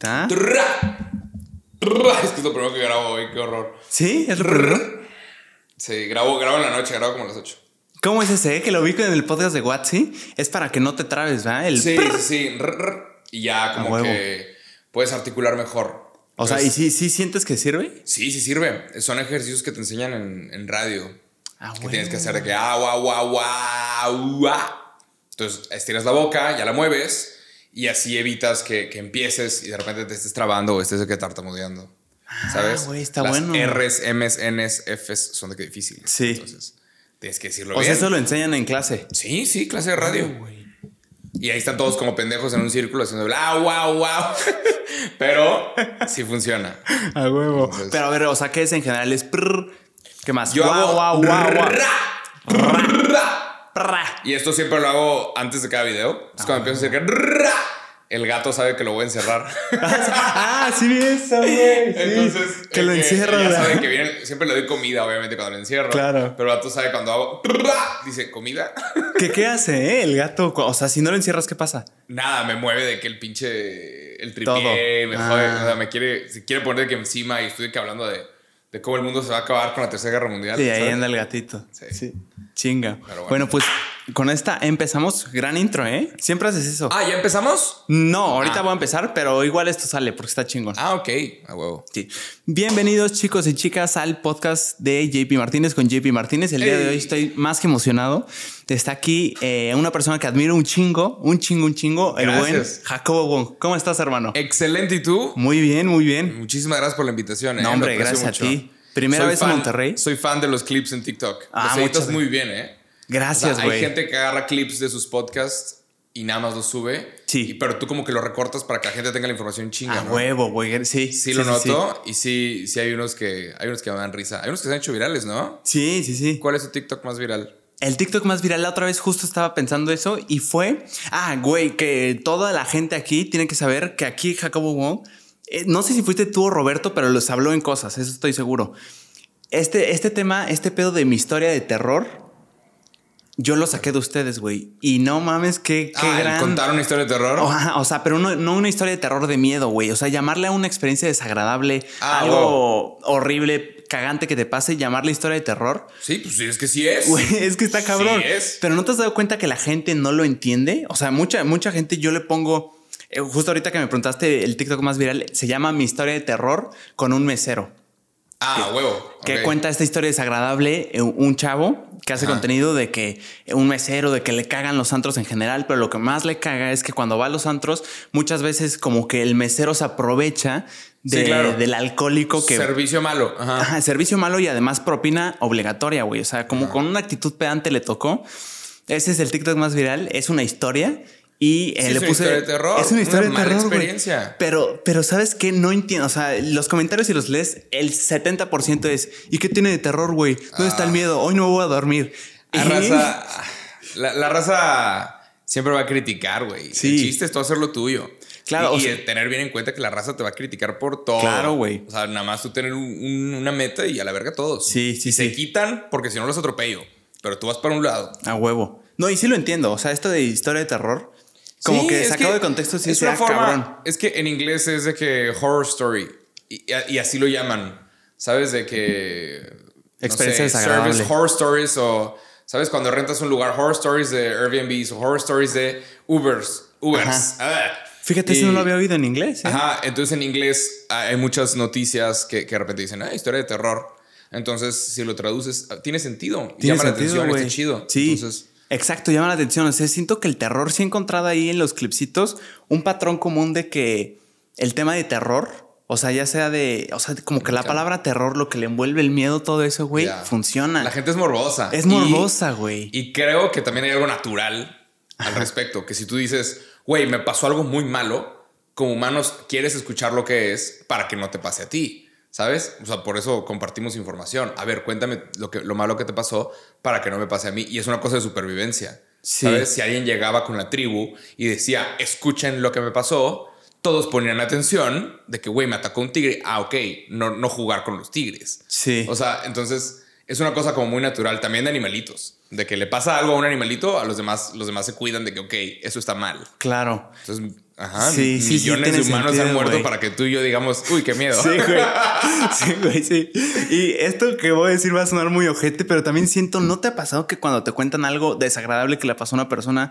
¿Está? Es que es lo primero que grabo hoy, qué horror. ¿Sí? ¿Es lo primero? Sí, grabo, grabo en la noche, grabo como a las 8. ¿Cómo es ese? eh? Que lo vi en el podcast de Watsi. Es para que no te trabes, ¿verdad? El Sí, sí, sí. Y ya como que puedes articular mejor. O sea, ¿y sí, sí sientes que sirve? Sí, sí sirve. Son ejercicios que te enseñan en, en radio. Ah, que tienes que hacer de que ah, guau, guau, guau, guau. Entonces estiras la boca, ya la mueves y así evitas que, que empieces y de repente te estés trabando o estés de que tartamudeando. ¿Sabes? Ah, güey, está Las bueno. R's, M's, N's, F's son de que difíciles. Sí. Entonces tienes que decirlo O sea, bien. eso lo enseñan en clase. Sí, sí, clase de radio. Y ahí están todos como pendejos en un círculo haciendo bla, wow, wow. Pero sí funciona. A huevo. Entonces- Pero a ver, o sea, ¿qué es en general? Es prr. ¿Qué más? Yo Guau, hago guau, guau, guau. ra, ra. Y esto siempre lo hago antes de cada video. Es cuando empiezo a decir que ra, el gato sabe que lo voy a encerrar. Ah, sí, eso, güey. sí. Entonces, que lo viene, siempre le doy comida, obviamente, cuando lo encierro. Claro. Pero el gato sabe cuando hago ra, dice comida. ¿Qué, ¿Qué hace, eh? El gato. O sea, si no lo encierras, ¿qué pasa? Nada, me mueve de que el pinche. El tripié, me Ah. jode. O sea, me quiere, se quiere poner de que encima y estoy que hablando de, de cómo el mundo se va a acabar con la Tercera Guerra Mundial. Sí, ahí anda el gatito. Sí. Sí. Chinga. Bueno. bueno. pues con esta empezamos. Gran intro, ¿eh? Siempre haces eso. Ah, ¿ya empezamos? No, ahorita Ah. voy a empezar, pero igual esto sale porque está chingón. Ah, ok. A huevo. Sí. Bienvenidos chicos y chicas al podcast de JP Martínez con JP Martínez. El día de hoy estoy más que emocionado. Está aquí eh, una persona que admiro un chingo, un chingo, un chingo, el buen Gracias. Jacobo Wong. ¿Cómo estás, hermano? Excelente. ¿Y tú? Muy bien, muy bien. Muchísimas gracias por la invitación. eh, No, hombre, gracias a ti. Primera vez en Monterrey. Soy fan de los clips en TikTok. Ah, los editas muy bien, ¿eh? O sea, Gracias, hay güey. gente que agarra clips de sus podcasts y nada más los sube. Sí. Y- pero tú como que lo recortas para que la gente tenga la información chinga, A ¿no? huevo, güey. Sí, Sí, lo noto. Y sí, sí hay unos que hay unos que me dan risa. Hay unos que se han hecho virales, ¿no? Sí, sí, sí. ¿Cuál es tu TikTok más viral? El TikTok más viral, la otra vez justo estaba pensando eso y fue, ah, güey, que toda la gente aquí tiene que saber que aquí Jacobo Wong, eh, no sé si fuiste tú o Roberto, pero les habló en cosas, eso estoy seguro. Este, este tema, este pedo de mi historia de terror, yo lo saqué de ustedes, güey. Y no mames, qué, qué ah, gran... contar una historia de terror. O, sea, pero no, no una historia de terror de miedo, güey. O sea, llamarle a una experiencia desagradable, Ah, algo horrible, cagante que te pase, llamarle historia de terror. Sí, pues sí, es que sí es. Güey, es que está cabrón. Sí es. Pero no te has dado cuenta que la gente no lo entiende. O sea, mucha, mucha gente yo le pongo. eh, justo ahorita que me preguntaste el TikTok más viral, se llama Mi historia de terror con un mesero. Ah, huevo. Que cuenta esta historia desagradable, eh, un chavo que hace Ajá. contenido de que un mesero, de que le cagan los antros en general, pero lo que más le caga es que cuando va a los antros, muchas veces como que el mesero se aprovecha de- Sí, claro. del alcohólico que... Servicio malo. Ajá. Ajá, servicio malo y además propina obligatoria, güey. O sea, como con una actitud pedante le tocó. Ese es el TikTok más viral. Es una historia. Y eh, Sí, le es una historia de terror, Es una historia una de mala terror. experiencia. Pero, pero ¿sabes qué? No entiendo. O sea, los comentarios, si los lees, el 70% es: ¿y qué tiene de terror, güey? ¿Dónde está el miedo? Hoy no voy a dormir. La raza, la, la raza siempre va a criticar, güey. Sí. El chiste es tú hacer lo tuyo. Claro, Y, o y tener bien en cuenta que la raza te va a criticar por todo. Claro, güey. O sea, nada más tú tener un- un- una meta y a la verga todos. Sí, sí, Y sí. Se quitan porque si no los atropello. Pero tú vas para un lado. A huevo. No, y sí lo entiendo. O sea, esto de historia de terror, como Sí, que es sacado de contexto, sí es sea una forma- cabrón. Es que en inglés es de que horror story. Y, y así lo llaman. ¿Sabes? De que. no Experiencia sé, desagradable. Service horror stories o. ¿Sabes? Cuando rentas un lugar, horror stories de Airbnb o horror stories de Ubers. Ubers. Ah. Fíjate, eso no lo había oído en inglés. ¿eh? Ajá, entonces en inglés hay muchas noticias que, que de repente dicen, ah, historia de terror. Entonces, si lo traduces, ah, tiene sentido. Tiene llama la sentido, atención, güey. está chido. Sí. Entonces, Exacto, llama la atención. O sea, siento que el terror sí he encontrado ahí en los clipsitos un patrón común de que el tema de terror, o sea, ya sea de, o sea, como que la palabra terror, lo que le envuelve el miedo, todo eso, güey, funciona. La gente es morbosa. es Y- morbosa, güey. Y creo que también hay algo natural al respecto, que si tú dices, güey, me pasó algo muy malo, como humanos quieres escuchar lo que es para que no te pase a ti, ¿sabes? O sea, por eso compartimos información. A ver, cuéntame lo, que, lo malo que te pasó para que no me pase a mí. Y es una cosa de supervivencia, Sí. ¿sabes? Si alguien llegaba con la tribu y decía, escuchen lo que me pasó, todos ponían atención de que, güey, me atacó un tigre. Ah, ok, no, no jugar con los tigres. Sí. O sea, entonces es una cosa como muy natural también de animalitos. De que le pasa algo a un animalito, a los demás, los demás se cuidan de que, ok, eso está mal. Claro. Entonces, ajá, Sí, sí, sí, millones tiene de humanos sentido, han muerto para que tú y yo digamos, uy, qué miedo. Sí, güey. Sí, güey, sí. Y esto que voy a decir va a sonar muy ojete, pero también siento, ¿no te ha pasado que cuando te cuentan algo desagradable que le pasó a una persona,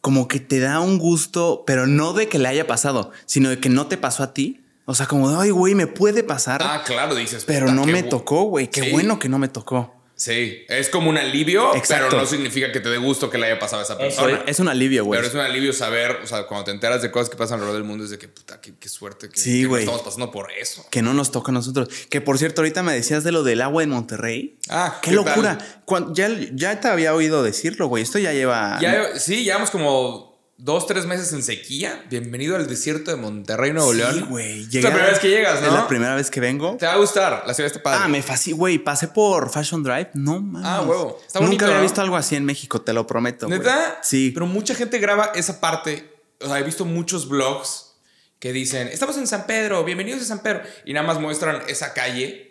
como que te da un gusto, pero no de que le haya pasado, sino de que no te pasó a ti? O sea, como ay, güey, me puede pasar, Ah, claro, dices. pero no me tocó, güey. Qué Sí. bueno que no me tocó. Sí, es como un alivio, Exacto. pero no significa que te dé gusto que le haya pasado a esa persona. es, es un alivio, güey. Pero es un alivio saber, o sea, cuando te enteras de cosas que pasan alrededor del mundo, es de que puta, qué, qué suerte que, Sí, que estamos pasando por eso. Que no nos toca a nosotros. Que por cierto, ahorita me decías de lo del agua en Monterrey. Ah, qué, ¿qué locura. tal? Cuan- ya, ya te había oído decirlo, güey. Esto ya lleva. Ya, sí, llevamos como dos, tres meses en sequía. Bienvenido al desierto de Monterrey, Nuevo Sí, León. güey. Es la primera vez que llegas, ¿no? Es la primera vez que vengo. Te va a gustar, la ciudad está padre. Ah, me fascina, güey. Pasé por Fashion Drive. No mames. Ah, huevo. Está Nunca bonito, había ¿no? visto algo así en México, te lo prometo. ¿Neta? Sí. Pero mucha gente graba esa parte. O sea, he visto muchos blogs que dicen, estamos en San Pedro, bienvenidos a San Pedro. Y nada más muestran esa calle.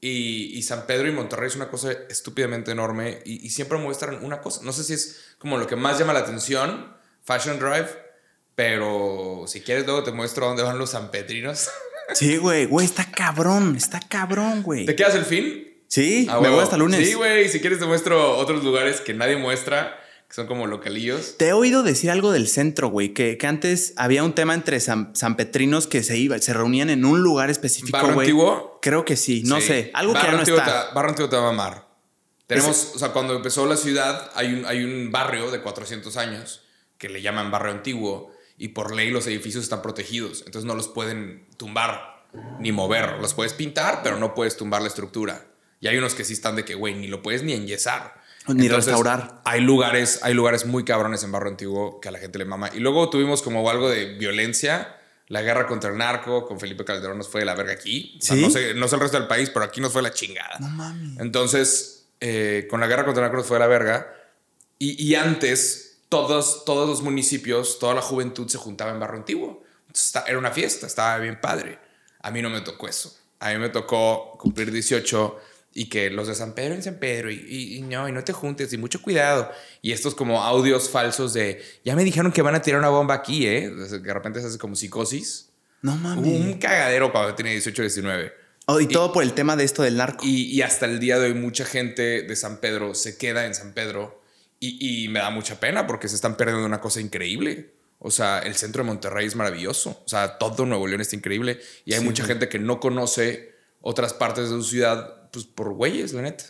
Y, y San Pedro y Monterrey es una cosa estúpidamente enorme. Y, y siempre muestran una cosa. No sé si es como lo que más llama la atención, Fashion Drive. Pero si quieres, luego te muestro dónde van los sanpetrinos. Sí, güey. Güey, está cabrón. Está cabrón, güey. ¿Te quedas el fin? Sí, Ah, me voy hasta lunes. Sí, güey. Si quieres, te muestro otros lugares que nadie muestra, que son como localillos. Te he oído decir algo del centro, güey, que, que antes había un tema entre san, sanpetrinos que se iba, se reunían en un lugar específico, ¿Barrio güey. Antiguo? Creo que sí, no Sí. sé, algo que ya Barrio no Antiguo está. Barrio Antiguo te va a mamar. Tenemos, o sea, cuando empezó la ciudad, hay un, hay un barrio de 400 años que le llaman Barrio Antiguo y por ley los edificios están protegidos, entonces no los pueden tumbar ni mover. Los puedes pintar, pero no puedes tumbar la estructura. Y hay unos que sí están de que, güey, ni lo puedes ni enyesar. Ni restaurar. Hay lugares, hay lugares muy cabrones en Barrio Antiguo que a la gente le mama. Y luego tuvimos como algo de violencia. La guerra contra el narco con Felipe Calderón nos fue de la verga aquí. O sea, ¿Sí? no, sé, no sé el resto del país, pero aquí nos fue la chingada. No mames. Entonces, eh, con la guerra contra el narco nos fue de la verga. Y, y antes, todos, todos los municipios, toda la juventud se juntaba en Barrio Antiguo. Entonces, era una fiesta, estaba bien padre. A mí no me tocó eso. A mí me tocó cumplir 18 y que los de San Pedro en San Pedro y, y- y no, y no te juntes y mucho cuidado. Y estos como audios falsos de, ya me dijeron que van a tirar una bomba aquí, ¿eh? Que de repente se hace como psicosis. No mames. un cagadero cuando tenía 18 19. Oh, y, todo por el tema de esto del narco. Y, y hasta el día de hoy mucha gente de San Pedro se queda en San Pedro y, y me da mucha pena porque se están perdiendo una cosa increíble. O sea, el centro de Monterrey es maravilloso. O sea, todo Nuevo León está increíble y hay Sí, mucha gente que no conoce otras partes de su ciudad pues por güeyes, la neta.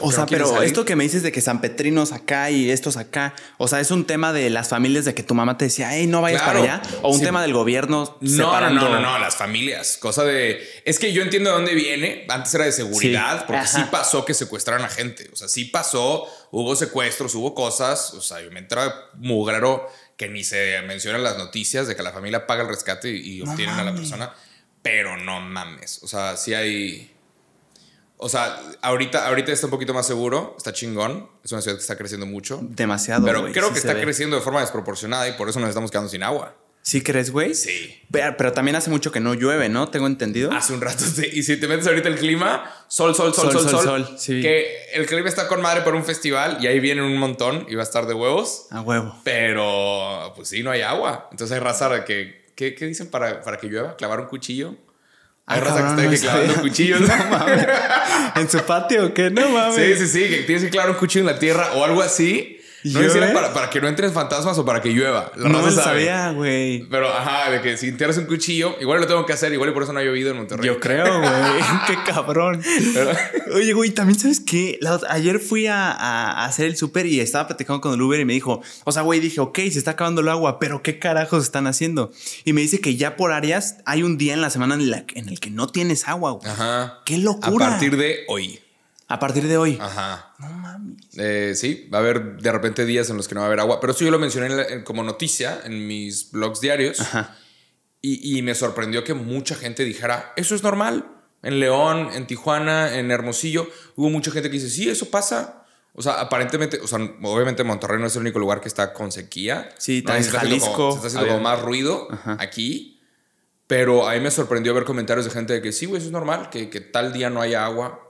O sea, pero esto que me dices de que sanpetrinos acá y estos acá, o sea, es un tema de las familias de que tu mamá te decía, hey, no vayas Claro. para allá, o un Sí. tema del gobierno No, separando. no, no, no, no, las familias. Cosa de. Es que yo entiendo de dónde viene. Antes era de seguridad, Sí. porque Ajá. sí pasó que secuestraran a gente. O sea, sí pasó, hubo secuestros, hubo cosas. O sea, me entra mugrero que ni se menciona en las noticias de que la familia paga el rescate y, y No obtienen a la persona. Pero no mames. O sea, sí hay. O sea, ahorita, ahorita está un poquito más seguro, está chingón. Es una ciudad que está creciendo mucho. Demasiado. Pero creo sí que está ve. creciendo de forma desproporcionada y por eso nos estamos quedando sin agua. ¿Sí crees, güey? Sí. Pero, pero también hace mucho que no llueve, ¿no? Tengo entendido. Hace un rato, sí. Y si te metes ahorita el clima, sol, sol, sol, Sol, sol, sol, sol. sol, sí. Que el clima está con madre por un festival y ahí vienen un montón y va a estar de huevos. A huevo. Pero, pues sí, no hay agua. Entonces hay raza que. ¿Qué, qué dicen para, para que llueva? ¿Clavar un cuchillo? Hay Ah, raza cabrón, que está que sabía. clavando cuchillos. No mames. ¿En su patio o qué? No mames. Sí, sí, sí, que tienes que clavar un cuchillo en la tierra o algo así. ¿Y No llueve? para, para que no entren fantasmas o para que llueva. La No lo sabía, güey. Pero, ajá, de que si entierras un cuchillo, igual lo tengo que hacer, igual y por eso no ha llovido en Monterrey. Yo creo, güey. Qué cabrón. Oye, güey, también sabes ot- ayer fui a, a- a hacer el súper y estaba platicando con el Uber y me dijo, o sea, güey, dije, ok, se está acabando el agua, pero ¿qué carajos están haciendo? Y me dice que ya por áreas hay un día en la semana en, la- en el que no tienes agua, güey. Ajá. ¡Qué A locura! partir de hoy. A partir de hoy. Ajá. No mames. Eh, sí, va a haber de repente días en los que no va a haber agua. Pero eso yo lo mencioné en la- en- como noticia en mis blogs diarios. Ajá. Y, y me sorprendió que mucha gente dijera, eso es normal. En León, en Tijuana, en Hermosillo, hubo mucha gente que dice, sí, eso pasa. O sea, aparentemente, o sea, obviamente Monterrey no es el único lugar que está con sequía. Sí, ¿no? también Se como- Jalisco, se está haciendo como más ruido Ajá. aquí. Pero a mí me sorprendió ver comentarios de gente de que sí, güey, eso es normal, que, que tal día no haya agua.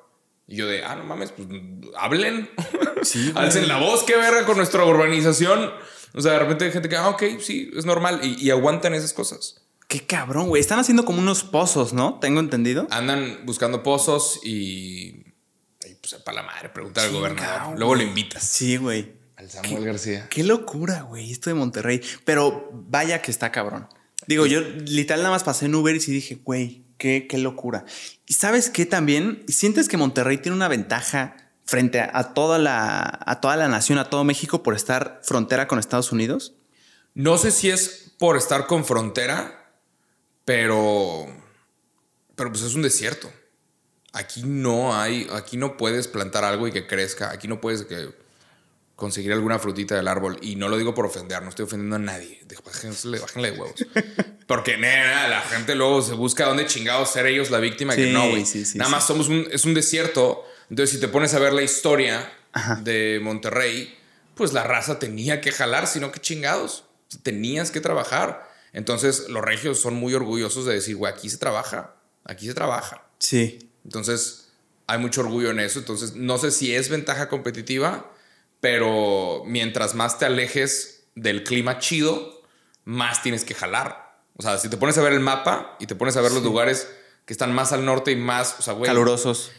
Y yo de, ah, no mames, pues hablen. Sí. Alcen la voz, qué verga con nuestra urbanización. O sea, de repente hay gente que, ah, ok, sí, es normal. Y, y aguantan esas cosas. Qué cabrón, güey. Están haciendo como unos pozos, ¿no? Tengo entendido. Andan buscando pozos y. y pues para la madre, preguntar al gobernador. Luego lo invitas. Sí, güey. Al Samuel García. Qué locura, güey, esto de Monterrey. Pero vaya que está cabrón. Digo, yo literal nada más pasé en Uber y sí dije, güey, qué, qué locura. Y sabes qué también, sientes que Monterrey tiene una ventaja frente a, a toda la, a toda la nación, a todo México por estar frontera con Estados Unidos. No sé si es por estar con frontera, pero. Pero pues es un desierto. Aquí no hay. Aquí no puedes plantar algo y que crezca. Aquí no puedes que conseguir alguna frutita del árbol. Y no lo digo por ofender, no estoy ofendiendo a nadie. Bájenle, bájenle de huevos. Porque nena, la gente luego se busca dónde chingados ser ellos la víctima. que Sí, no, güey. sí, sí, Nada más somos un. Es un desierto. Entonces, si te pones a ver la historia Ajá. de Monterrey, pues la raza tenía que jalar, sino que chingados. Tenías que trabajar. Entonces, los regios son muy orgullosos de decir, güey, aquí se trabaja. Aquí se trabaja. Sí. Entonces, hay mucho orgullo en eso. Entonces, no sé si es ventaja competitiva, pero mientras más te alejes del clima chido, más tienes que jalar. O sea, si te pones a ver el mapa y te pones a ver los lugares que están más al norte y más, o sea, güey. Calurosos.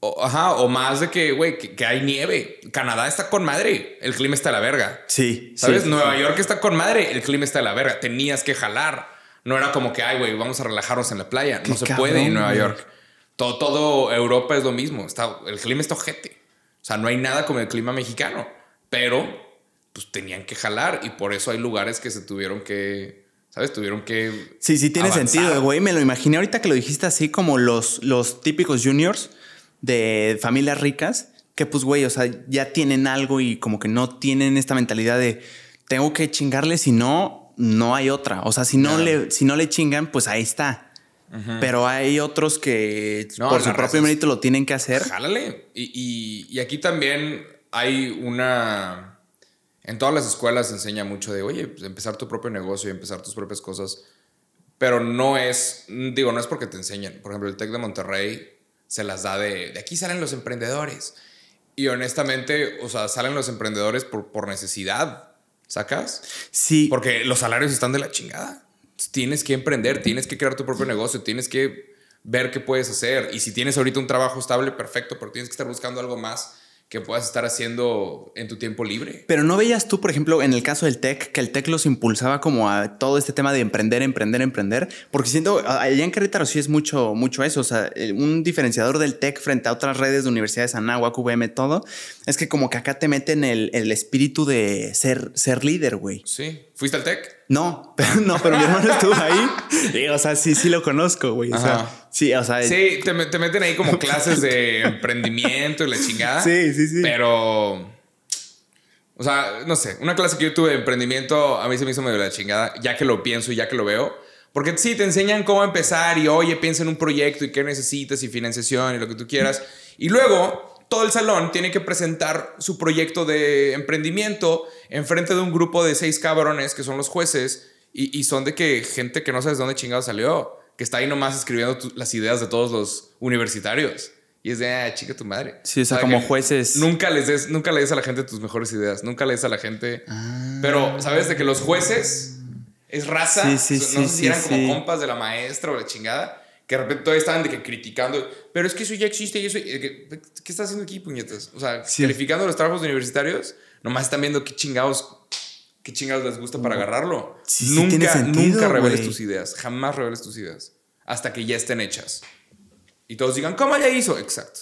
O, ajá, o más de que, güey, que, que hay nieve. Canadá está con madre, el clima está de la verga. Sí. ¿Sabes? sí. Nueva York está con madre, el clima está de la verga. Tenías que jalar. No era como que, ay, güey, vamos a relajarnos en la playa. Qué no se cabrón, puede en Nueva. York. Todo, todo Europa es lo mismo. Está, el clima está ojete. O sea, no hay nada como el clima mexicano. Pero, pues tenían que jalar y por eso hay lugares que se tuvieron que, ¿sabes? Tuvieron que... Sí, sí tiene avanzar. sentido, güey. Me lo imaginé ahorita que lo dijiste así como los, los típicos juniors de familias ricas, que pues, güey, o sea, ya tienen algo y como que no tienen esta mentalidad de tengo que chingarle, si no, no hay otra. O sea, si no, No. le, si no le chingan, pues ahí está. Pero hay otros que No, por su propio mérito lo tienen que hacer. Jálale. Y, y- y aquí también hay una... En todas las escuelas se enseña mucho de, oye, pues, empezar tu propio negocio y empezar tus propias cosas. Pero no es, digo, no es porque te enseñen. Por ejemplo, el TEC de Monterrey se las da de, de aquí salen los emprendedores. Y honestamente, o sea, salen los emprendedores por, por necesidad, ¿sacas? Sí, Porque los salarios están de la chingada. Tienes que emprender, tienes que crear tu propio negocio, tienes que ver qué puedes hacer. Y si tienes ahorita un trabajo estable, perfecto, pero tienes que estar buscando algo más que puedas estar haciendo en tu tiempo libre. Pero no veías tú, por ejemplo, en el caso del tech, que el tech los impulsaba como a todo este tema de emprender, emprender, emprender. Porque siento, allá en Querétaro sí es mucho, mucho eso. O sea, un diferenciador del tech frente a otras redes de universidades, Anáhuac, UVM, todo, es que como que acá te meten el, el espíritu de ser, ser líder, güey. Sí. ¿Fuiste al TEC? No, pero no, pero mi hermano estuvo ahí. Y, o sea, sí, sí lo conozco, güey. O sea. Sí, o sea, Sí, te, te meten ahí como clases de emprendimiento y la chingada. Sí, sí, sí. Pero. O sea, no sé, una clase que yo tuve de emprendimiento a mí se me hizo medio la chingada, ya que lo pienso y ya que lo veo. Porque sí, te enseñan cómo empezar y oye, piensa en un proyecto y qué necesitas y financiación y lo que tú quieras. Y luego todo el salón tiene que presentar su proyecto de emprendimiento enfrente de un grupo de seis cabrones que son los jueces y, y son de que gente que no sabes de dónde chingado salió, que está ahí nomás escribiendo tu- las ideas de todos los universitarios. Y es de, ah, chica tu madre. Sí, o sea, como que jueces. Nunca les des, nunca le des a la gente tus mejores ideas. Nunca le des a la gente. Ah. Pero, ¿sabes? De que los jueces es raza. Sí, sí, no sí, sé si eran como compas de la maestra o la chingada. Que de repente todavía estaban de que criticando. Pero es que eso ya existe y eso. que, ¿Qué estás haciendo aquí, puñetas? O sea, calificando los trabajos universitarios, nomás están viendo qué chingados. ¿Qué chingados les gusta para agarrarlo? Sí, sí nunca, tiene sentido, nunca reveles tus ideas. Jamás reveles tus ideas. Hasta que ya estén hechas. Y todos digan, ¿cómo ya hizo? Exacto.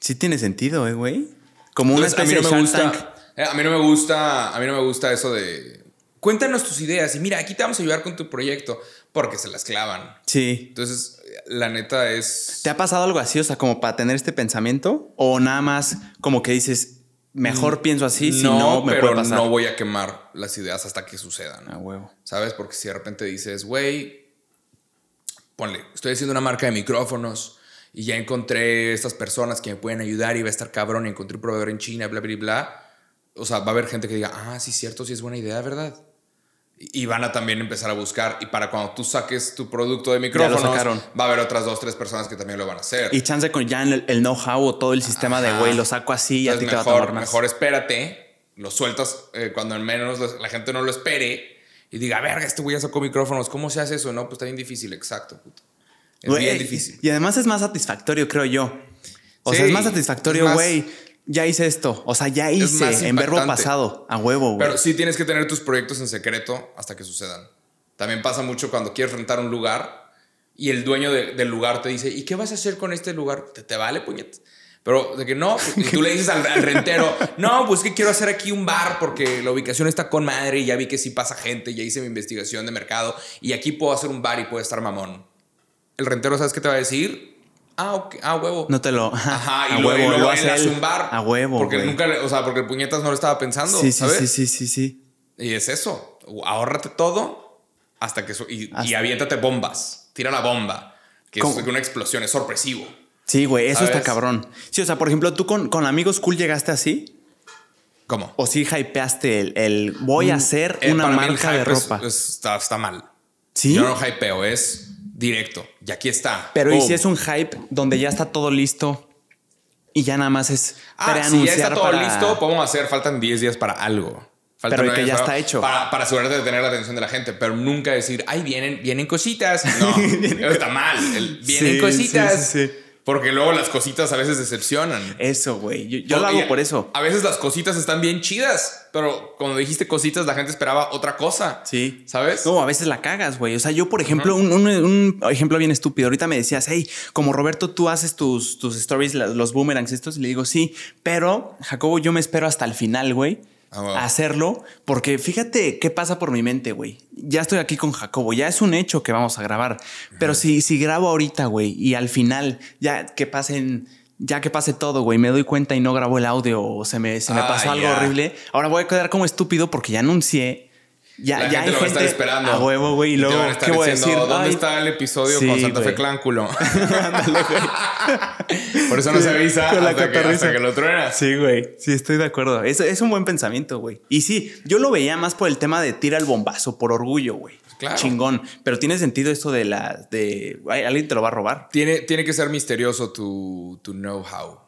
sí tiene sentido, eh, güey. Como una Entonces, especie a mí no de me gusta. Tank. eh, A mí no me gusta. A mí no me gusta eso de. Cuéntanos tus ideas y mira, aquí te vamos a ayudar con tu proyecto porque se las clavan. Sí. Entonces, la neta es. ¿Te ha pasado algo así? O sea, como para tener este pensamiento. O nada más como que dices, mejor pienso así, si no, me pero puede pasar. no voy a quemar las ideas hasta que sucedan. A huevo. ¿Sabes? Porque si de repente dices, güey, ponle, estoy haciendo una marca de micrófonos y ya encontré estas personas que me pueden ayudar y va a estar cabrón y encontré un proveedor en China, bla, bla, bla. O sea, va a haber gente que diga, ah, sí, cierto, sí es buena idea, ¿verdad? Y van a también empezar a buscar. Y para cuando tú saques tu producto de micrófonos, va a haber otras dos, tres personas que también lo van a hacer. Y chance con ya el, el know-how o todo el sistema de, güey, lo saco así y a ti Entonces, te va a mejor, tomar más. mejor espérate, lo sueltas eh, cuando al menos la gente no lo espere y diga, verga, este güey ya sacó micrófonos, ¿cómo se hace eso? No, pues está bien difícil, exacto, puto. Es Güey, bien difícil. Y además es más satisfactorio, creo yo. O Sí, sea, es más satisfactorio, güey. Ya hice esto. O sea, ya hice en verbo pasado. A huevo, güey. Pero sí tienes que tener tus proyectos en secreto hasta que sucedan. También pasa mucho cuando quieres rentar un lugar y el dueño de- del lugar te dice, ¿y qué vas a hacer con este lugar? ¿Te, te vale, puñet? Pero de que no, pues, y tú le dices al, al rentero, no, pues que quiero hacer aquí un bar porque la ubicación está con madre y ya vi que sí pasa gente, ya hice mi investigación de mercado y aquí puedo hacer un bar y puede estar mamón. El rentero, ¿sabes qué te va a decir? Ah, ok, ah, huevo. No te lo. Ajá, y a luego, huevo, y lo un bar. A huevo. Porque güey. nunca, le- o sea, porque el puñetas no lo estaba pensando, Sí, sí, ¿sabes? sí, sí, sí, sí. Y es eso. Ahórrate todo hasta que. Y, y Hasta- aviéntate bombas. Tira la bomba. Que ¿Cómo? es una explosión, es sorpresivo. Sí, güey, eso está ¿Sabes? cabrón. Sí, o sea, por ejemplo, tú con, con amigos cool llegaste así. ¿Cómo? O sí hypeaste el, el voy a hacer Eh, una marca de hype es- ropa. es- está, está mal. sí. Yo no hypeo, es directo. Y aquí está. Pero ¿y si es un hype donde ya está todo listo y ya nada más es Ah, si ya está todo para- listo, podemos hacer. Faltan 10 días para algo. Faltan Pero que ya está hecho. Para, para asegurarte de tener la atención de la gente, pero nunca decir, ay, vienen, vienen cositas. No, está mal. El, vienen Sí, cositas. sí, sí, sí. Porque luego las cositas a veces decepcionan. Eso, güey. Yo, yo lo hago por eso. A veces las cositas están bien chidas, pero cuando dijiste cositas, la gente esperaba otra cosa. Sí. ¿Sabes? No, a veces la cagas, güey. O sea, yo, por ejemplo, un, un- un ejemplo bien estúpido. Ahorita me decías, hey, como Roberto, tú haces tus, tus stories, los boomerangs estos. Y le digo, sí, pero Jacobo, yo me espero hasta el final, güey. Wow. a hacerlo, porque fíjate qué pasa por mi mente, güey. Ya estoy aquí con Jacobo, ya es un hecho que vamos a grabar. Pero si, si grabo ahorita, güey, y al final, ya que pasen, ya que pase todo, güey, me doy cuenta y no grabo el audio o se me, se me Ah, pasó algo horrible. Ahora voy a quedar como estúpido porque ya anuncié. Ya, La ya gente hay lo va a estar esperando. a huevo, güey. Y luego, van a estar ¿qué voy a diciendo, decir? ¿Dónde Ay, está el episodio Sí, con Santa güey. Fe Clánculo? ándale, güey. Por eso no se avisa Con la hasta que, catarriza. hasta que lo truenas. Sí, güey. Sí, estoy de acuerdo. Es, es un buen pensamiento, güey. Y sí, yo lo veía más por el tema de tira el bombazo, por orgullo, güey. Claro. Chingón. Pero tiene sentido esto de la. de. ay, alguien te lo va a robar. Tiene, tiene que ser misterioso tu, tu know-how,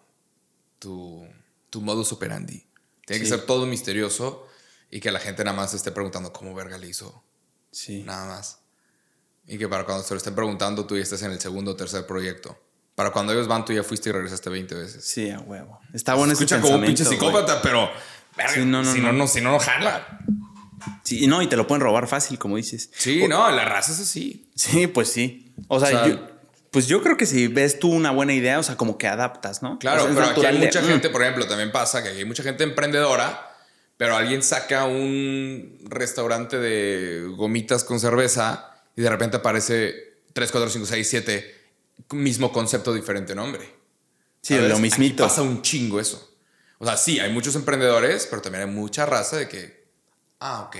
tu, tu modus operandi. Tiene que ser todo misterioso y que la gente nada más esté preguntando cómo verga le hizo. Sí. Nada más. Y que para cuando se lo estén preguntando, tú ya estés en el segundo o tercer proyecto. Para cuando ellos van, tú ya fuiste y regresaste 20 veces. Sí, a huevo. Está bueno ese Escucha como un pinche psicópata, pero. verga, Sí, no, no, si no, no. no, si no, no jala. Sí, no, y te lo pueden robar fácil, como dices. Sí, no, la raza es así. Sí, pues sí. O sea, O sea, yo- pues yo creo que si ves tú una buena idea, o sea, como que adaptas, ¿no? Claro, O sea, pero aquí hay natural de, mucha mm, gente, por ejemplo, también pasa que aquí hay mucha gente emprendedora, pero alguien saca un restaurante de gomitas con cerveza y de repente aparece 3, 4, 5, 6, 7, mismo concepto, diferente nombre. Sí, ¿Sabes? lo Aquí mismito. pasa un chingo eso. O sea, sí, hay muchos emprendedores, pero también hay mucha raza de que, ah, ok,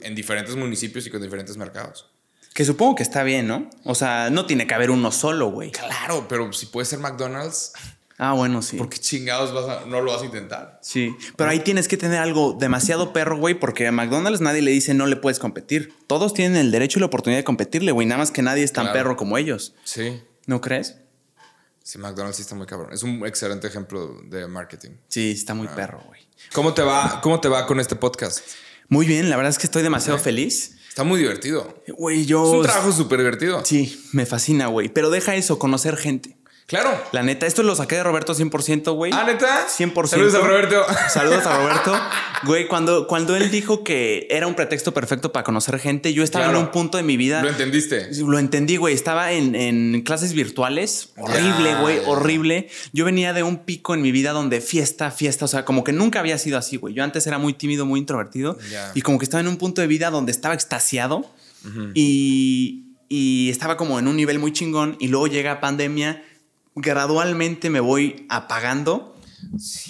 en diferentes municipios y con diferentes mercados. Que supongo que está bien, ¿no? O sea, no tiene que haber uno solo, güey. Claro, pero si puede ser McDonald's, Ah, bueno, sí. ¿por qué chingados vas a- no lo vas a intentar? Sí, pero ahí tienes que tener algo demasiado perro, güey, porque a McDonald's nadie le dice no le puedes competir. Todos tienen el derecho y la oportunidad de competirle, güey, nada más que nadie es tan Claro. perro como ellos. Sí. ¿No crees? Sí, McDonald's sí está muy cabrón. Es un excelente ejemplo de marketing. Sí, está Ah. muy perro, güey. ¿Cómo te va, cómo te va con este podcast? Muy bien, la verdad es que estoy demasiado feliz. Está muy divertido. Güey, yo... Es un trabajo súper divertido. Sí, me fascina, güey. Pero deja eso, conocer gente. Claro. La neta, esto lo saqué de Roberto 100%, güey. Ah, neta. 100%. Saludos a Roberto. Saludos a Roberto. Güey, cuando, cuando él dijo que era un pretexto perfecto para conocer gente, yo estaba Claro. en un punto de mi vida. Lo entendiste. Lo entendí, güey. Estaba en, en clases virtuales. Horrible, güey. Horrible. Yo venía de un pico en mi vida donde fiesta, fiesta. O sea, como que nunca había sido así, güey. Yo antes era muy tímido, muy introvertido. Y como que estaba en un punto de vida donde estaba extasiado. y, y estaba como en un nivel muy chingón. Y luego llega pandemia. Gradualmente me voy apagando.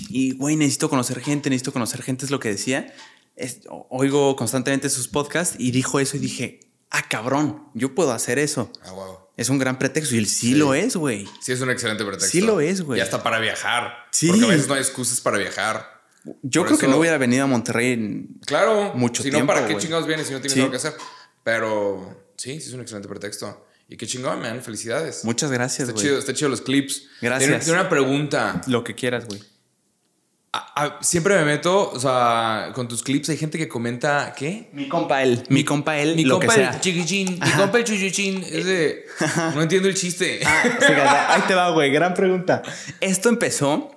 Y, güey, necesito conocer gente, necesito conocer gente, es lo que decía. Es- oigo constantemente sus podcasts y dijo eso y dije, ah, cabrón, yo puedo hacer eso. Ah, wow. Es un gran pretexto y él sí, Sí. lo es, güey. Sí, es un excelente pretexto. Sí lo es, güey. Y hasta para viajar. Sí. Porque a veces no hay excusas para viajar. Yo Por creo que no hubiera venido a Monterrey en- Claro. Mucho Si tiempo, no, ¿para qué chingados vienes si no tienes Sí. nada que hacer? Pero sí, sí es un excelente pretexto. Y qué chingón, man. Felicidades. Muchas gracias, Está güey. chido, está chido los clips. Gracias. Tiene, tiene una pregunta. Lo que quieras, güey. A- a- siempre me meto, o sea, con tus clips hay gente que comenta, ¿qué? Mi compa él. Mi compa él, Mi lo compa que el sea. chiquichín, mi compa el chuchuchín. Es de. No entiendo el chiste. Ah, fíjate, ahí te va, güey. Gran pregunta. Esto empezó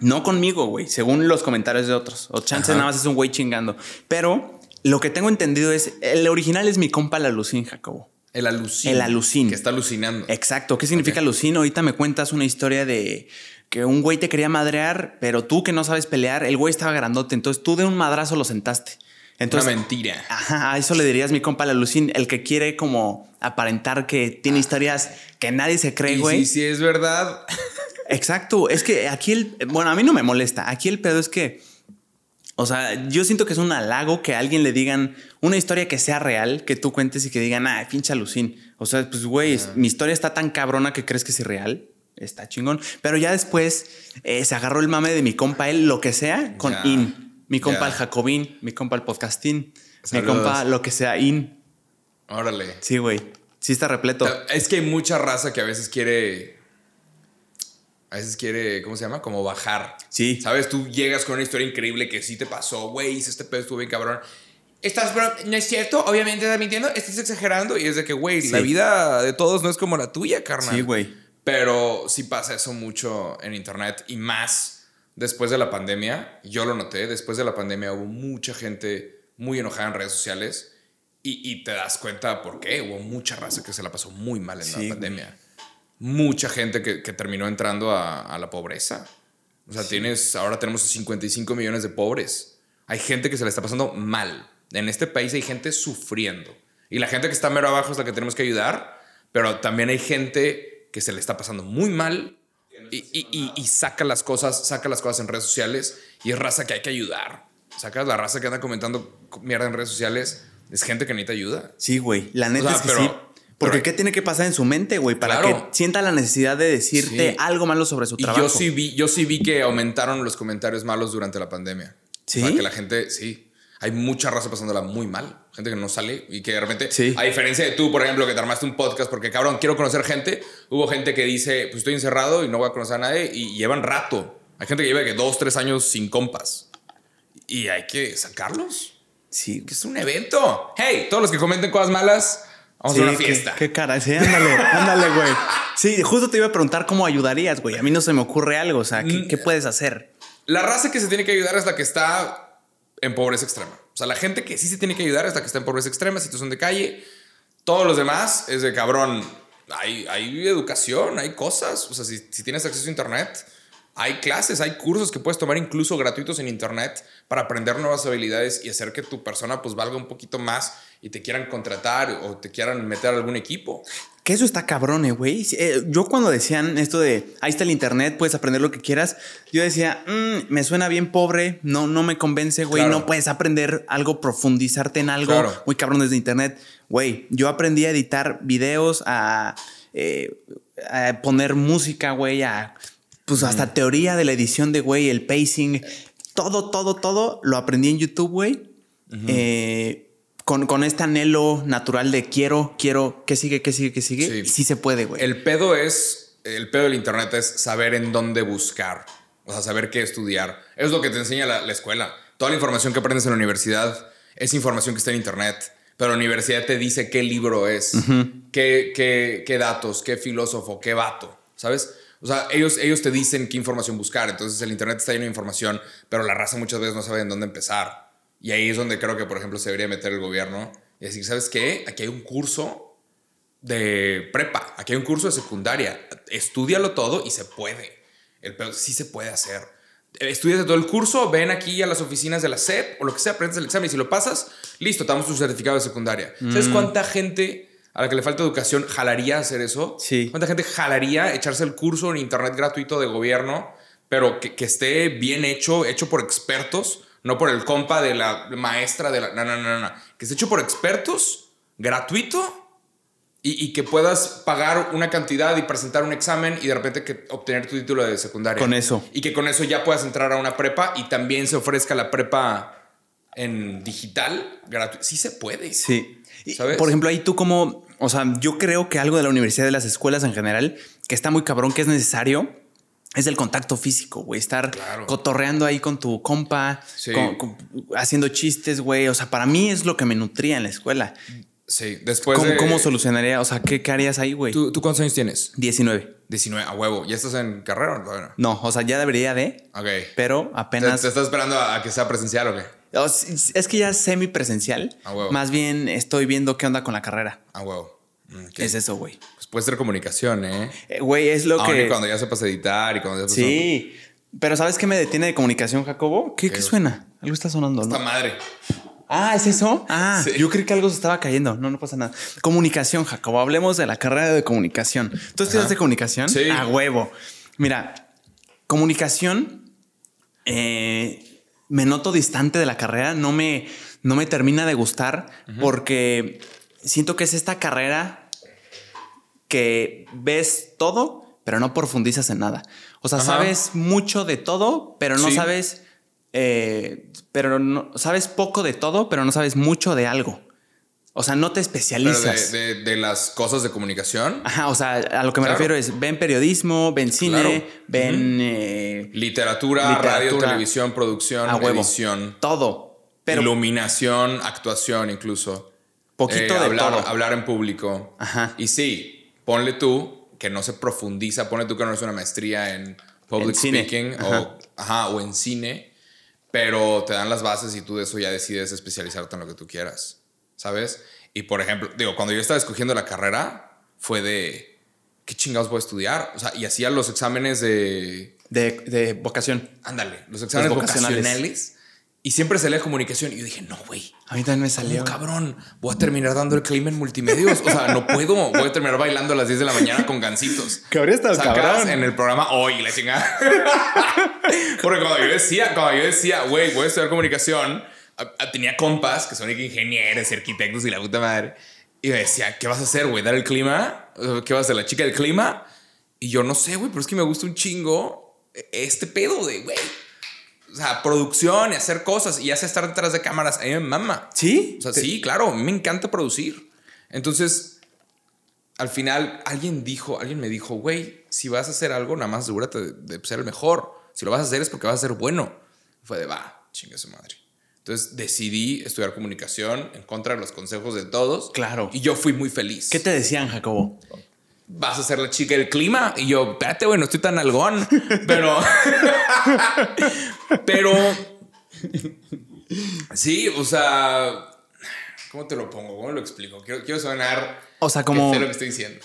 no conmigo, güey, según los comentarios de otros. O chance Ajá. nada más es un güey chingando. Pero lo que tengo entendido es, el original es mi compa la Lucín, Jacobo. El alucín. El alucín. Que está alucinando. Exacto. ¿Qué significa Lucín? Ahorita me cuentas una historia de que un güey te quería madrear, pero tú que no sabes pelear, el güey estaba grandote. Entonces tú de un madrazo lo sentaste. Entonces, Una mentira. Ajá, a eso le dirías mi compa la Lucín, el que quiere como aparentar que tiene historias que nadie se cree, güey. si, si es verdad. Exacto, es que aquí el, bueno, a mí no me molesta, aquí el pedo es que, o sea, yo siento que es un halago que a alguien le digan una historia que sea real, que tú cuentes y que digan, ah, pinche alucin. O sea, pues, güey, mi historia está tan cabrona que crees que es irreal. Está chingón. Pero ya después eh, se agarró el mame de mi compa, él, lo que sea, con in. Mi compa el Jacobín, mi compa el podcastín, mi compa lo que sea, in. Órale. Sí, güey. Sí está repleto. Es que hay mucha raza que a veces quiere. A veces quiere, ¿cómo se llama? Como bajar. Sí. ¿Sabes? Tú llegas con una historia increíble que sí te pasó, güey, hice este pedo, estuvo bien cabrón. Estás, bro, no es cierto, obviamente estás mintiendo, estás exagerando. Y es de que, güey, Sí. la vida de todos no es como la tuya, carnal. Sí, güey. Pero sí pasa eso mucho en internet y más después de la pandemia. Yo lo noté, después de la pandemia hubo mucha gente muy enojada en redes sociales y, y te das cuenta por qué. Hubo mucha raza que se la pasó muy mal en Sí, la güey. Mucha gente que, que terminó entrando a, a la pobreza. O sea, tienes, ahora tenemos 55 millones de pobres. Hay gente que se la está pasando mal. En este país hay gente sufriendo. Y la gente que está mero abajo es la que tenemos que ayudar. Pero también hay gente que se le está pasando muy mal y, y- y- y saca las cosas, saca las cosas en redes sociales y es raza que hay que ayudar. Sacas la raza que anda comentando mierda en redes sociales, es gente que necesita ayuda. Sí, güey. La neta sea, es que pero- sí. Porque ¿qué tiene que pasar en su mente, güey? Para Claro. que sienta la necesidad de decirte Sí. algo malo sobre su Y trabajo. yo sí vi, yo sí vi que aumentaron los comentarios malos durante la pandemia. ¿Sí? O sea, que la gente, sí. Hay mucha raza pasándola muy mal. Gente que no sale y que de repente, Sí. a diferencia de tú, por ejemplo, que te armaste un podcast porque, cabrón, quiero conocer gente. Hubo gente que dice, pues estoy encerrado y no voy a conocer a nadie y llevan rato. Hay gente que lleva que dos, tres años sin compas. Y hay que sacarlos. Sí. Que es un evento. Hey, todos los que comenten cosas malas, vamos Sí, a una fiesta. Qué, cara. Sí, ándale, ándale, güey. Sí, justo te iba a preguntar cómo ayudarías, güey. A mí no se me ocurre algo. O sea, ¿qué, Mm. qué puedes hacer? La raza que se tiene que ayudar es la que está en pobreza extrema. O sea, la gente que sí se tiene que ayudar es la que está en pobreza extrema, situación de calle. Todos los demás es de cabrón. Hay, hay educación, hay cosas. O sea, si, si tienes acceso a internet, hay clases, hay cursos que puedes tomar incluso gratuitos en internet para aprender nuevas habilidades y hacer que tu persona pues valga un poquito más y te quieran contratar o te quieran meter a algún equipo. Que eso está cabrón, eh, güey. Eh, yo cuando decían esto de ahí está el internet, puedes aprender lo que quieras, yo decía, "Mm, me suena bien pobre, no, no me convence, güey. Claro. No puedes aprender algo, profundizarte en algo Claro. muy cabrón desde internet. Güey, yo aprendí a editar videos, a, eh, a poner música, güey, a pues hasta teoría de la edición de güey, el pacing, todo, todo, todo lo aprendí en YouTube, güey. Eh, con, con este anhelo natural de quiero, quiero, ¿qué sigue, qué sigue, qué sigue? Sí. Y sí se puede, güey. El pedo es, el pedo del internet es saber en dónde buscar, o sea, saber qué estudiar. Es lo que te enseña la, la escuela. Toda la información que aprendes en la universidad es información que está en internet, pero la universidad te dice qué libro es, qué, qué- qué datos, qué filósofo, qué vato, ¿sabes? O sea, ellos, ellos te dicen qué información buscar, entonces el internet está lleno de información, pero la raza muchas veces no sabe en dónde empezar. Y ahí es donde creo que, por ejemplo, se debería meter el gobierno y decir, ¿sabes qué? Aquí hay un curso de prepa, aquí hay un curso de secundaria. Estudialo todo y se puede. El pedo sí se puede hacer. Estudias todo el curso, ven aquí a las oficinas de la SEP o lo que sea, aprendes el examen y si lo pasas, listo, te damos tu certificado de secundaria. ¿Sabes cuánta gente a la que le falta educación jalaría hacer eso? Sí. ¿Cuánta gente jalaría echarse el curso en internet gratuito de gobierno, pero que, que esté bien hecho, hecho por expertos, no por el compa de la maestra de la... No, no, no, no. Que esté hecho por expertos, gratuito Y, y que puedas pagar una cantidad y presentar un examen y de repente que obtener tu título de secundaria. Con eso. Y que con eso ya puedas entrar a una prepa y también se ofrezca la prepa en digital gratuito. Sí se puede. Sí. Y, ¿Sabes? Por ejemplo, ahí tú como, o sea, yo creo que algo de la universidad, de las escuelas en general, que está muy cabrón, que es necesario, es el contacto físico, güey. Estar Claro. cotorreando ahí con tu compa, Sí. con- con- haciendo chistes, güey. O sea, para mí es lo que me nutría en la escuela. Sí, después ¿Cómo, de... cómo solucionaría? O sea, ¿qué, qué harías ahí, güey? ¿Tú, tú cuántos años tienes? 19. 19, a huevo. ¿Ya estás en carrera o todavía no? No, o sea, ya debería de, Ok. pero ¿Te, apenas... te estás esperando a, a que sea presencial o qué? Es que ya es semipresencial. A huevo. Más bien estoy viendo qué onda con la carrera. A huevo. Mm. Es eso, güey. Puede ser comunicación, ¿eh? Eh, Güey, es lo Aún y que... cuando ya sepas editar y cuando ya sepas... Sí. Pero ¿sabes qué me detiene de comunicación, Jacobo? ¿Qué, ¿Qué? qué suena? Algo está sonando, Esta ¿no? madre. Ah, ¿es eso? Ah, Sí. yo creí que algo se estaba cayendo. No, no pasa nada. Comunicación, Jacobo. Hablemos de la carrera de comunicación. ¿Tú estudiaste comunicación? Sí. A huevo. Mira, comunicación eh, me noto distante de la carrera. No me, no me termina de gustar porque siento que es esta carrera que ves todo, pero no profundizas en nada. O sea, Ajá. sabes mucho de todo, pero no Sí. sabes, eh, pero no sabes poco de todo, pero no sabes mucho de algo. O sea, no te especializas. de, de- de las cosas de comunicación. Ajá, o sea, a lo que me Claro. refiero es ven periodismo, ven cine, Claro. ven eh, Literatura, Literatura. radio, televisión, producción, edición, todo, pero iluminación, actuación incluso. poquito Eh, de hablar, todo. hablar en público. Ajá. Y sí, ponle tú que no se profundiza, ponle tú que no es una maestría en public En speaking Ajá. O, ajá, o en cine, pero te dan las bases y tú de eso ya decides especializarte en lo que tú quieras, ¿sabes? Y por ejemplo, digo, cuando yo estaba escogiendo la carrera, fue de, ¿qué chingados voy a estudiar? O sea, y hacía los exámenes de, de, de vocación. ándale, los exámenes Los vocacionales. vocacionales. Y siempre salía comunicación. Y yo dije, no, güey. A mí también me salió. ¿Cómo, cabrón? Voy a terminar dando el clima en multimedios. O sea, no puedo. Voy a terminar bailando a las 10 de la mañana con gancitos. Que habría estado Sacas cabrón. en el programa hoy, la chingada. Porque cuando yo decía, cuando yo decía, güey, voy a estudiar comunicación, tenía compas que son ingenieros y arquitectos y la puta madre. Y me decía, ¿qué vas a hacer, güey? ¿Dar el clima? ¿Qué vas a ser, la chica del clima? Y yo no sé, güey, pero es que me gusta un chingo este pedo de, güey. O sea, producción y hacer cosas y ya sea estar detrás de cámaras. A mí me mama. ¿Sí? O sea, Te- sí, claro, a mí me encanta producir. Entonces, al final, alguien dijo, alguien me dijo, güey, si vas a hacer algo, nada más asegúrate de, de ser el mejor. Si lo vas a hacer es porque vas a ser bueno. Fue de, va, chingue su madre. Entonces decidí estudiar comunicación en contra de los consejos de todos. Claro. Y yo fui muy feliz. ¿Qué te decían, Jacobo? vas a ser la chica del clima. Y yo, espérate, güey, no estoy tan algón. Pero. Pero. Sí, o sea. ¿Cómo te lo pongo? ¿Cómo lo explico? Quiero, quiero sonar. O sea, que como- sé lo que estoy diciendo.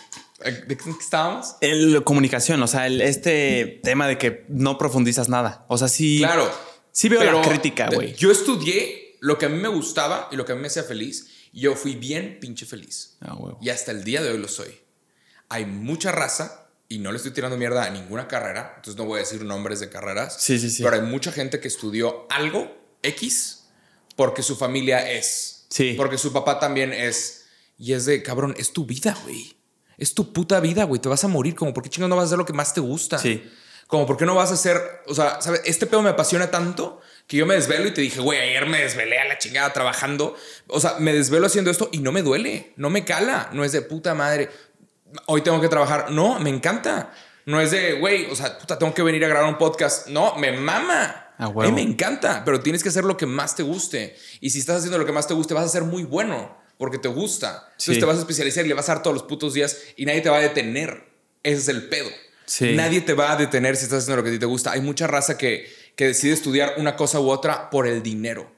¿De qué estábamos? El, comunicación, o sea, el- este tema de que no profundizas nada. O sea, sí. Claro. Sí veo pero la crítica, güey. Yo estudié lo que a mí me gustaba y lo que a mí me hacía feliz. Y yo fui bien pinche feliz. Ah. Y hasta el día de hoy lo soy. Hay mucha raza y no le estoy tirando mierda a ninguna carrera, entonces no voy a decir nombres de carreras. Sí, sí, sí. Pero hay mucha gente que estudió algo X porque su familia es. Sí. Porque su papá también es. Y es de, cabrón, es tu vida, güey. Es tu puta vida, güey. Te vas a morir. Como, ¿por qué chingados no vas a hacer lo que más te gusta? Sí. Como, ¿por qué no vas a hacer? O sea, ¿sabes? Este pedo me apasiona tanto que yo me desvelo y te dije, güey, ayer me desvelé a la chingada trabajando. O sea, me desvelo haciendo esto y no me duele, no me cala. No es de puta madre. Hoy tengo que trabajar. No, me encanta. No es de, güey, o sea, puta, tengo que venir a grabar un podcast. No, me mama. A A mí me encanta, pero tienes que hacer lo que más te guste. Y si estás haciendo lo que más te guste, vas a ser muy bueno porque te gusta. Entonces Sí. te vas a especializar y le vas a dar todos los putos días y nadie te va a detener. Ese es el pedo. Sí. Nadie te va a detener si estás haciendo lo que a ti te gusta. Hay mucha raza que, que decide estudiar una cosa u otra por el dinero.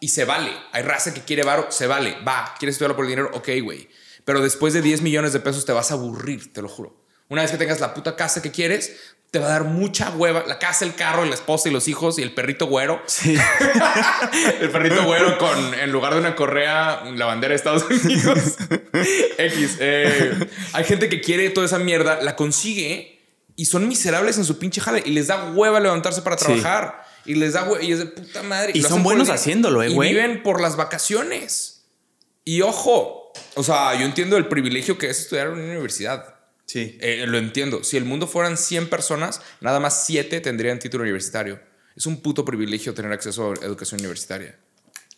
Y se vale. Hay raza que quiere varo, se vale. Va, ¿quieres estudiarlo por el dinero? Ok, güey. Pero después de 10 millones de pesos te vas a aburrir, te lo juro. Una vez que tengas la puta casa que quieres, te va a dar mucha hueva. La casa, el carro, la esposa y los hijos y el perrito güero. Sí. El perrito güero con, en lugar de una correa, la bandera de Estados Unidos. X. eh, hay gente que quiere toda esa mierda, la consigue y son miserables en su pinche jale y les da hueva levantarse para Sí. trabajar. Y les da hueva y es de puta madre. Y son buenos haciéndolo, eh, y güey. viven por las vacaciones. Y ojo, o sea, yo entiendo el privilegio que es estudiar en una universidad. Sí. Eh, lo entiendo. Si el mundo fueran 100 personas, nada más 7 tendrían título universitario. Es un puto privilegio tener acceso a educación universitaria.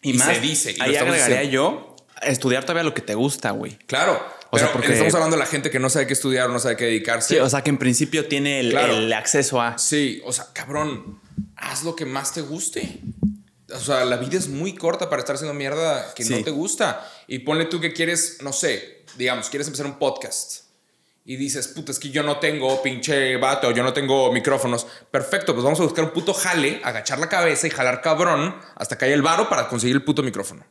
Y, Y más, se dice, y ahí agregaría diciendo. yo estudiar todavía lo que te gusta, güey. Claro. O sea, pero porque- estamos hablando de la gente que no sabe qué estudiar, no sabe qué dedicarse. Sí, o sea que en principio tiene el, Claro. el acceso a. Sí, o sea, cabrón, haz lo que más te guste. O sea, la vida es muy corta para estar haciendo mierda que Sí. no te gusta. Y ponle tú que quieres, no sé, digamos, quieres empezar un podcast. Y dices, puta, es que yo no tengo pinche vato, yo no tengo micrófonos. Perfecto, pues vamos a buscar un puto jale, agachar la cabeza y jalar cabrón hasta que haya el varo para conseguir el puto micrófono.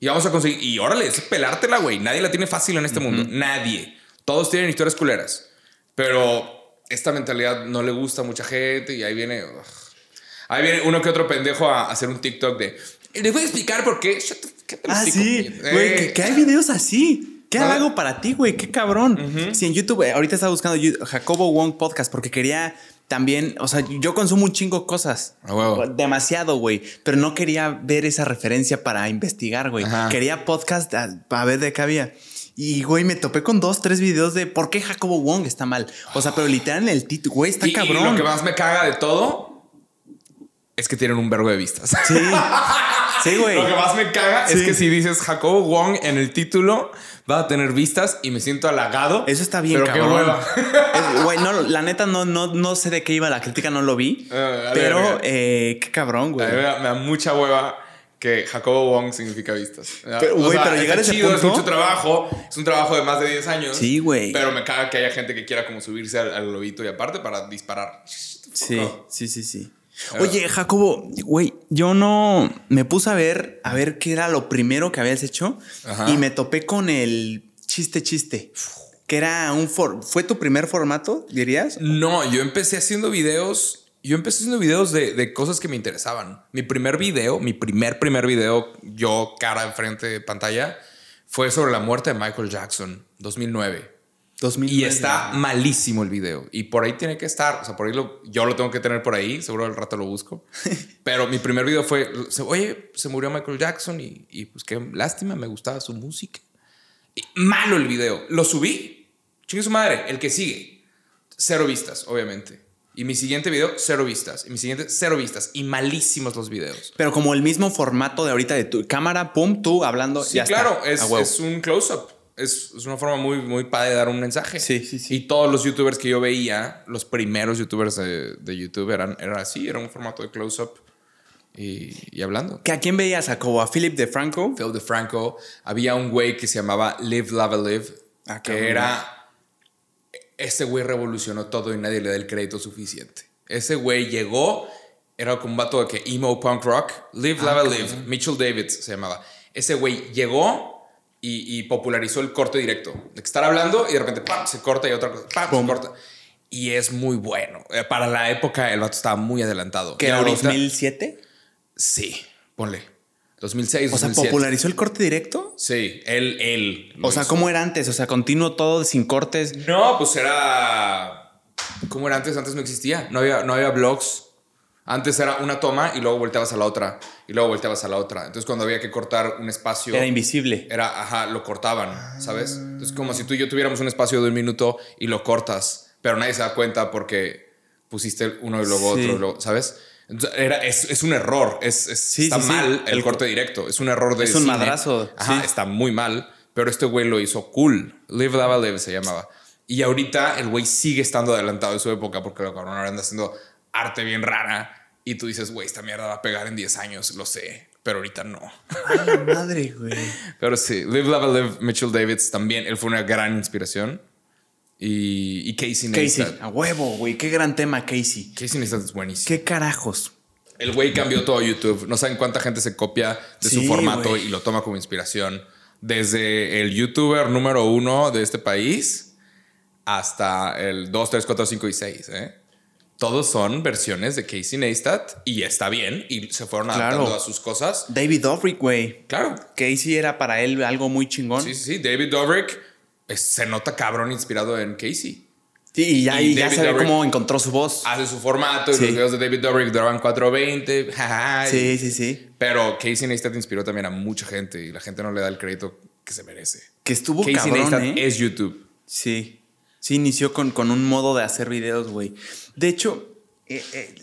Y vamos a conseguir, y órale, es pelártela, güey. Nadie la tiene fácil en este mundo. Nadie. Todos tienen historias culeras. Pero esta mentalidad no le gusta a mucha gente y ahí viene. ugh. Ahí viene uno que otro pendejo a hacer un TikTok de. Les voy a explicar por qué. ¿qué Ah, sí. Güey, Eh, que, que hay videos así. ¿Qué Ah. hago para ti, güey? Qué cabrón. Sí, en YouTube, eh, ahorita estaba buscando Jacobo Wong Podcast porque quería también, o sea, yo consumo un chingo cosas. A huevo. Demasiado, güey. Pero no quería ver esa referencia para investigar, güey. Quería podcast ah, para ver de qué había. Y, güey, me topé con dos, tres videos de por qué Jacobo Wong está mal. O sea, pero literal en el título, güey, está y, y cabrón. lo que más me caga de todo es que tienen un vergo de vistas. Sí. Sí, güey. Lo que más me caga es que si dices Jacobo Wong en el título, va a tener vistas y me siento halagado. Eso está bien, Pero qué cabrón. hueva. Es- Güey, no, la neta no, no, no sé de qué iba la crítica, no lo vi. Ah, pero ver. eh, qué cabrón, güey. me, da, mucha hueva que Jacobo Wong significa vistas. Pero, güey, pero llegar a ese chido, es punto- mucho trabajo. Es un trabajo de más de 10 años. Sí, güey. Pero me caga que haya gente que quiera como subirse al, al lobito y aparte para disparar. Sí, sí, sí, sí. Oye, Jacobo, güey, yo no me puse a ver, a ver qué era lo primero que habías hecho Ajá. y me topé con el chiste chiste, que era un for ¿fue tu primer formato, dirías? No, yo empecé haciendo videos. Yo empecé haciendo videos de, de cosas que me interesaban. Mi primer video, mi primer, primer video, yo cara enfrente de pantalla, fue sobre la muerte de Michael Jackson, 2009. 2000 Y está malísimo el video. Y por ahí tiene que estar. O sea, por ahí lo, yo lo tengo que tener por ahí. Seguro al rato lo busco. Pero mi primer video fue, oye, se murió Michael Jackson y, y pues qué lástima, me gustaba su música. Y malo el video. Lo subí. Chingue su madre. El que sigue. Cero vistas, obviamente. Y mi siguiente video, cero vistas. Y mi siguiente, cero vistas. Y malísimos los videos. Pero como el mismo formato de ahorita de tu cámara, pum, tú hablando. Sí, ya está, claro, es, a huevo. es un close-up. Es, es una forma muy, muy padre de dar un mensaje. Sí, sí, sí. Y todos los youtubers que yo veía, los primeros youtubers de, de YouTube eran, eran así, era un formato de close-up y, y hablando. ¿Que ¿A quién veías, Jacobo? ¿A Philip de Franco? Phil DeFranco, había un güey que se llamaba Live, Love, Live, Ah, que era. Ese güey revolucionó todo y nadie le da el crédito suficiente. Ese güey llegó, era como un vato de que emo punk rock. Live, Ah, Love, Live. Mitchell Davids se llamaba. Ese güey llegó y, y popularizó el corte directo. De que estar hablando y de repente ¡pam! se corta y otra cosa, ¡pam! se corta. Y es muy bueno. Eh, Para la época, el vato estaba muy adelantado. ¿Que era ahorita- 2007? Sí, ponle. 2006, O sea, 2007. ¿popularizó el corte directo? Sí, él, él. O sea, hizo. ¿cómo era antes? O sea, continuo todo sin cortes. No, pues era. ¿Cómo era antes? Antes no existía. No había, no había blogs. Antes era una toma y luego volteabas a la otra. Y luego volteabas a la otra. Entonces, cuando había que cortar un espacio. Era invisible. Era, ajá, lo cortaban, ¿sabes? Entonces, como si tú y yo tuviéramos un espacio de un minuto y lo cortas, pero nadie se da cuenta porque pusiste uno y luego Sí. otro, y luego, ¿sabes? Entonces, era, es, es un error, es, es- Sí, está sí, mal el, El- corte directo, es un error de Es un cine. madrazo, Ajá, está muy mal, pero este güey lo hizo cool. Live, Lava, Live se llamaba. Y ahorita el güey sigue estando adelantado de su época porque lo cabrón ahora anda haciendo arte bien rara y tú dices, güey, esta mierda va a pegar en 10 años, lo sé, pero ahorita no. Ay, madre, güey. Pero sí, Live, Love, Live, Mitchell Davids también, él fue una gran inspiración. Y, y Casey Casey, Neistat. a huevo, güey. Qué gran tema, Casey. Casey Neistat es buenísimo. ¿Qué carajos? El güey cambió todo YouTube. No saben cuánta gente se copia de su Sí, formato güey. y lo toma como inspiración. Desde el youtuber número uno de este país hasta el 2, 3, 4, 5 y 6. ¿eh? Todos son versiones de Casey Neistat y está bien y se fueron Claro. adaptando a sus cosas. David Dobrik, güey. Claro. Casey era para él algo muy chingón. Sí, sí, sí. David Dobrik es- se nota cabrón inspirado en Casey. Sí, y ya, Y y ya se ve cómo encontró su voz. Hace su formato y Sí. los videos de David Dobrik duraban 420. jaja, y- Sí, sí, sí. Pero Casey Neistat inspiró también a mucha gente y la gente no le da el crédito que se merece. Que estuvo Casey cabrón, Neistat ¿eh? es YouTube. Sí. Sí, inició con, con un modo de hacer videos, güey. De hecho, eh, eh,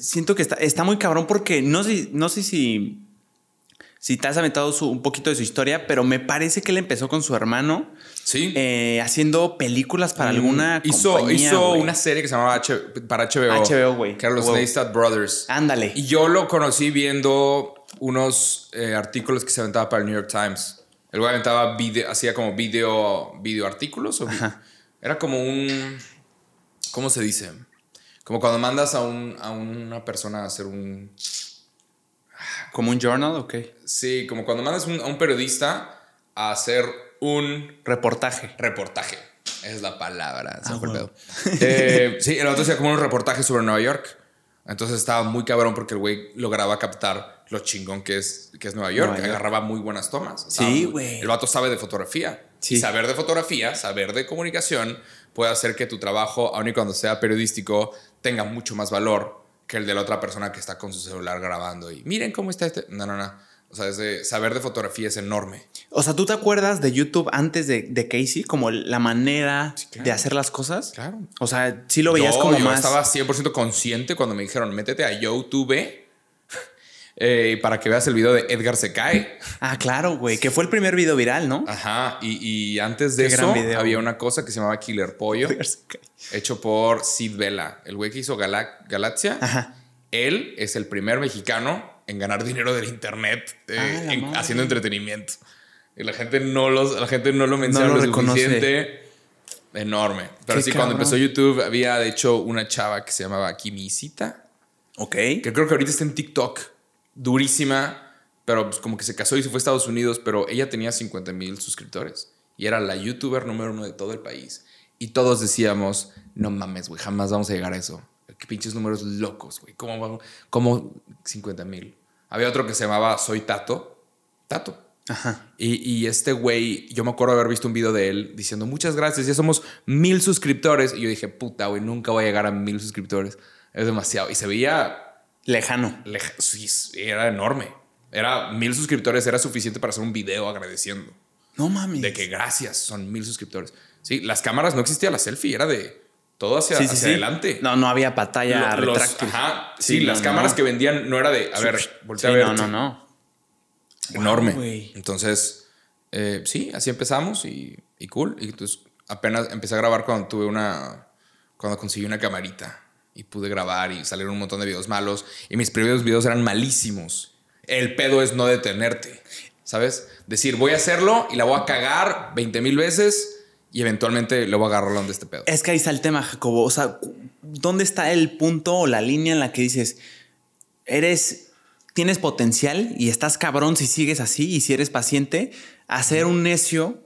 siento que está, está muy cabrón porque no sé, no sé si, si te has aventado su- un poquito de su historia, pero me parece que él empezó con su hermano Sí. eh, haciendo películas para alguna Mm, hizo, compañía, hizo güey. una serie que se llamaba H- para HBO. HBO, güey. Que eran los Wow. Neistat Brothers. Ándale. Y yo lo conocí viendo unos eh, artículos que se aventaba para el New York Times. El güey aventaba video, hacía como video, video artículos. o Ajá. Era como un. ¿Cómo se dice? Como cuando mandas a, un, a una persona a hacer un. ¿Como un journal? Ok. Sí, como cuando mandas un- a un periodista a hacer un Reportaje. reportaje. Esa es la palabra. Ah, bueno. Eh, sí, el otro hacía como un reportaje sobre Nueva York. Entonces estaba muy cabrón porque el güey lograba captar lo chingón que es, que es Nueva York. Nueva York. Agarraba muy buenas tomas. Estaba Sí, güey. El vato sabe de fotografía. Sí. Saber de fotografía, saber de comunicación, puede hacer que tu trabajo, aun y cuando sea periodístico, tenga mucho más valor que el de la otra persona que está con su celular grabando. Y miren cómo está este. No, no, no. O sea, ese saber de fotografía es enorme. O sea, ¿tú te acuerdas de YouTube antes de, de Casey? Como la manera Sí, claro. de hacer las cosas. Claro. O sea, sí lo veías yo, como yo más. estaba 100% consciente cuando me dijeron, métete a YouTube eh, para que veas el video de Edgar se cae. Ah, claro, güey. Que fue el primer video viral, ¿no? Ajá. Y, y antes de Qué eso gran video, había una cosa que se llamaba Killer Pollo, hecho por Sid Vela, el güey que hizo Gala- Galaxia. Ajá. Él es el primer mexicano en ganar dinero del internet eh, Ah, en- haciendo entretenimiento. Y la gente no, los, la gente no lo menciona lo lo, reconoce. suficiente. Enorme. Pero Qué sí, cuando cabrón. empezó YouTube había de hecho una chava que se llamaba Kimisita, Ok. que creo que ahorita está en TikTok, durísima, pero pues como que se casó y se fue a Estados Unidos, pero ella tenía 50 mil suscriptores y era la youtuber número uno de todo el país. Y todos decíamos, no mames, güey, jamás vamos a llegar a eso. Qué pinches números locos, güey. ¿Cómo, vamos- cómo 50 mil? Había otro que se llamaba Soy Tato. Tato. Ajá. Y, y este güey, yo me acuerdo haber visto un video de él diciendo muchas gracias, ya somos mil suscriptores. Y yo dije, puta, güey, nunca voy a llegar a mil suscriptores. Es demasiado. Y se veía Lejano. Leja- sí, era enorme. Era mil suscriptores, era suficiente para hacer un video agradeciendo. No mames. De que gracias, son mil suscriptores. Sí, las cámaras no existía la selfie, era de todo hacia, Sí, sí, hacia sí. adelante. No, no había pantalla Lo- los- retráctil. ajá, sí, las no, cámaras no. que vendían no era de, a ver, voltea a ver. no, no, no. Enorme. Wow, entonces, eh, sí, así empezamos y, y cool. Y entonces apenas empecé a grabar cuando tuve una, cuando conseguí una camarita y pude grabar y salieron un montón de videos malos. Y mis primeros videos eran malísimos. El pedo es no detenerte, ¿sabes? Decir, voy a hacerlo y la voy a cagar 20 mil veces y eventualmente le voy a agarrar donde este pedo. Es que ahí está el tema, Jacobo. O sea, ¿dónde está el punto o la línea en la que dices, eres, tienes potencial y estás cabrón si sigues así y si eres paciente, a ser un necio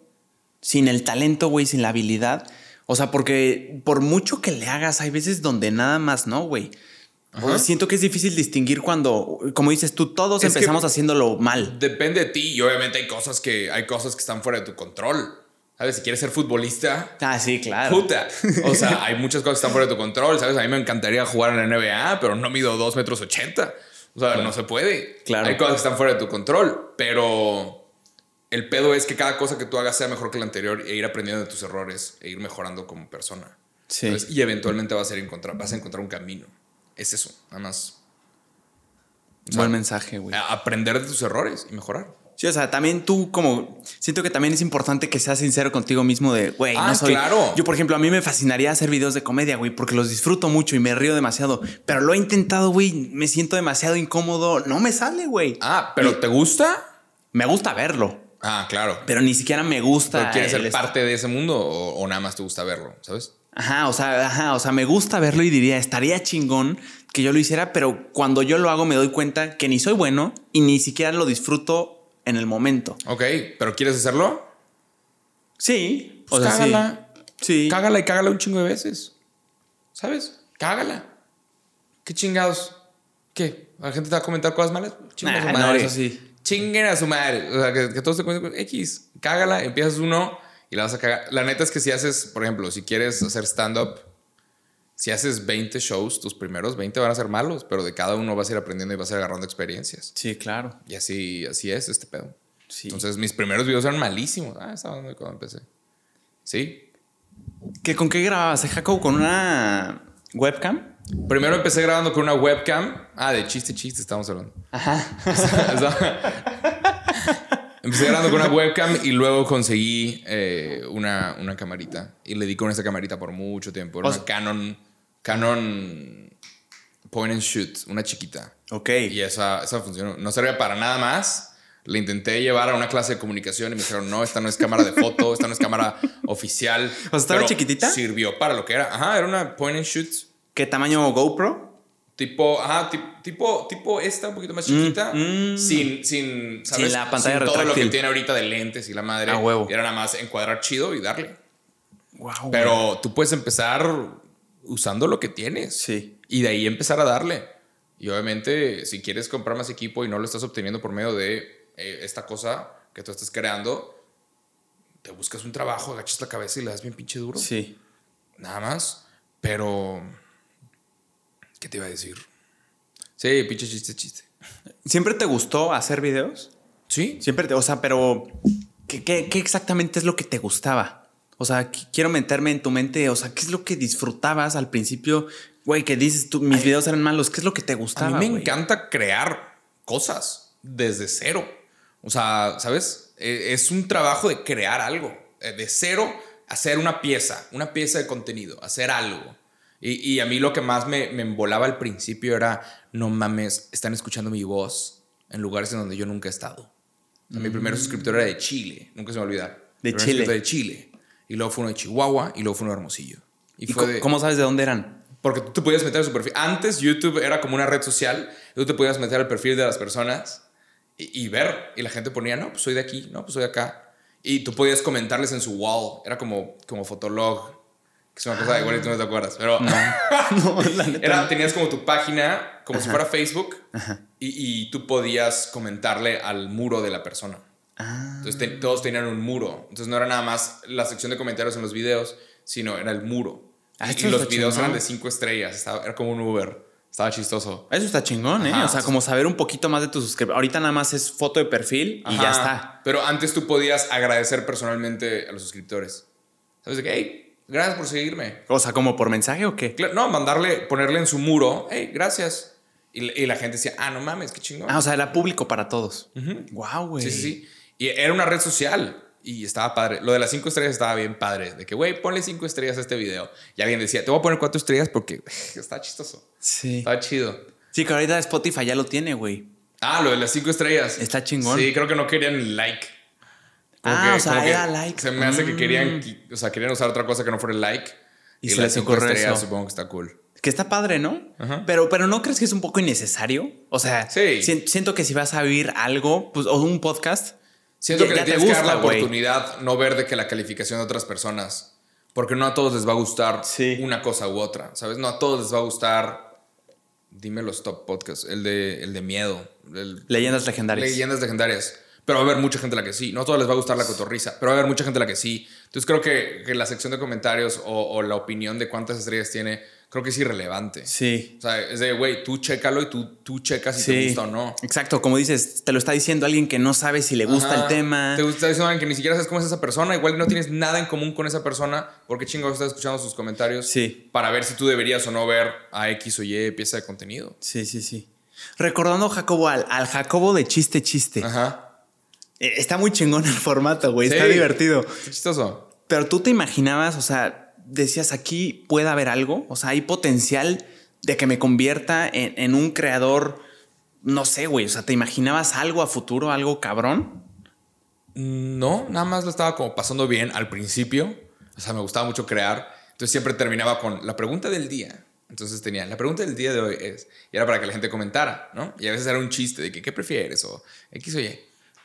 sin el talento, güey, sin la habilidad? O sea, porque por mucho que le hagas, hay veces donde nada más no, güey. O sea, Ajá. siento que es difícil distinguir cuando, como dices tú, todos Es empezamos haciéndolo mal. Depende de ti y obviamente hay cosas que, hay cosas que están fuera de tu control. ¿Sabes? Si quieres ser futbolista, Ah, sí, claro. Puta. O sea, hay muchas cosas que están fuera de tu control, ¿sabes? A mí me encantaría jugar en la NBA, pero no mido 2 metros 80. O sea, no se puede. Claro. Hay cosas que están fuera de tu control, pero el pedo es que cada cosa que tú hagas sea mejor que la anterior e ir aprendiendo de tus errores e ir mejorando como persona. Sí. Y eventualmente vas a, encontrar, vas a encontrar un camino. Es eso, nada más. O sea, Buen mensaje, güey. Aprender de tus errores y mejorar. Sí, o sea, también tú como siento que también es importante que seas sincero contigo mismo de, güey, Ah, no soy. claro. Yo, por ejemplo, a mí me fascinaría hacer videos de comedia, güey, porque los disfruto mucho y me río demasiado, pero lo he intentado, güey, me siento demasiado incómodo, no me sale, güey. Ah, ¿pero te gusta? Me gusta verlo, Ah, claro. pero ni siquiera me gusta. ¿Pero quieres ser est- parte de ese mundo o, o nada más te gusta verlo, sabes? Ajá, o sea, ajá, o sea, me gusta verlo y diría, estaría chingón que yo lo hiciera, pero cuando yo lo hago me doy cuenta que ni soy bueno y ni siquiera lo disfruto en el momento. Ok, ¿pero quieres hacerlo? Sí, Pues o sea, sí. cágala. Sí. Cágala y cágala un chingo de veces. ¿Sabes? Cágala. ¿Qué chingados? ¿Qué? ¿La gente te va a comentar cosas malas? Chinga a su Nah, no, madre. Chinguen a su madre. O sea, que, que todos te cuenten X. Cágala, empiezas uno y la vas a cagar. La neta es que si haces, por ejemplo, si quieres hacer stand-up, si haces 20 shows, tus primeros 20 van a ser malos, pero de cada uno vas a ir aprendiendo y vas a ir agarrando experiencias. Sí, claro. Y así, así es este pedo. Sí. Entonces mis primeros videos eran malísimos. Ah, estaba donde cuando empecé. Sí. ¿Qué, ¿Con qué grababas, Jacob? ¿Con una webcam? Primero empecé grabando con una webcam. Ah, de chiste, chiste, estamos hablando. empecé grabando con una webcam y luego conseguí eh, una, una camarita. Y le di con esa camarita por mucho tiempo. Era O una sea- Canon, Canon Point and Shoot, una chiquita. Ok. Y esa, esa funcionó. No servía para nada más. Le intenté llevar a una clase de comunicación y me dijeron, no, esta no es cámara de foto, esta no es cámara oficial. O sea, ¿estaba chiquitita? Sirvió para lo que era. Ajá, era una point and shoot. ¿Qué tamaño GoPro? Tipo, ajá, ti- tipo, tipo esta, un poquito más chiquita. mm. Sin, sin, ¿sabes? la pantalla Sin todo lo que retráctil. tiene ahorita de lentes y la madre. A huevo. Y era nada más encuadrar chido y darle. Wow. Pero tú puedes empezar usando lo que tienes. Sí. Y de ahí empezar a darle. Y obviamente, si quieres comprar más equipo y no lo estás obteniendo por medio de eh, esta cosa que tú estás creando, te buscas un trabajo, agachas la cabeza y le das bien pinche duro. Sí. Nada más. Pero. ¿Qué te iba a decir? Sí, pinche chiste, chiste. ¿Siempre te gustó hacer videos? Sí. Siempre te, o sea, pero ¿qué, qué, qué exactamente es lo que te gustaba? O sea, qu- quiero meterme en tu mente, o sea, ¿qué es lo que disfrutabas al principio? Güey, que dices tú, mis videos eran malos, ¿qué es lo que te A gustaba? mí me encanta crear cosas desde cero. O sea, ¿sabes? Eh, Es un trabajo de crear algo. Eh, De cero, hacer una pieza, una pieza de contenido, hacer algo. Y, y a mí lo que más me, me embolaba al principio era, no mames, están escuchando mi voz en lugares en donde yo nunca he estado. Sea, Mi primer suscriptor era de Chile, nunca se me olvida. De Chile. De Chile. Y luego fue uno de Chihuahua y luego fue uno de Hermosillo. Y, ¿Y fue co- de, ¿Cómo sabes de dónde eran? porque tú te podías meter a su perfil. Antes YouTube era como una red social. Tú te podías meter al perfil de las personas y, y ver. Y la gente ponía, no, pues soy de aquí, no, pues soy de acá. Y tú podías comentarles en su wall. Era como, como Fotolog. Que es una cosa, igual y tú no te acuerdas. Pero No, la neta era, no. tenías como tu página, como si fuera Facebook. Y, y tú podías comentarle al muro de la persona. Ah, Entonces te- todos tenían un muro. Entonces no era nada más la sección de comentarios en los videos, sino era el muro. Ah, y, y los videos chingón. eran de cinco estrellas. Estaba- era como un Uber. Estaba chistoso. eso está chingón, ¿eh? Ajá. O sea, como saber un poquito más de tu suscriptor. Ahorita nada más es foto de perfil y ya Ajá. está. Pero antes tú podías agradecer personalmente a los suscriptores. ¿Sabes de qué? Hey, gracias por seguirme. O sea, como por mensaje o qué? No, mandarle, ponerle en su muro, hey, gracias. Y, y la gente decía, ah, no mames, qué chingón. Ah, o sea, era público para todos. Wow, güey. Sí, sí, sí. Y era una red social. Y estaba padre. Lo de las cinco estrellas estaba bien padre. De que, güey, ponle cinco estrellas a este video. Y alguien decía, te voy a poner cuatro estrellas porque está chistoso. Sí. Está chido. Sí, que ahorita Spotify ya lo tiene, güey. Ah, lo de las cinco estrellas. Está chingón. Sí, creo que no querían like. Ah, o sea, que era like. Se me hace que Mm. querían, qui- o sea, querían usar otra cosa que no fuera el like. Y se las les ocurrió eso. supongo que está cool. Que está padre, ¿no? Ajá. Pero, pero ¿no crees que es un poco innecesario? O sea, Sí. si- siento que si vas a vivir algo, pues, o un podcast, Siento ya- que ya le tienes que dar gusta, la güey. oportunidad, no ver de que la calificación de otras personas. Porque no a todos les va a gustar Sí. una cosa u otra, ¿sabes? No a todos les va a gustar. Dime los top podcasts. El de, el de miedo. el- leyendas legendarias. Leyendas legendarias. Pero va a haber mucha gente a la que sí. No a todos les va a gustar la cotorriza, pero va a haber mucha gente a la que sí. Entonces creo que, que la sección de comentarios o, o la opinión de cuántas estrellas tiene, creo que es irrelevante. Sí. O sea, es de, güey, tú chécalo y tú, tú checas si te Sí. gusta o no. Exacto, como dices, te lo está diciendo alguien que no sabe si le gusta Ajá. el tema. Te gusta diciendo alguien que ni siquiera sabes cómo es esa persona, igual no tienes nada en común con esa persona, porque chingados estás escuchando sus comentarios Sí. para ver si tú deberías o no ver a X o Y pieza de contenido. Sí, sí, sí. Recordando Jacobo al, al Jacobo de chiste chiste. Ajá. Eh, Está muy chingón el formato, güey. Está divertido. Está chistoso. Pero tú te imaginabas, o sea, decías aquí puede haber algo. O sea, hay potencial de que me convierta en, en un creador. No sé, güey. O sea, ¿te imaginabas algo a futuro, algo cabrón? No, nada más lo estaba como pasando bien al principio. O sea, me gustaba mucho crear. Entonces siempre terminaba con la pregunta del día. Entonces tenía, la pregunta del día de hoy es, y era para que la gente comentara, ¿no? Y a veces era un chiste de que, ¿qué prefieres? O X o Y.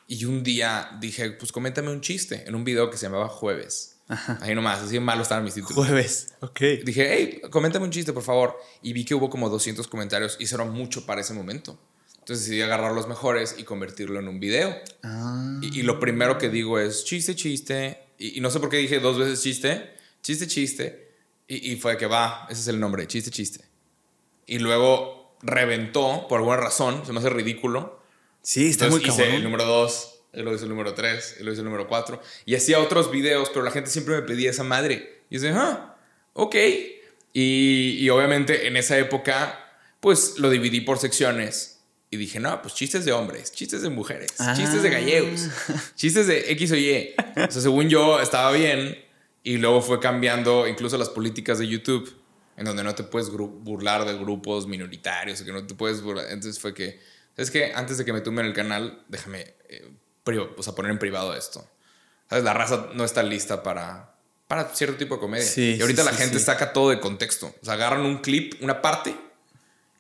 Y un día dije, pues coméntame un chiste en un video que se llamaba Jueves. Ahí nomás, así malo estaban mis títulos. Jueves. Ok. Dije, hey, coméntame un chiste, por favor. Y vi que hubo como 200 comentarios y eso era mucho para ese momento. Entonces decidí agarrar los mejores y convertirlo en un video. Ah. Y, y lo primero que digo es chiste, chiste. Y, y no sé por qué dije dos veces chiste, chiste, chiste. Y, y fue que va, ese es el nombre, chiste, chiste. Y luego reventó por alguna razón, se me hace ridículo. Sí, está Entonces muy hice cabrón. el número dos, y luego hice el número 3, y luego hice el número 4. Y hacía otros videos, pero la gente siempre me pedía esa madre. Y yo ah, ok. Y, y obviamente en esa época, pues lo dividí por secciones. Y dije, no, pues chistes de hombres, chistes de mujeres, Ah. chistes de gallegos, chistes de X o Y. O sea, según yo, estaba bien. Y luego fue cambiando incluso las políticas de YouTube, en donde no te puedes burlar de grupos minoritarios, o que no te puedes burlar. Entonces fue que, ¿sabes qué? Antes de que me tumben el canal, déjame eh, o sea, poner en privado esto. ¿Sabes? La raza no está lista para, para cierto tipo de comedia. Sí, y ahorita sí, la sí, gente saca todo de contexto. O sea, agarran un clip, una parte,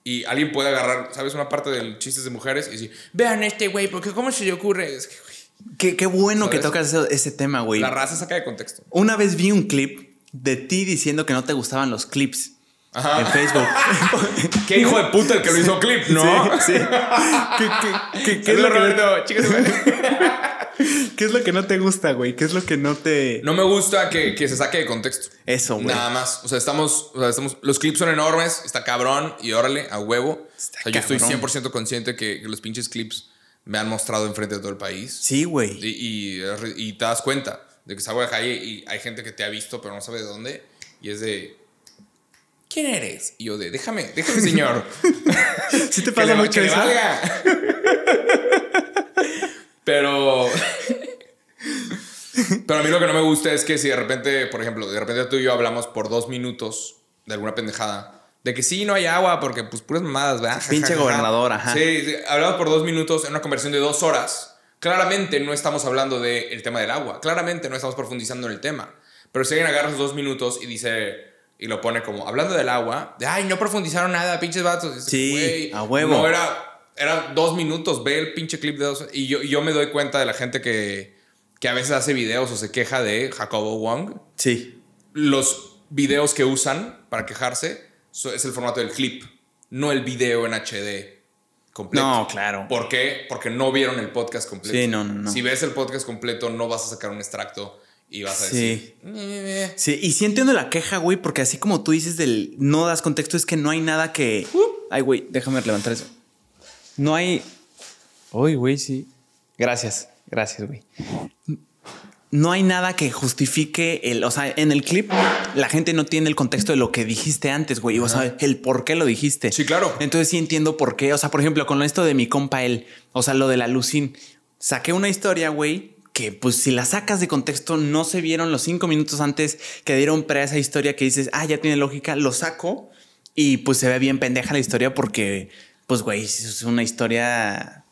y alguien puede agarrar, ¿sabes? Una parte del chistes de mujeres y decir, vean este güey, porque ¿cómo se le ocurre? Es que, güey, Qué, qué bueno que tocas ese, ese tema, güey. la raza saca de contexto. Una vez vi un clip de ti diciendo que no te gustaban los clips Ajá. en Facebook. Qué hijo de puta el que lo hizo clip, ¿no? Sí, sí. ¿Qué, qué- qué- qué es lo que, qué es lo que no te gusta, güey? ¿Qué es lo que no te...? No me gusta que, que se saque de contexto. Eso, güey. Nada más. O sea, estamos, o sea, estamos. Los clips son enormes, está cabrón y órale, a huevo. Está o sea, yo estoy cabrón. 100% consciente que, que los pinches clips me han mostrado enfrente de todo el país. Sí, güey. Y, y, y te das cuenta de que salgo de la calle y hay gente que te ha visto, pero no sabe de dónde. Y es de. ¿Quién eres? Y yo de, déjame, déjame, señor. Sí te que pasa le, mucho le eso. valga. pero. Pero a mí lo que no me gusta es que si de repente, por ejemplo, de repente tú y yo hablamos por dos minutos de alguna pendejada, de que sí, no hay agua porque pues puras mamadas, ¿verdad? Pinche gobernador, ajá. Sí, sí, hablamos por dos minutos en una conversión de dos horas. Claramente no estamos hablando del tema del agua. Claramente no estamos profundizando en el tema. Pero si alguien agarra esos dos minutos y dice, y lo pone como, hablando del agua, de, ay, no profundizaron nada, pinches vatos. Dice, Sí, "Güey, a huevo. No era, era dos minutos, ve el pinche clip de dos. Y yo, y yo me doy cuenta de la gente que, que a veces hace videos o se queja de Jacobo Wong. Sí. Los videos que usan para quejarse es el formato del clip, no el video en HD completo. No, claro. ¿Por qué? Porque no vieron el podcast completo. Sí, no, no, no. Si ves el podcast completo, no vas a sacar un extracto y vas a Sí. decir. Sí, y sí entiendo la queja, güey, porque así como tú dices del no das contexto, es que no hay nada que. Ay, güey, déjame levantar eso. No hay. Uy, güey, sí. Gracias, gracias, güey. No hay nada que justifique el. O sea, en el clip, la gente no tiene el contexto de lo que dijiste antes, güey. O sea, el por qué lo dijiste. Sí, claro. Entonces sí entiendo por qué. O sea, por ejemplo, con esto de mi compa él, o sea, lo de la Lucín, saqué una historia, güey, que pues si la sacas de contexto, no se vieron los cinco minutos antes que dieron pre a esa historia que dices, ah, ya tiene lógica, lo saco y pues se ve bien pendeja la historia porque, pues, güey, es una historia,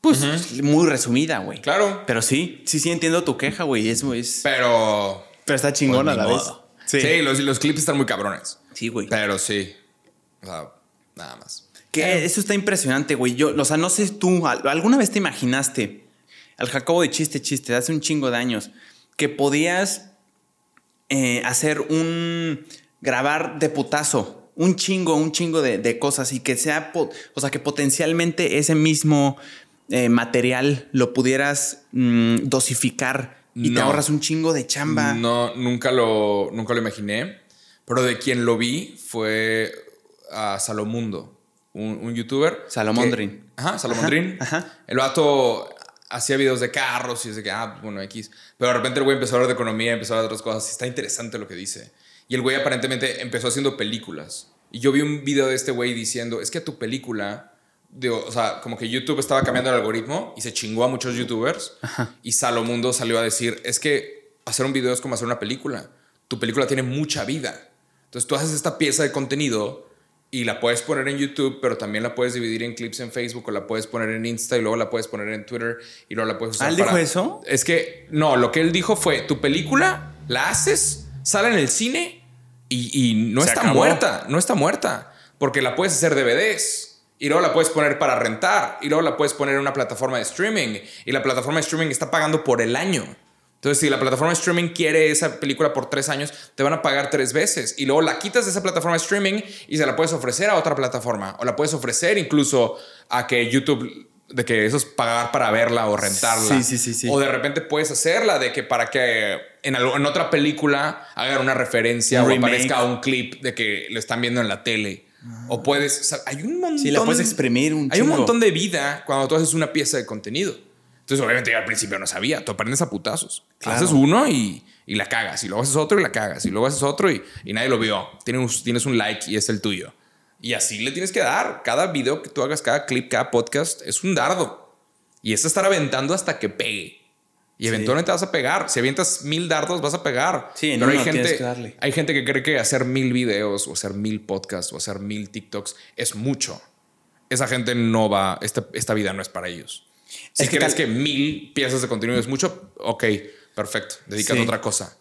pues, muy resumida, güey. Claro. Pero sí, sí, sí entiendo tu queja, güey. Es, es, Pero. pero está chingona pues, la vez. modo. Sí, los, los clips están muy cabrones. Sí, güey. Pero sí. O sea, nada más. Que eso está impresionante, güey. Yo, o sea, no sé tú, ¿al- ¿alguna vez te imaginaste al Jacobo de chiste, chiste, hace un chingo de años, que podías eh, hacer un. grabar de putazo, un chingo, un chingo de, de cosas y que sea, o sea, que potencialmente ese mismo eh, material lo pudieras mm, dosificar y te ahorras un chingo de chamba. No, nunca lo, nunca lo imaginé. Pero de quien lo vi fue a Salomundo, un, un youtuber. Salomondrin. que- Ajá, Salomondrin. Ajá, ajá. El vato hacía videos de carros y es de que, ah, bueno, X. Pero de repente el güey empezó a hablar de economía, empezó a hablar de otras cosas. Está interesante lo que dice. Y el güey aparentemente empezó haciendo películas. Y yo vi un video de este güey diciendo, es que tu película, digo, o sea, como que YouTube estaba cambiando el algoritmo y se chingó a muchos youtubers. Y Salomundo salió a decir, es que hacer un video es como hacer una película. Tu película tiene mucha vida. Entonces tú haces esta pieza de contenido y la puedes poner en YouTube, pero también la puedes dividir en clips en Facebook o la puedes poner en Insta y luego la puedes poner en Twitter y luego la puedes usar ¿Ah, él dijo para- eso? Es que, no, lo que él dijo fue, tu película la haces, sale en el cine y, y no Se está acabó. muerta, no está muerta, porque la puedes hacer DVDs. Y luego la puedes poner para rentar. Y luego la puedes poner en una plataforma de streaming. Y la plataforma de streaming está pagando por el año. Entonces, si la plataforma de streaming quiere esa película por tres años, te van a pagar tres veces. Y luego la quitas de esa plataforma de streaming y se la puedes ofrecer a otra plataforma. O la puedes ofrecer incluso a que YouTube, de que eso es pagar para verla o rentarla. Sí, sí, sí, sí. O de repente puedes hacerla de que para que en, algo- en otra película hagan una referencia Un o aparezca un clip de que lo están viendo en la tele. O puedes, o sea, hay un montón. Sí, la puedes exprimir un Hay un montón de vida cuando tú haces una pieza de contenido. Entonces, obviamente, yo al principio no sabía. Tú aprendes a putazos. Claro. Haces uno y, y la cagas. Y luego haces otro y la cagas. Y luego haces otro y, y nadie lo vio. Tienes un, tienes un like y es el tuyo. Y así le tienes que dar. Cada video que tú hagas, cada clip, cada podcast es un dardo. Y es estar aventando hasta que pegue. Y eventualmente vas a pegar. Si avientas mil dardos, vas a pegar. Sí, Pero hay uno tienes gente, que darle. hay gente que cree que hacer mil videos o hacer mil podcasts o hacer mil TikToks es mucho. Esa gente no va, esta, esta vida no es para ellos. Si Es que crees que mil piezas de contenido es mucho, ok, perfecto, dedícate Sí. a otra cosa.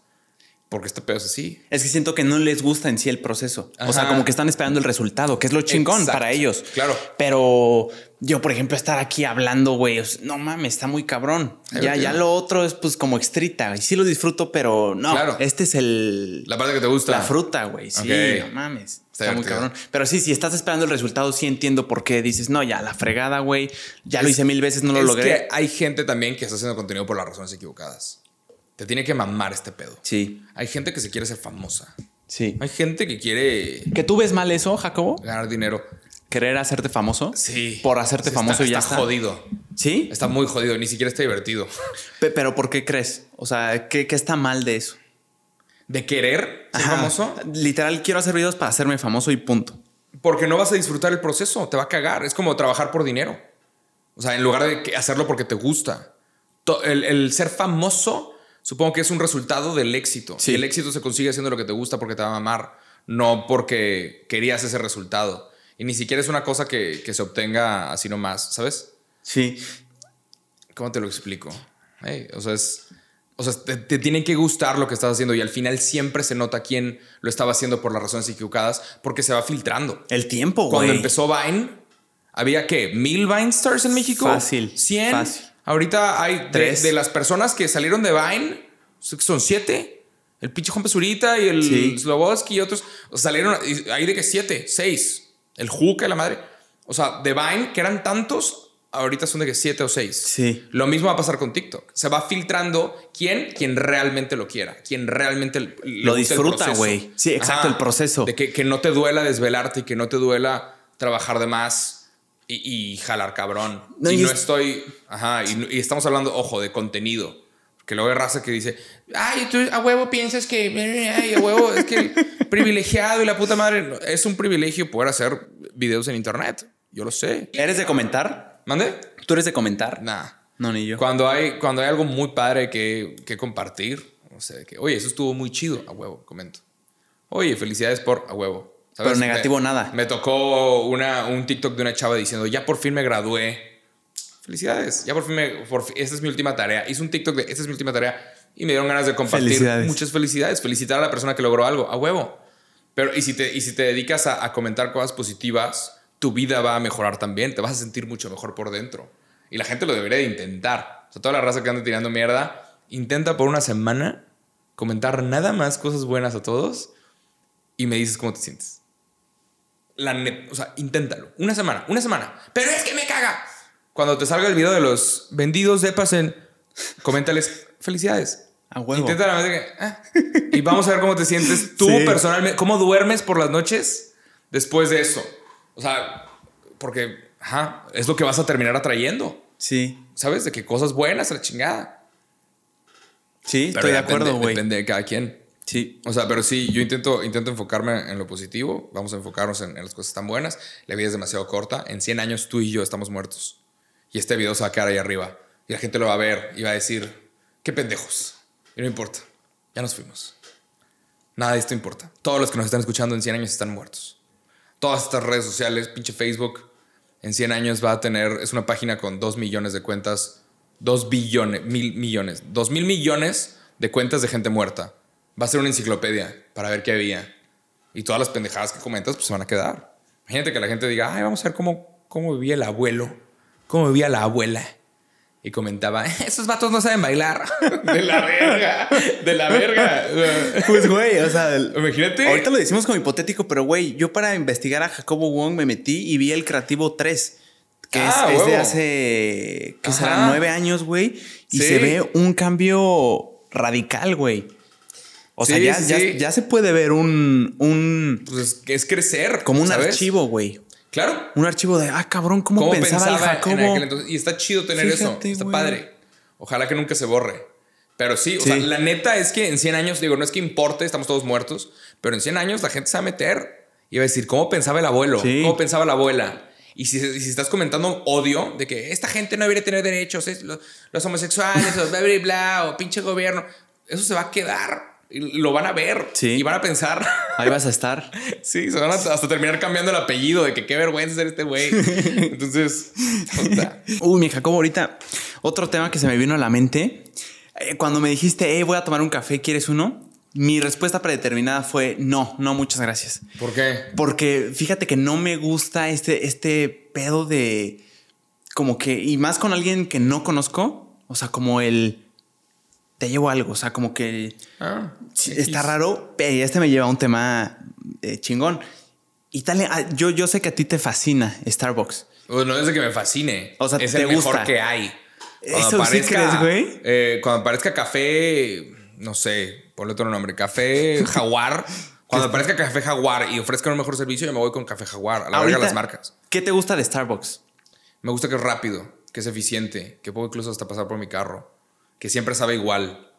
Porque este pedo es así. Es que siento que no les gusta en sí el proceso. O sea, como que están esperando el resultado, que es lo chingón Exacto. para ellos. Claro. Pero yo, por ejemplo, estar aquí hablando, güey, no mames, está muy cabrón. Ya, ya lo otro es pues como extrita. Y sí lo disfruto, pero no. Claro. Este es el. La parte que te gusta. La fruta, güey. Sí, no mames. Está, Está muy cabrón. Pero sí, si estás esperando el resultado, sí entiendo por qué dices, no, ya la fregada, güey. Ya lo hice mil veces, no lo es logré. que hay gente también que está haciendo contenido por las razones equivocadas. Te tiene que mamar este pedo. Sí, Hay gente que se quiere ser famosa. sí. Hay gente que quiere ¿Que tú ves mal eso, Jacobo? ganar dinero. ¿Querer hacerte famoso? Sí. Por hacerte Sí, famoso y ya está está. jodido. ¿Sí? Está muy jodido. Ni siquiera está divertido. Pe- Pero ¿por qué crees? O sea, ¿qué, qué está mal de eso? De querer ser Ajá. famoso. Literal, quiero hacer videos para hacerme famoso y punto. Porque no vas a disfrutar el proceso, te va a cagar. Es como trabajar por dinero. O sea, en lugar de que- hacerlo porque te gusta. El ser famoso, supongo que es un resultado del éxito. Sí. Y el éxito se consigue haciendo lo que te gusta porque te va a mamar, no porque querías ese resultado. Y ni siquiera es una cosa que, que se obtenga así nomás, ¿sabes? Sí. ¿Cómo te lo explico? Hey, o sea, es. O sea, te, te tiene que gustar lo que estás haciendo y al final siempre se nota quién lo estaba haciendo por las razones equivocadas porque se va filtrando. El tiempo, güey. Cuando empezó Vine, había que mil Vine Stars en México. Fácil, 100. fácil. Ahorita hay Tres. de las personas que salieron de Vine, son siete. El pinche Juan Pesurita y el Sí. Slobodsky y otros salieron hay de que siete, seis. El Juca y la madre. O sea, de Vine, que eran tantos, ahorita son de que siete o seis. Sí. Lo mismo va a pasar con TikTok. Se va filtrando quién, quien realmente lo quiera, quien realmente le Lo disfruta, güey. Sí, exacto, el proceso. De que, que no te duela desvelarte y que no te duela trabajar de más y, y jalar cabrón. No, y, y no es- estoy. Ajá. Y, estamos hablando, ojo, de contenido. Que luego hay raza que dice, ay, tú a huevo piensas que, ay, a huevo, es que privilegiado y la puta madre. Es un privilegio poder hacer videos en internet. Yo lo sé. ¿Eres de comentar? ¿Mande? ¿Tú eres de comentar? Nah. No, ni yo. Cuando hay, cuando hay algo muy padre que, que compartir, o sea, que, oye, eso estuvo muy chido, a huevo, comento. Oye, felicidades por a huevo. Pero negativo Me- nada. Me tocó una, un TikTok de una chava diciendo, ya por fin me gradué. Felicidades, ya por fin me, por esta es mi última tarea. Hice un TikTok de, esta es mi última tarea y me dieron ganas de compartir. Felicidades. Muchas felicidades, felicitar a la persona que logró algo, a huevo. Pero y si te, y si te dedicas a, a comentar cosas positivas, tu vida va a mejorar también, te vas a sentir mucho mejor por dentro. Y la gente lo debería de intentar. O sea, toda la raza que anda tirando mierda, intenta por una semana comentar nada más cosas buenas a todos y me dices cómo te sientes. La o sea, inténtalo. Una semana, una semana. Pero es que me caga. Cuando te salga el video de los vendidos de en coméntales felicidades. A huevo. Intenta la que, ah. y vamos a ver cómo te sientes tú Sí. personalmente, cómo duermes por las noches después de eso. O sea, porque ajá, es lo que vas a terminar atrayendo. Sí. ¿Sabes? De que cosas buenas la chingada. Sí, Pero estoy de acuerdo, depende- güey. Depende de cada quien. Sí. O sea, pero sí, yo intento, intento enfocarme en lo positivo. Vamos a enfocarnos en, en las cosas tan buenas. La vida es demasiado corta. En 100 años tú y yo estamos muertos. Y este video se va a quedar ahí arriba. Y la gente lo va a ver y va a decir, qué pendejos. Y no importa. Ya nos fuimos. Nada de esto importa. Todos los que nos están escuchando en 100 años están muertos. Todas estas redes sociales, pinche Facebook, en 100 años va a tener, es una página con 2 millones de cuentas, 2 billones, mil millones, 2 mil millones de cuentas de gente muerta. Va a ser una enciclopedia para ver qué había. Y todas las pendejadas que comentas pues se van a quedar. Imagínate que la gente diga, ay, vamos a ver cómo, cómo vivía el abuelo, cómo vivía la abuela. Y comentaba, esos vatos no saben bailar. de la verga, de la verga. Pues, güey, o sea, el- Imagínate. ahorita lo decimos como hipotético, pero, güey, yo para investigar a Jacobo Wong me metí y vi el Creativo 3, que es- Ah, es, de hace, ¿qué Ajá. será? Nueve años, güey. Y Sí. se ve un cambio radical, güey. O sea, Sí, ya, sí, ya, ya se puede ver un, un Pues es, crecer. como un ¿sabes? archivo, güey. Claro. Un archivo de, ah, cabrón, ¿cómo, ¿Cómo pensaba, el pensaba en Jacobo? aquel entonces? Y está chido tener Fíjate, eso. Está güey. padre. Ojalá que nunca se borre. Pero sí, o Sí. sea, la neta es que en 100 años, digo, no es que importe, estamos todos muertos, pero en 100 años la gente se va a meter y va a decir, ¿cómo pensaba el abuelo? Sí. ¿Cómo pensaba la abuela? Y si, si estás comentando odio de que esta gente no debería tener derechos, es lo- los homosexuales, los bla, bla, bla, o pinche gobierno, eso se va a quedar. Lo van a ver Sí. y van a pensar. Ahí vas a estar. Sí, se van a hasta terminar cambiando el apellido de que qué vergüenza ser este güey. Entonces, puta. Uy, mi Jacobo, ahorita otro tema que se me vino a la mente. Eh, Cuando me dijiste, hey, voy a tomar un café, ¿quieres uno? Mi respuesta predeterminada fue no, no, muchas gracias. ¿por qué? Porque fíjate que no me gusta este, este pedo de como que, y más con alguien que no conozco, o sea, como el te llevo algo, o sea, como que Ah, está raro, pero este me lleva a un tema eh, chingón. Italia, ah, yo, yo sé que a ti te fascina Starbucks. Pues no es de que me fascine. O sea, es ¿te el mejor que hay. ¿Eso sí crees, güey? eh, cuando aparezca café, no sé, ponle otro nombre, café jaguar. cuando aparezca café jaguar y ofrezcan un mejor servicio, yo me voy con café jaguar. A la verga Ahorita, las marcas. ¿Qué te gusta de Starbucks? Me gusta que es rápido, que es eficiente, que puedo incluso hasta pasar por mi carro, que siempre sabe igual,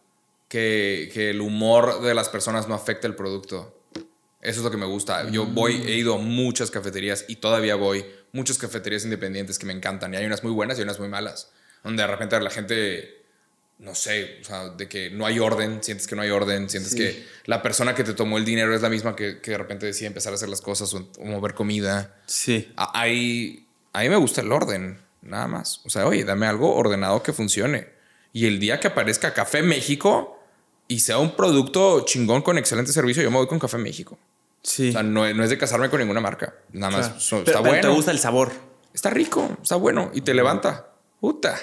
que, que el humor de las personas no afecta el producto. Eso es lo que me gusta. Yo voy, he ido a muchas cafeterías y todavía voy. Muchas cafeterías independientes que me encantan. Y hay unas muy buenas y unas muy malas. Donde de repente la gente, no sé, o sea, de que no hay orden, sientes que no hay orden, sientes Sí. que la persona que te tomó el dinero es la misma que, que de repente decide empezar a hacer las cosas o, o mover comida. Sí. A- Ahí, a mí me gusta el orden, nada más. O sea, oye, dame algo ordenado que funcione. Y el día que aparezca Café México y sea un producto chingón con excelente servicio, yo me voy con Café México. Sí. O sea, no, no es de casarme con ninguna marca. Nada más. Claro. so- Pero- está pero bueno. te gusta el sabor. Está rico, está bueno y te levanta. Puta.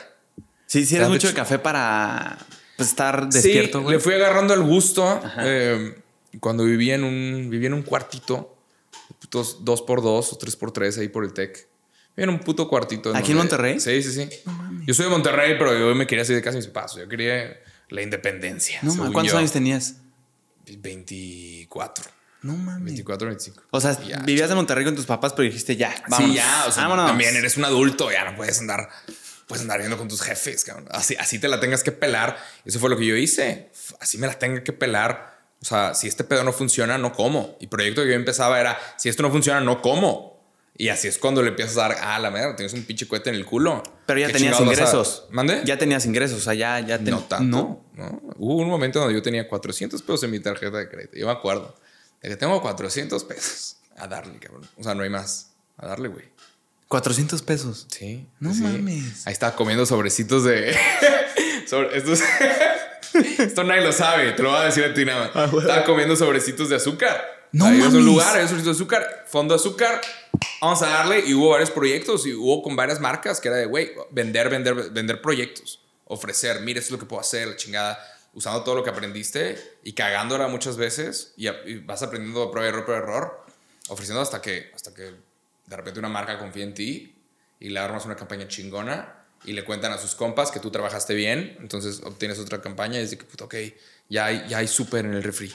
Sí, sí eres mucho de café para pues, estar despierto, sí, le fui agarrando el gusto eh, cuando vivía en un, vivía en un cuartito, putos dos por dos o tres por tres ahí por el TEC. En un puto cuartito. ¿Aquí en Monterrey? Sí, sí, sí. yo soy de Monterrey, pero yo me quería salir de casa mis papás. Yo quería la independencia. No, mames, ¿cuántos yo. años tenías? 24. No mames. 24, 25. O sea, Ya, vivías en Monterrey con tus papás, pero dijiste ya, vámonos. Sí, ya, o sea, vámonos. también eres un adulto, ya no puedes andar, puedes andar viendo con tus jefes, cabrón. Así, así te la tengas que pelar. Eso fue lo que yo hice. Así me la tenga que pelar. O sea, si este pedo no funciona, no como. Y proyecto que yo empezaba era, si esto no funciona, no como. Y así es cuando le empiezas a dar, ah, la mierda, tienes un pinche cohete en el culo. Pero ya ¿Qué tenías vas a- ingresos. ¿Mande? Ya tenías ingresos, o sea, ya, ya ten- No tanto. No. No. Hubo un momento donde yo tenía 400 pesos en mi tarjeta de crédito. Yo me acuerdo de que tengo 400 pesos. A darle, cabrón. O sea, no hay más. A darle, güey. 400 pesos. Sí. No sí. mames. Ahí estaba comiendo sobrecitos de. sobre estos. Esto nadie lo sabe, te lo voy a decir a ti nada más. Ah, bueno. Estaba comiendo sobrecitos de azúcar. No es mames. un lugar, hay un de azúcar, fondo de azúcar. Vamos a darle. Y hubo varios proyectos y hubo con varias marcas que era de, güey, vender, vender, vender proyectos. Ofrecer, mira, esto es lo que puedo hacer, la chingada. Usando todo lo que aprendiste y cagándola muchas veces y, vas aprendiendo a prueba y error, prueba error. Ofreciendo hasta que, hasta que de repente una marca confía en ti y le armas una campaña chingona y le cuentan a sus compas que tú trabajaste bien, entonces obtienes otra campaña y es de que, puta, ok, ya hay, ya hay súper en el refri,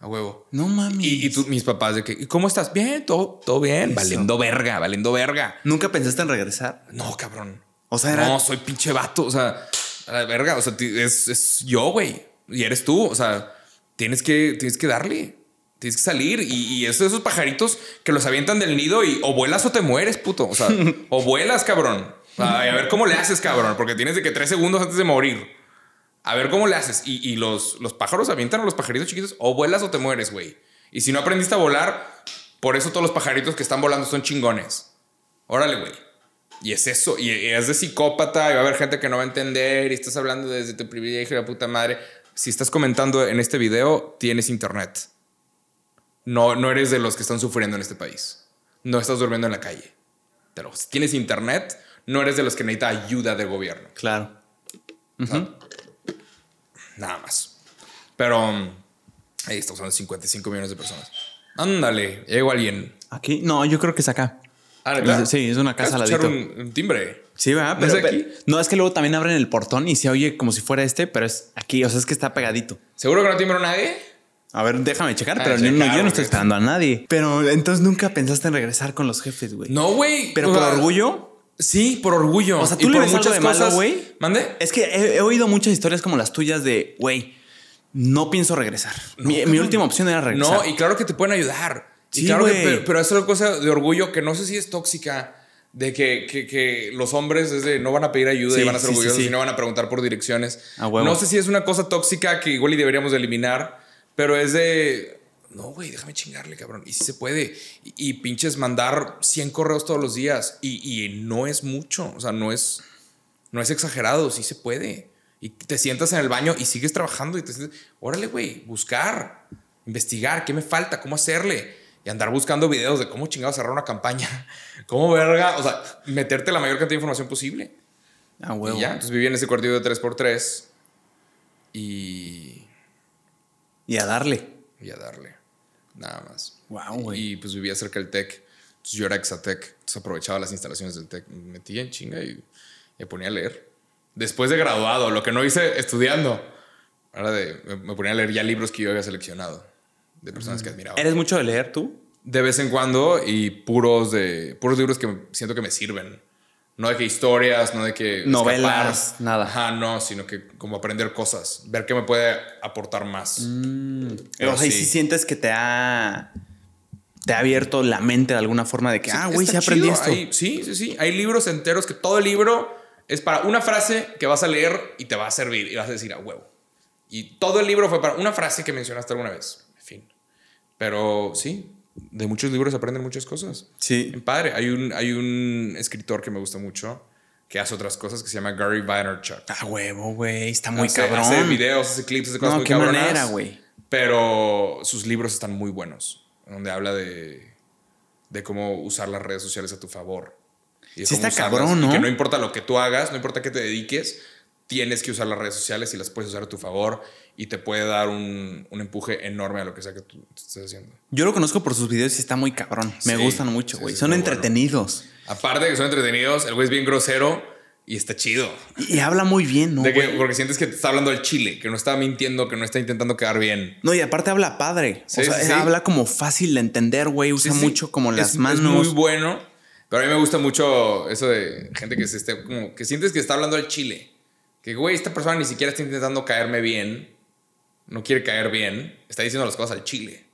a huevo. No mames. Y, y tú- mis papás de que, ¿y cómo estás? Bien, todo, todo bien, Eso. valiendo verga, valiendo verga. ¿Nunca pensaste en regresar? No, cabrón. O sea, era- No, soy pinche vato, o sea, a la verga, o sea, es, es yo, güey, y eres tú, o sea, tienes que, tienes que darle. Tienes que salir y, y es de esos pajaritos que los avientan del nido y o vuelas o te mueres, puto. O sea, o vuelas, cabrón. Ay, a ver cómo le haces, cabrón, porque tienes de que tres segundos antes de morir. A ver cómo le haces. Y, y los, los pájaros avientan a los pajaritos chiquitos o vuelas o te mueres, güey. Y si no aprendiste a volar, por eso todos los pajaritos que están volando son chingones. Órale, güey. Y es eso. Y es de psicópata y va a haber gente que no va a entender y estás hablando desde tu privilegio, la puta madre. Si estás comentando en este video, tienes internet. No, no eres de los que están sufriendo en este país. No estás durmiendo en la calle. Pero si tienes internet, no eres de los que necesita ayuda del gobierno. Claro. Nada más. Pero um, ahí estamos hablando de 55 millones de personas. Ándale, llegó alguien. Aquí, no, yo creo que es acá. Ah. Sí, es una casa al un, un timbre. Sí, ¿verdad? ¿No Pero, es aquí? pero- no, es que luego también abren el portón y se oye como si fuera este, pero es aquí, o sea, es que está pegadito. ¿Seguro que no timbró nadie? A ver, déjame checar, Ah, pero checar, yo, no, yo no porque- estoy esperando a nadie. Pero entonces nunca pensaste en regresar con los jefes, güey. No, güey. Pero por orgullo, Sí, por orgullo. O sea, ¿tú Y le por ves algo de malo, güey? ¿Mande? Es que he, he oído muchas historias como las tuyas de, güey, no pienso regresar. mi, última opción era regresar. No, y claro que te pueden ayudar. Y Sí, claro que, pero, pero es una cosa de orgullo que no sé si es tóxica. De que, que- que los hombres no van a pedir ayuda Sí, y van a ser sí, orgullosos sí. y no van a preguntar por direcciones. No sé si es una cosa tóxica que igual y deberíamos de eliminar, pero es de no, güey, déjame chingarle, cabrón. Y sí se puede. Y, y pinches mandar 100 correos todos los días. Y, y no es mucho. O sea, no es, no es exagerado. Sí se puede. Y te sientas en el baño y sigues trabajando y te sientes, órale, güey, buscar, investigar, qué me falta, cómo hacerle. Y andar buscando videos de cómo chingados cerrar una campaña. Cómo verga. O sea, meterte la mayor cantidad de información posible. A huevo. Y ya. Entonces viví en ese cuartillo de 3x3. Y Y a darle. y a darle. Nada más. Güey. Y pues vivía cerca del TEC. Entonces yo era exatec. Entonces aprovechaba las instalaciones del TEC. Me metía en chinga y me ponía a leer. Después de graduado, lo que no hice estudiando. Ahora de, me- ponía a leer ya libros que yo había seleccionado. De personas que admiraba. ¿Eres mucho de leer tú? De vez en cuando y puros de puros libros que me- siento que me sirven. No de que historias, no de que Novelas, escapar. nada. Ajá, no, sino que como aprender cosas, ver qué me puede aportar más. Pero o sea, y si sientes que te ha. Te ha abierto la mente de alguna forma de que, Sí, ah, güey, sí aprendí esto. Hay- sí, sí, sí. Hay libros enteros que todo el libro es para una frase que vas a leer y te va a servir y vas a decir a huevo. Y todo el libro fue para una frase que mencionaste alguna vez. En fin. Pero sí, de muchos libros aprenden muchas cosas. Sí. Bien padre. Hay un, hay un escritor que me gusta mucho que hace otras cosas que se llama Gary Vaynerchuk. A huevo, güey. Está muy hace, cabrón. Hace videos, hace clips, hace cosas no, muy qué cabronas. manera, güey. Pero sus libros están muy buenos, donde habla de, de cómo usar las redes sociales a tu favor. Y Sí está usarlas, cabrón, y ¿no? que no importa lo que tú hagas, no importa qué te dediques, tienes que usar las redes sociales y las puedes usar a tu favor y te puede dar un, un empuje enorme a lo que sea que tú estés haciendo. Yo lo conozco por sus videos y está muy cabrón. Me Sí, gustan mucho, güey. sí, Son bueno. entretenidos. Aparte de que son entretenidos, el güey es bien grosero y está chido. Y, y habla muy bien, ¿no? De que- porque sientes que te está hablando al chile, que no está mintiendo, que no está intentando quedar bien. No, y aparte habla padre. O sea, sí. habla como fácil de entender, güey. Usa mucho como Es- las es manos. muy bueno. Pero a mí me gusta mucho eso de gente que se esté como que sientes que está hablando al chile. Que güey, esta persona ni siquiera está intentando caerme bien. No quiere caer bien. Está diciendo las cosas al chile.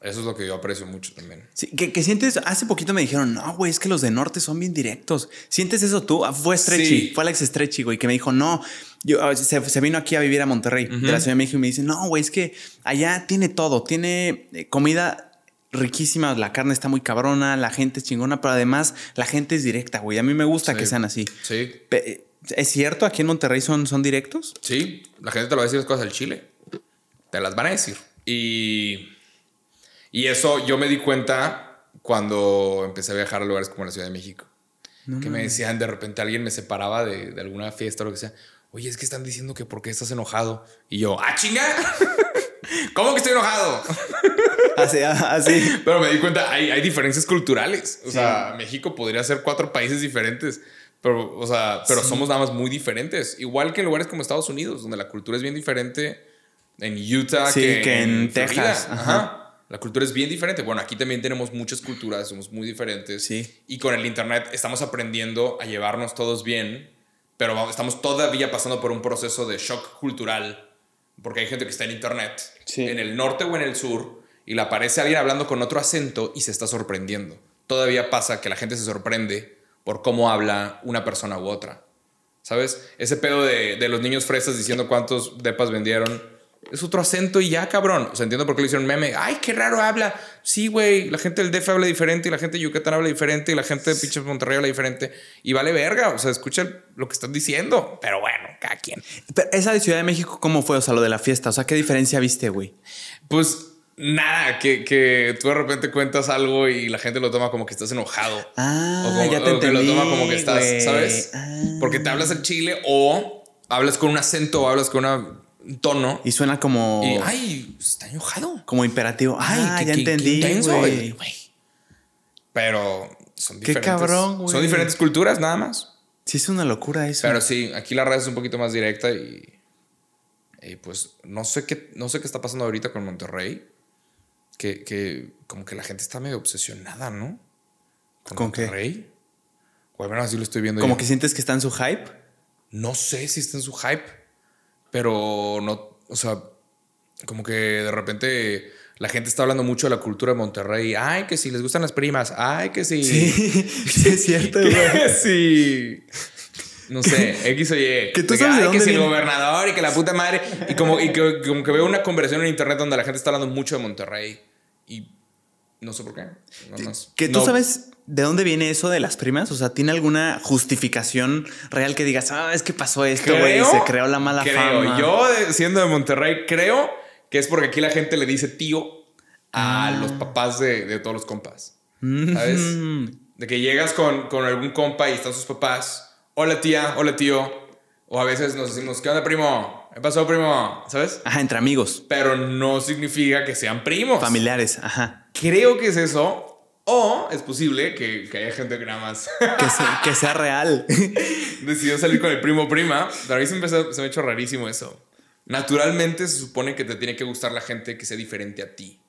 Eso es lo que yo aprecio mucho también. Sí, que, que sientes, hace poquito me dijeron, no, güey, es que los de norte son bien directos. ¿Sientes eso tú? Ah, Fue Stretchy, Sí. fue Alex Stretchy, güey, que me dijo, no, yo, ah, se, se vino aquí a vivir a Monterrey, de la Ciudad de México, y me dice, no, güey, es que allá tiene todo, tiene eh, comida riquísima, la carne está muy cabrona, la gente es chingona, pero además la gente es directa, güey. A mí me gusta Sí. que sean así. Sí. Pe- ¿Es cierto? ¿Aquí en Monterrey son, son directos? Sí. La gente te lo va a decir las cosas al chile. Te las van a decir. Y, y eso yo me di cuenta cuando empecé a viajar a lugares como la Ciudad de México. que me decían, de repente alguien me separaba de, de alguna fiesta o lo que sea. Oye, es que están diciendo que por qué estás enojado. Y yo, ¡ah, chinga! ¿Cómo que estoy enojado? Así, así. Pero me di cuenta, hay, hay diferencias culturales. O sea, México podría ser cuatro países diferentes. Pero, o sea, pero somos nada más muy diferentes. Igual que en lugares como Estados Unidos, donde la cultura es bien diferente. En Utah, Sí, que, que en. Texas. Ajá. Ajá. La cultura es bien diferente. Bueno, aquí también tenemos muchas culturas, somos muy diferentes. Sí. Y con el Internet estamos aprendiendo a llevarnos todos bien, pero estamos todavía pasando por un proceso de shock cultural, porque hay gente que está en Internet, Sí. en el norte o en el sur, y le aparece alguien hablando con otro acento y se está sorprendiendo. Todavía pasa que la gente se sorprende por cómo habla una persona u otra. ¿Sabes? Ese pedo de, de los niños fresas diciendo cuántos depas vendieron. Es otro acento y ya, cabrón. O sea, entiendo por qué le hicieron meme. Ay, qué raro habla. Sí, güey. La gente del DF habla diferente y la gente de Yucatán habla diferente y la gente de pinches Monterrey habla diferente. Y vale verga. O sea, escucha lo que están diciendo. Pero bueno, cada quien. Pero esa de Ciudad de México, ¿cómo fue? O sea, lo de la fiesta. O sea, ¿qué diferencia viste, güey? Pues nada, que, que tú de repente cuentas algo y la gente lo toma como que estás enojado. Ah, o como, ya te o que lo toma como que estás. ¿sabes? Ah. Porque te hablas el chile o hablas con un acento o hablas con una- un tono. Y suena como. Y, ay, está enojado. como imperativo. Ay, ah, qué- ya qué- entendí, qué güey. Pero son Qué diferentes. cabrón, güey. Son diferentes culturas, nada más. Sí, es una locura eso. Pero sí, aquí la red es un poquito más directa y, y pues no sé qué, no sé qué está pasando ahorita con Monterrey. Que, que como que la gente está medio obsesionada, ¿no? ¿Con qué? Monterrey. O al menos así lo estoy viendo. Como yo. que sientes que está en su hype. No sé si está en su hype, pero no, o sea, como que de repente la gente está hablando mucho de la cultura de Monterrey. Ay, que si les gustan las primas. Ay, que si. Sí, sí es cierto, güey. Si. No sé, X o Y. Que tú sabes de ay, dónde que si el gobernador y que la puta madre. Y como, y que, como que veo una conversación en internet donde la gente está hablando mucho de Monterrey. Y no sé por qué. No, no- Que tú no- sabes de dónde viene eso de las primas. O sea, ¿tiene alguna justificación real que digas, ah, es que pasó esto, güey? Se creó la mala creo, fama. Yo, siendo de Monterrey, creo que es porque aquí la gente le dice tío a Ah. los papás de, de todos los compas. ¿Sabes? Mm. De que llegas con, con algún compa y están sus papás. Hola tía, hola tío. O a veces nos decimos, ¿qué onda, primo? ¿Qué pasó, primo? ¿Sabes? Ajá, entre amigos, Pero no significa que sean primos. familiares, ajá. Creo que es eso. O es posible que, que haya gente que nada más Que, se- que sea real. decidió salir con el primo o prima. Pero a mí se, se me ha hecho rarísimo eso. Naturalmente se supone que te tiene que gustar la gente que sea diferente a ti.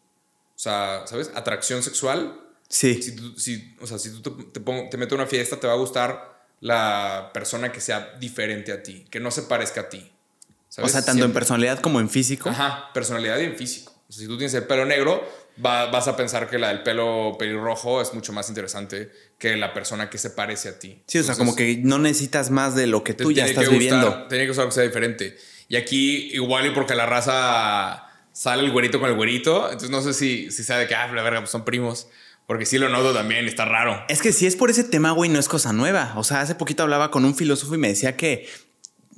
O sea, ¿sabes? Atracción sexual. Sí. Si tú, si, o sea, si tú te, te, pongo- te metes a una fiesta, te va a gustar la persona que sea diferente a ti, que no se parezca a ti. O ¿sabes? sea, tanto en Siempre. personalidad como en físico. Ajá, personalidad y en físico. O sea, si tú tienes el pelo negro, va- vas a pensar que la del pelo pelirrojo es mucho más interesante que la persona que se parece a ti. Sí, o sea, Entonces, como que no necesitas más de lo que tú ya estás que gustar- viviendo. Tiene que gustar que sea diferente. Y aquí, igual y porque la raza sale el güerito con el güerito, entonces no sé si, si sabe que, ah, la verga, pues son primos. Porque sí lo noto también, está raro. Es que si es por ese tema, güey, no es cosa nueva. O sea, hace poquito hablaba con un filósofo y me decía que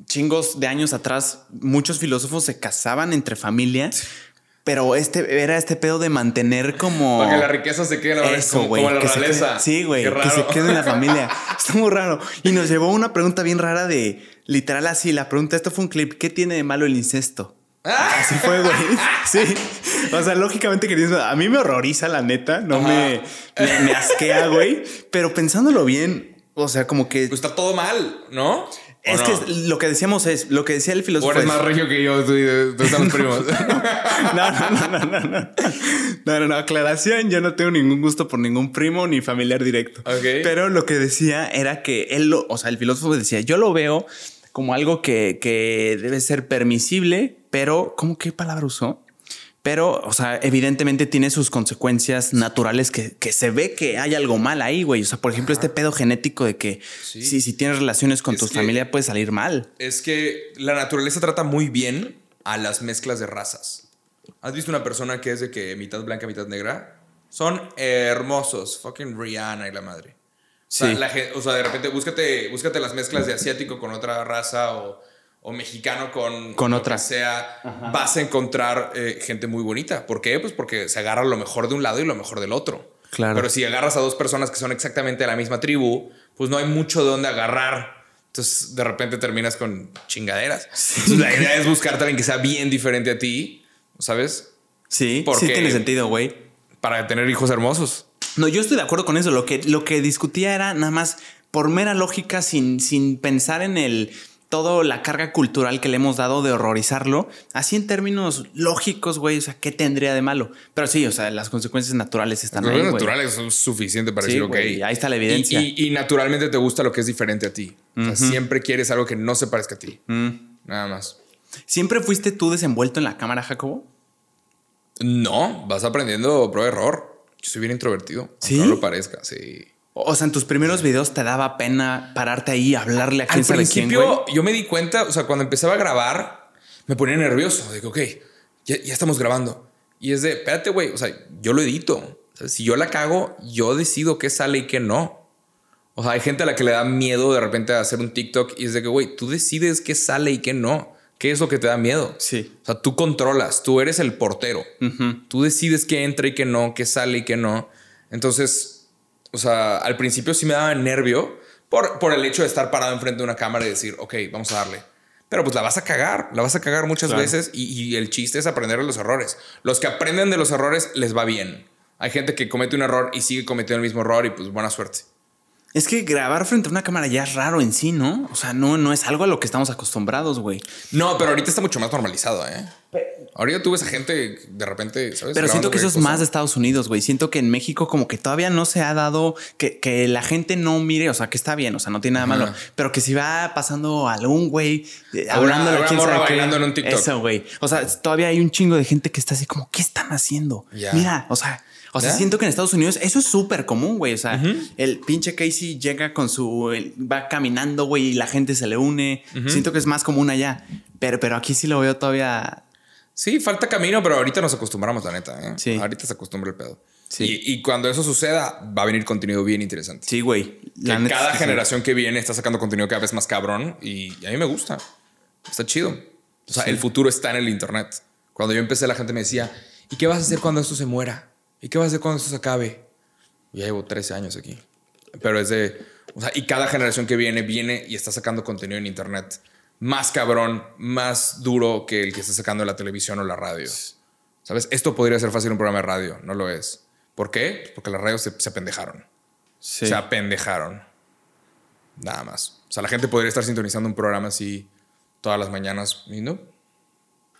chingos de años atrás muchos filósofos se casaban entre familia, pero este era este pedo de mantener como Para que la riqueza se quede, la eso, como, la realeza. quede- sí, güey, que se quede en la familia. Está muy raro. Y nos llevó a una pregunta bien rara de literal así. La pregunta, esto fue un clip. ¿Qué tiene de malo el incesto? Ah. Así fue, güey. Sí. O sea, lógicamente queriendo. A mí me horroriza, la neta. No me, me, me asquea, güey. Pero pensándolo bien, o sea, como que. Pues está todo mal, ¿no? ¿O es no? que lo que decíamos es lo que decía el filósofo. eres es- más regio que yo, tú, tú están los primos. No, no, no, no, no, no. No, no. Aclaración, yo no tengo ningún gusto por ningún primo ni familiar directo. Ok. Pero lo que decía era que él, lo, o sea, el filósofo decía, yo lo veo como algo que, que debe ser permisible, pero, ¿cómo qué palabra usó? Pero, o sea, evidentemente tiene sus consecuencias naturales que, que se ve que hay algo mal ahí, güey. O sea, por ejemplo, este pedo genético de que Sí. si, si tienes relaciones con Es tu que- familia puede salir mal. es que la naturaleza trata muy bien a las mezclas de razas. ¿Has visto una persona que es de que mitad blanca, mitad negra? Son hermosos. Fucking Rihanna y la madre. O sea, Sí. la o sea, de repente búscate, búscate las mezclas de asiático con otra raza o, o mexicano con, Con lo otra. que sea. Vas a encontrar eh, gente muy bonita. ¿Por qué? Pues porque se agarra lo mejor de un lado y lo mejor del otro. Claro. Pero si agarras a dos personas que son exactamente de la misma tribu, pues no hay mucho de dónde agarrar. Entonces, de repente terminas con chingaderas. Entonces, la idea es buscarte a alguien que sea bien diferente a ti, ¿sabes? Sí, sí tiene sentido, güey. Para tener hijos hermosos. No, yo estoy de acuerdo con eso. Lo que, lo que discutía era nada más por mera lógica, sin, sin pensar en el todo la carga cultural que le hemos dado de horrorizarlo. Así en términos lógicos, güey. O sea, ¿qué tendría de malo? Pero sí, o sea, las consecuencias naturales están ahí. güey. naturales son suficientes para Sí, decir, ok. ahí está la evidencia. Y, y- y naturalmente te gusta lo que es diferente a ti. O sea, siempre quieres algo que no se parezca a ti. Nada más. ¿Siempre fuiste tú desenvuelto en la cámara, Jacobo? No, vas aprendiendo prueba de error. Yo soy bien introvertido. aunque ¿Sí? No lo parezca, sí. O sea, en tus primeros videos te daba pena pararte ahí hablarle a quién Al quién, principio güey. yo me di cuenta, o sea, cuando empezaba a grabar, me ponía nervioso. Digo, ok, ya, ya estamos grabando. Y es de, espérate, güey, o sea, yo lo edito. O sea, si yo la cago, yo decido qué sale y qué no. O sea, hay gente a la que le da miedo de repente a hacer un TikTok y es de que, güey, tú decides qué sale y qué no. ¿Qué es lo que te da miedo? Sí. O sea, tú controlas, tú eres el portero. Tú decides qué entra y qué no, qué sale y qué no. Entonces, o sea, al principio sí me daba nervio por, por el hecho de estar parado enfrente de una cámara y decir, ok, vamos a darle. Pero pues la vas a cagar, la vas a cagar muchas Claro. veces y, y el chiste es aprender de los errores. Los que aprenden de los errores les va bien. Hay gente que comete un error y sigue cometiendo el mismo error y pues buena suerte. Es que grabar frente a una cámara ya es raro en sí, ¿no? O sea, no, no es algo a lo que estamos acostumbrados, güey. No, pero ahorita está mucho más normalizado, ¿eh? Ahorita tú ves a gente de repente, ¿sabes? Pero siento que eso es más de Estados Unidos, güey. Siento que en México como que todavía no se ha dado que, que la gente no mire, o sea, que está bien, o sea, no tiene nada malo, pero que si va pasando algún güey eh, hablando de quién sabe bailando en un TikTok. Eso, güey. O sea, todavía hay un chingo de gente que está así como, ¿qué están haciendo? Mira, o sea, o sea, siento que en Estados Unidos eso es súper común, güey. O sea, el pinche Casey llega con su, va caminando, güey, y la gente se le une. Siento que es más común allá, pero, pero aquí sí lo veo todavía. Sí, falta camino, pero ahorita nos acostumbramos, la neta. ¿eh? Sí. Ahorita se acostumbra el pedo. Sí. Y, y cuando eso suceda, va a venir contenido bien interesante. Sí, güey. Que La cada que sí. generación que viene está sacando contenido cada vez más cabrón y, y a mí me gusta. Está chido. O sea, el futuro está en el internet. Cuando yo empecé, la gente me decía, ¿y qué vas a hacer cuando esto se muera? ¿Y qué vas a hacer cuando esto se acabe? Ya llevo 13 años aquí. Pero es de... O sea, y cada generación que viene, viene y está sacando contenido en internet más cabrón, más duro que el que está sacando la televisión o la radio. ¿Sabes? Esto podría ser fácil un programa de radio, no lo es. ¿Por qué? Porque las radios se, se apendejaron. Sí. Se apendejaron. Nada más. O sea, la gente podría estar sintonizando un programa así todas las mañanas y no.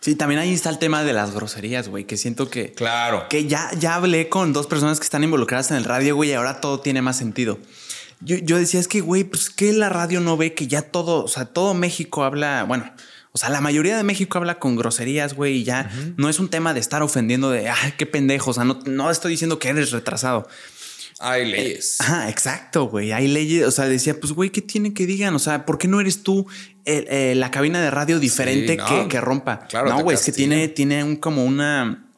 Sí, también ahí está el tema de las groserías, güey, que siento que, Claro. que ya, ya hablé con dos personas que están involucradas en el radio, güey, y ahora todo tiene más sentido. Yo, yo decía, es que, güey, pues que la radio no ve que ya todo, o sea, todo México habla, bueno, o sea, la mayoría de México habla con groserías, güey, y ya no es un tema de estar ofendiendo de, ay, qué pendejo, o sea, no, no estoy diciendo que eres retrasado. Hay leyes. Ajá, exacto, güey. Hay leyes, o sea, decía, pues, güey, ¿qué tiene que digan? O sea, ¿por qué no eres tú el- eh, la cabina de radio diferente Sí, no. que, que rompa? Claro, no, güey, es que tiene, tiene un como una,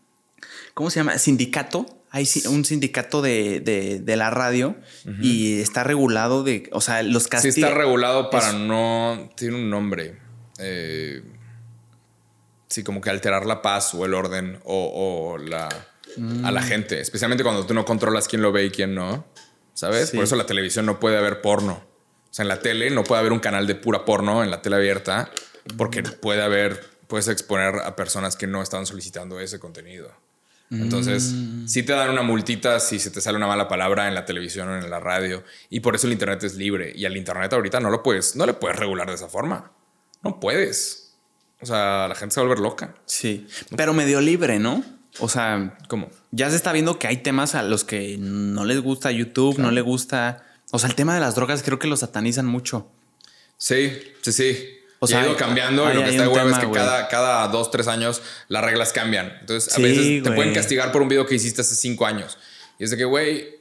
¿cómo se llama? Sindicato. Hay un sindicato de, de- de la radio y está regulado de, o sea, los Sí castiga. está regulado para Es- no... Tiene un nombre. Eh, sí, como que alterar la paz o el orden o, o la... A Mm. la gente. Especialmente cuando tú no controlas quién lo ve y quién no. ¿Sabes? Sí. Por eso la televisión no puede haber porno. O sea, en la tele no puede haber un canal de pura porno en la tele abierta porque puede haber... Puedes exponer a personas que no estaban solicitando ese contenido. Entonces, sí te dan una multita si se te sale una mala palabra en la televisión o en la radio. Y por eso el Internet es libre. Y al Internet ahorita no lo puedes, no le puedes regular de esa forma. No puedes. O sea, la gente se va a volver loca. Sí, pero medio libre, ¿no? O sea, ¿Cómo? ya se está viendo que hay temas a los que no les gusta YouTube, no les gusta. O sea, el tema de las drogas creo que lo satanizan mucho. Sí, sí, sí. O sea, ha ido hay- cambiando y lo que está de huevo es que cada, cada dos, tres años las reglas cambian. Entonces, a Sí, veces te pueden castigar por un video que hiciste hace cinco años. Y es de que, güey,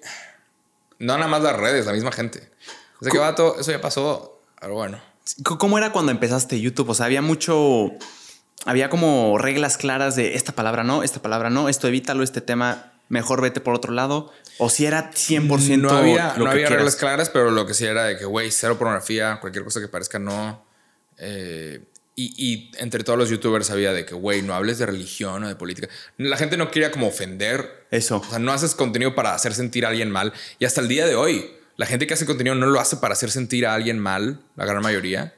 no nada más las redes, la misma gente. Es de que, vato, eso ya pasó. Pero bueno. ¿Cómo era cuando empezaste YouTube? O sea, había mucho. Había como reglas claras de esta palabra no, esta palabra no, esto evítalo, este tema mejor vete por otro lado. O si era 100% no había, lo no que había reglas claras, pero lo que sí era de que, güey, cero pornografía, cualquier cosa que parezca no. Eh, y, y entre todos los youtubers había de que, güey, no hables de religión o de política. La gente no quería como ofender. Eso. O sea, no haces contenido para hacer sentir a alguien mal. Y hasta el día de hoy, la gente que hace contenido no lo hace para hacer sentir a alguien mal, la gran mayoría.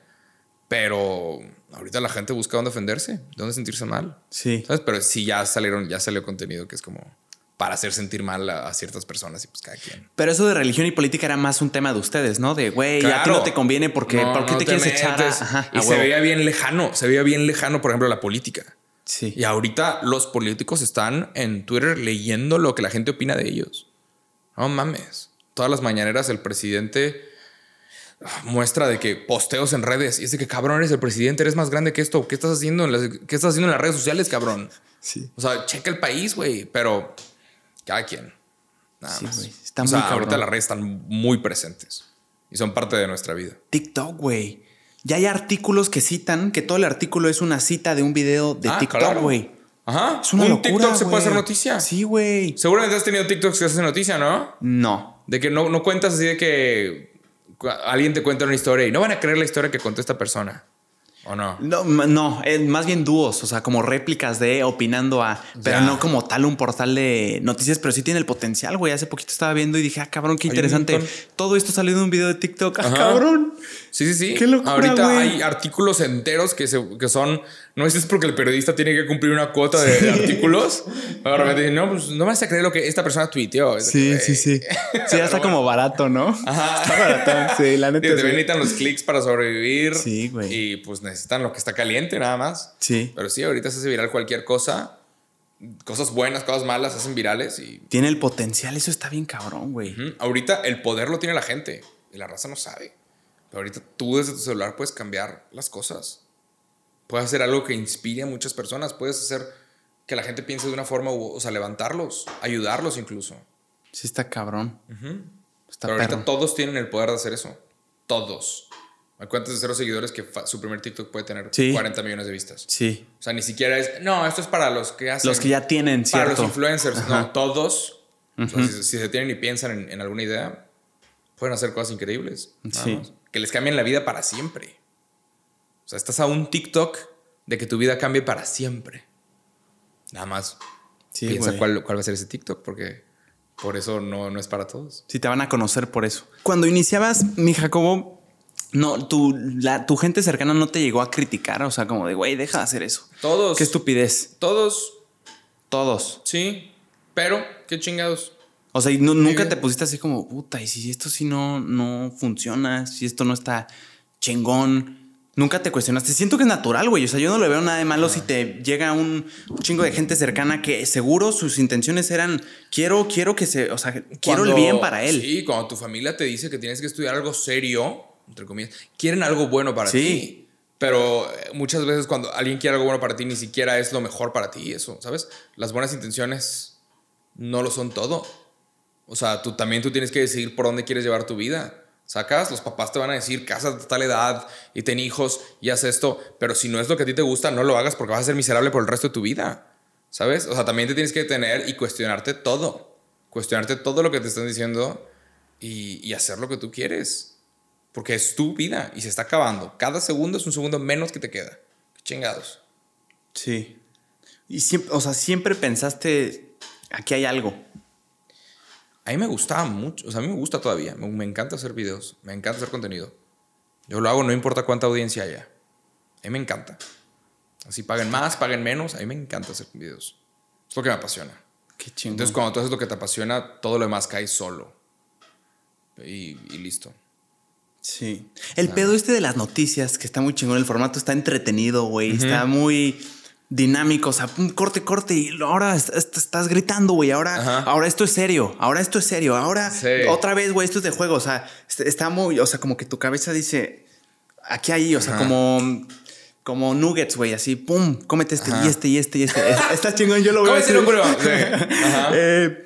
Pero ahorita la gente busca dónde ofenderse, dónde sentirse mal. Sí. ¿Sabes? Pero sí ya salieron, ya salió contenido que es como para hacer sentir mal a, a ciertas personas y pues cada quien. Pero eso de religión y política era más un tema de ustedes, ¿no? De, güey, a ti Claro. no te conviene porque No, ¿por qué no te, quieres echar a. Ajá, y a se huevo? veía bien lejano, se veía bien lejano, por ejemplo, la política. Sí. Y ahorita los políticos están en Twitter leyendo lo que la gente opina de ellos. No mames. Todas las mañaneras el presidente muestra de que posteos en redes y es de que cabrón eres el presidente, eres más grande que esto. ¿Qué estás haciendo en las, qué estás haciendo en las redes sociales, cabrón? Sí. O sea, checa el país, güey, pero cada quien. Nada Sí, más. está o muy sea, cabrón. ahorita las redes están muy presentes y son parte de nuestra vida. TikTok, güey. Ya hay artículos que citan que todo el artículo es una cita de un video de Ah, TikTok, claro. güey. Ajá. Es una un locura, TikTok se puede hacer noticia. Sí, güey. Seguramente has tenido TikToks que hacen noticia, ¿no? No. De que no, no cuentas así de que alguien te cuenta una historia y no van a creer la historia que contó esta persona. ¿O no? No, no, es más bien dúos, o sea, como réplicas de opinando a, pero Ya. no como tal un portal de noticias, pero sí tiene el potencial, güey. Hace poquito estaba viendo y dije, ah, cabrón, qué interesante. Todo esto salió de un video de TikTok, ah, Ajá. cabrón. Sí, sí, sí. Qué locura, Ahorita güey. hay artículos enteros que, se- que son. No es porque el periodista tiene que cumplir una cuota de, de artículos. Pero de repente dicen, no, pues no vas a creer lo que esta persona tuiteó. Sí, sí, sí. Sí, ya está como barato, ¿no? Ajá. Está baratón. Sí, la neta. Te necesitan los clics para sobrevivir. Sí, güey. Y pues necesitan lo que está caliente, nada más. Sí. Pero sí, ahorita se hace viral cualquier cosa. Cosas buenas, cosas malas, hacen virales y Tiene el potencial, eso está bien cabrón, güey. Ahorita el poder lo tiene la gente y la raza no sabe. Pero ahorita tú desde tu celular puedes cambiar las cosas. Puedes hacer algo que inspire a muchas personas. Puedes hacer que la gente piense de una forma, u- o sea, levantarlos, ayudarlos incluso. Sí, está cabrón. Está Pero ahorita perro. todos tienen el poder de hacer eso. Todos. Hay cuentas de cero seguidores que su primer TikTok puede tener Sí. 40 millones de vistas. Sí. O sea, ni siquiera es, no, esto es para los que hacen. Los que ya tienen, Para cierto. los influencers, Ajá. no, todos. O sea, si, si se tienen y piensan en, en alguna idea, pueden hacer cosas increíbles. Sí. más. Que les cambien la vida para siempre. O sea, estás a un TikTok de que tu vida cambie para siempre. Nada más. Sí, piensa cuál, cuál va a ser ese TikTok, porque por eso no, no es para todos. Sí, te van a conocer por eso. Cuando iniciabas, mi Jacobo, no, tu, la, tu gente cercana no te llegó a criticar. O sea, como de, güey, deja de hacer eso. Todos. Qué estupidez. Todos, Todos. sí. Pero, qué chingados. O sea, y nu- nunca te pusiste así como, puta, y si esto sí no, no funciona, si esto no está chingón. Nunca te cuestionaste. Siento que es natural, güey. O sea, yo no le veo nada de malo si te llega un chingo de gente cercana que seguro sus intenciones eran, quiero, quiero que se, o sea, quiero el bien para él. Sí, cuando tu familia te dice que tienes que estudiar algo serio, entre comillas, quieren algo bueno para Sí. ti. Pero eh, muchas veces cuando alguien quiere algo bueno para ti, ni siquiera es lo mejor para ti, eso, ¿sabes? Las buenas intenciones no lo son todo. O sea, tú también tú tienes que decidir por dónde quieres llevar tu vida. Sacas, los papás te van a decir, cásate a tal edad y ten hijos y haz esto, pero si no es lo que a ti te gusta, no lo hagas porque vas a ser miserable por el resto de tu vida. ¿Sabes? O sea, también te tienes que detener y cuestionarte todo. Cuestionarte todo lo que te están diciendo y, y hacer lo que tú quieres. Porque es tu vida y se está acabando. Cada segundo es un segundo menos que te queda. Qué chingados. Sí. Y siempre, o sea, siempre pensaste, aquí hay algo. A mí me gustaba mucho, o sea, a mí me gusta todavía. Me, me encanta hacer videos, me encanta hacer contenido. Yo lo hago no importa cuánta audiencia haya. A mí me encanta. Así paguen más, paguen menos, a mí me encanta hacer videos. Es lo que me apasiona. Qué chingón. Entonces, cuando tú haces lo que te apasiona, todo lo demás cae solo. Y, y listo. Sí. El pedo este de las noticias, que está muy chingón, el formato está entretenido, güey. Está muy dinámico. O sea, corte, corte. Y ahora est- est- estás gritando, güey. Ahora, Ajá. ahora esto es serio. Ahora esto es serio. Ahora Sí. otra vez, güey, esto es de juego. O sea, est- está muy. O sea, como que tu cabeza dice. Aquí hay, o sea, Ajá. como. Como nuggets, güey, así, pum, cómete este Ajá. y este y este y este. está chingón, yo lo culo. Sí. Ajá. Eh,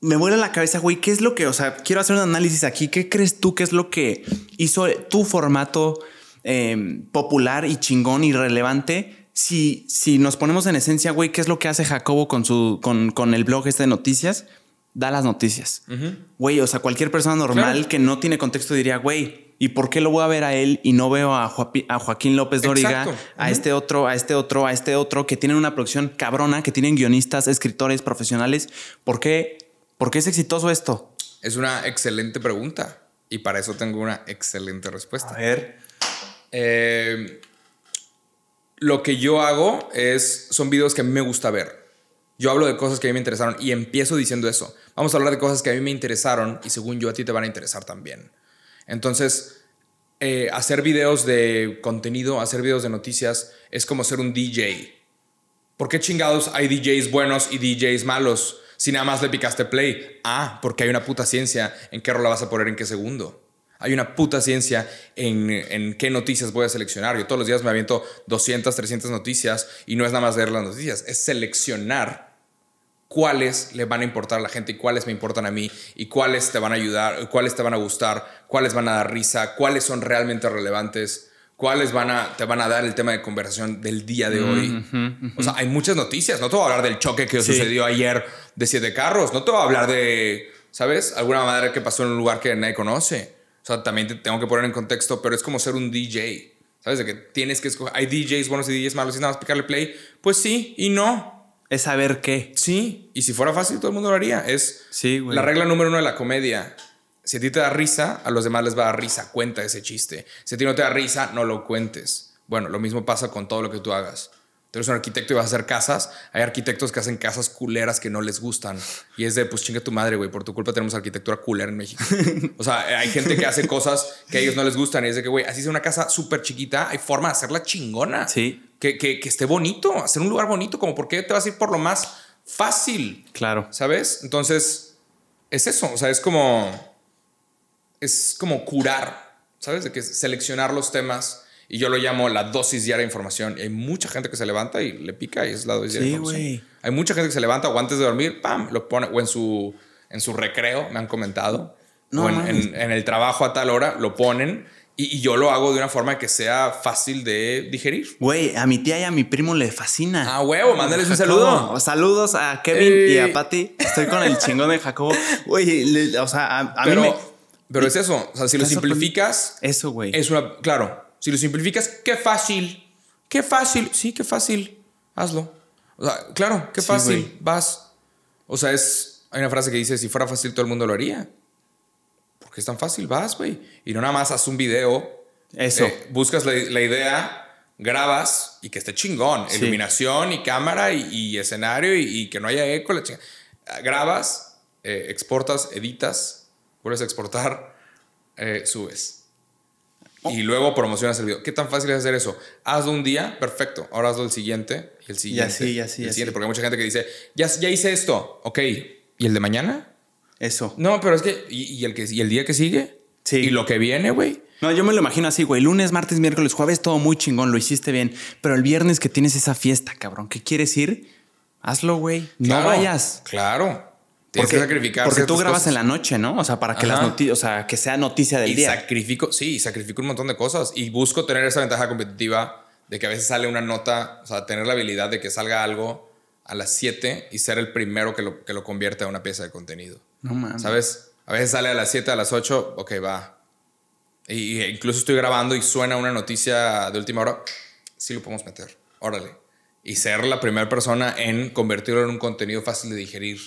me vuela la cabeza, güey. ¿Qué es lo que, o sea, quiero hacer un análisis aquí. ¿Qué crees tú que es lo que hizo tu formato eh, popular y chingón y relevante? Si, si nos ponemos en esencia, güey, ¿qué es lo que hace Jacobo con su, con, con el blog este de noticias? Da las noticias. Güey, o sea, cualquier persona normal Claro. que no tiene contexto diría, güey, ¿y por qué lo voy a ver a él y no veo a, a Joaquín López Dóriga, Exacto. a este otro, a este otro, a este otro, que tienen una producción cabrona, que tienen guionistas, escritores, profesionales? ¿Por qué, por qué es exitoso esto? Es una excelente pregunta. Y para eso tengo una excelente respuesta. ver. Eh, lo que yo hago es, son videos que a mí me gusta ver. Yo hablo de cosas que a mí me interesaron y empiezo diciendo eso. Vamos a hablar de cosas que a mí me interesaron y según yo a ti te van a interesar también. Entonces, eh, hacer videos de contenido, hacer videos de noticias es como ser un DJ. ¿Por qué chingados hay DJs buenos y DJs malos si nada más le picaste play? Ah, porque hay una puta ciencia en qué rola vas a poner en qué segundo. Hay una puta ciencia en, en qué noticias voy a seleccionar. Yo todos los días me aviento 200, 300 noticias y no es nada más leer las noticias, es seleccionar cuáles le van a importar a la gente y cuáles me importan a mí y cuáles te van a ayudar, cuáles te van a gustar, cuáles van a dar risa, cuáles son realmente relevantes, cuáles van a, te van a dar el tema de conversación del día de hoy. O sea, hay muchas noticias. No te voy a hablar del choque que Sí. sucedió ayer de siete carros. No te voy a hablar de, ¿sabes? Alguna madre que pasó en un lugar que nadie conoce. O sea, también te tengo que poner en contexto, pero es como ser un DJ. ¿Sabes? De que tienes que escoger. Hay DJs buenos y DJs malos y nada más picarle play. Pues sí y no. Es saber qué. Sí, y si fuera fácil todo el mundo lo haría. Es Sí, güey. la regla número uno de la comedia. Si a ti te da risa, a los demás les va a dar risa. Cuenta ese chiste. Si a ti no te da risa, no lo cuentes. Bueno, lo mismo pasa con todo lo que tú hagas. Tú eres un arquitecto y vas a hacer casas. Hay arquitectos que hacen casas culeras que no les gustan. Y es de, pues chinga tu madre, güey. Por tu culpa tenemos arquitectura culera en México. O sea, hay gente que hace cosas que a ellos no les gustan. Y es de que, güey, así es una casa súper chiquita. Hay forma de hacerla chingona. Sí. Que, que, que esté bonito. Hacer un lugar bonito. Como, ¿por qué te vas a ir por lo más fácil? Claro. ¿Sabes? Entonces, es eso. O sea, es como. Es como curar. ¿Sabes? De que seleccionar los temas. Y yo lo llamo la dosis diaria de información. Hay mucha gente que se levanta y le pica y es la dosis diaria de Sí, información. güey. Hay mucha gente que se levanta o antes de dormir, pam, lo pone. O en su, en su recreo, me han comentado. No o en, en- en el trabajo a tal hora, lo ponen. Y, y yo lo hago de una forma que sea fácil de digerir. Güey, a mi tía y a mi primo le fascina. Ah, huevo, mándales un saludo. Saludos a Kevin y a Patty. Estoy con el chingón de Jacobo. Güey, o sea, a, a Pero, mí me. pero es eso. O sea, si lo simplificas, Eso, güey. es una. Claro, si lo simplificas, qué fácil. Qué fácil. Sí, qué fácil. Hazlo. O sea, claro, qué fácil. Vas. O sea, es. Hay una frase que dice: si fuera fácil, todo el mundo lo haría. Porque es tan fácil, vas, güey. Y no nada más haz un video. Eso. eh, buscas la, la idea, grabas y que esté chingón. Sí. Iluminación y cámara y, y escenario y, y que no haya eco. la Grabas, eh, exportas, editas, vuelves a exportar, eh, subes. Oh. Y luego promocionas el video. ¿Qué tan fácil es hacer eso? Hazlo un día, perfecto. Ahora hazlo el siguiente y el siguiente. así, y así, el y así. siguiente, porque hay mucha gente que dice, ya, ya hice esto, ok. ¿Y el de mañana? Eso. No, pero es que, ¿y, y el, que, y el día que sigue? Sí. ¿Y lo que viene, güey? No, yo me lo imagino así, güey. Lunes, martes, miércoles, jueves, todo muy chingón, lo hiciste bien. Pero el viernes que tienes esa fiesta, cabrón, ¿qué quieres ir? Hazlo, güey. No vayas. Claro. Tienes que sacrificar. porque tú grabas cosas. en la noche, ¿no? O sea, para que las Ajá. noticias, o sea, que sea noticia del Y día. sacrifico, sí, sacrifico un montón de cosas. Y busco tener esa ventaja competitiva de que a veces sale una nota, o sea, tener la habilidad de que salga algo a las 7 y ser el primero que lo, que lo convierte a una pieza de contenido. No mames. ¿Sabes? A veces sale a las 7, a las 8, ok, va. Y incluso estoy grabando y suena una noticia de última hora, sí lo podemos meter, órale. Y ser la primera persona en convertirlo en un contenido fácil de digerir.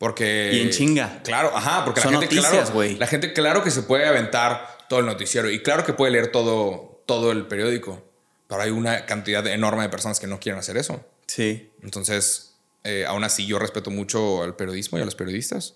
Porque... Y en chinga. Claro, ajá, porque Son la gente, noticias, claro, la gente, claro que se puede aventar todo el noticiero y claro que puede leer todo, todo el periódico, pero hay una cantidad enorme de personas que no quieren hacer eso. Sí. Entonces, eh, aún así, yo respeto mucho al periodismo y a los periodistas,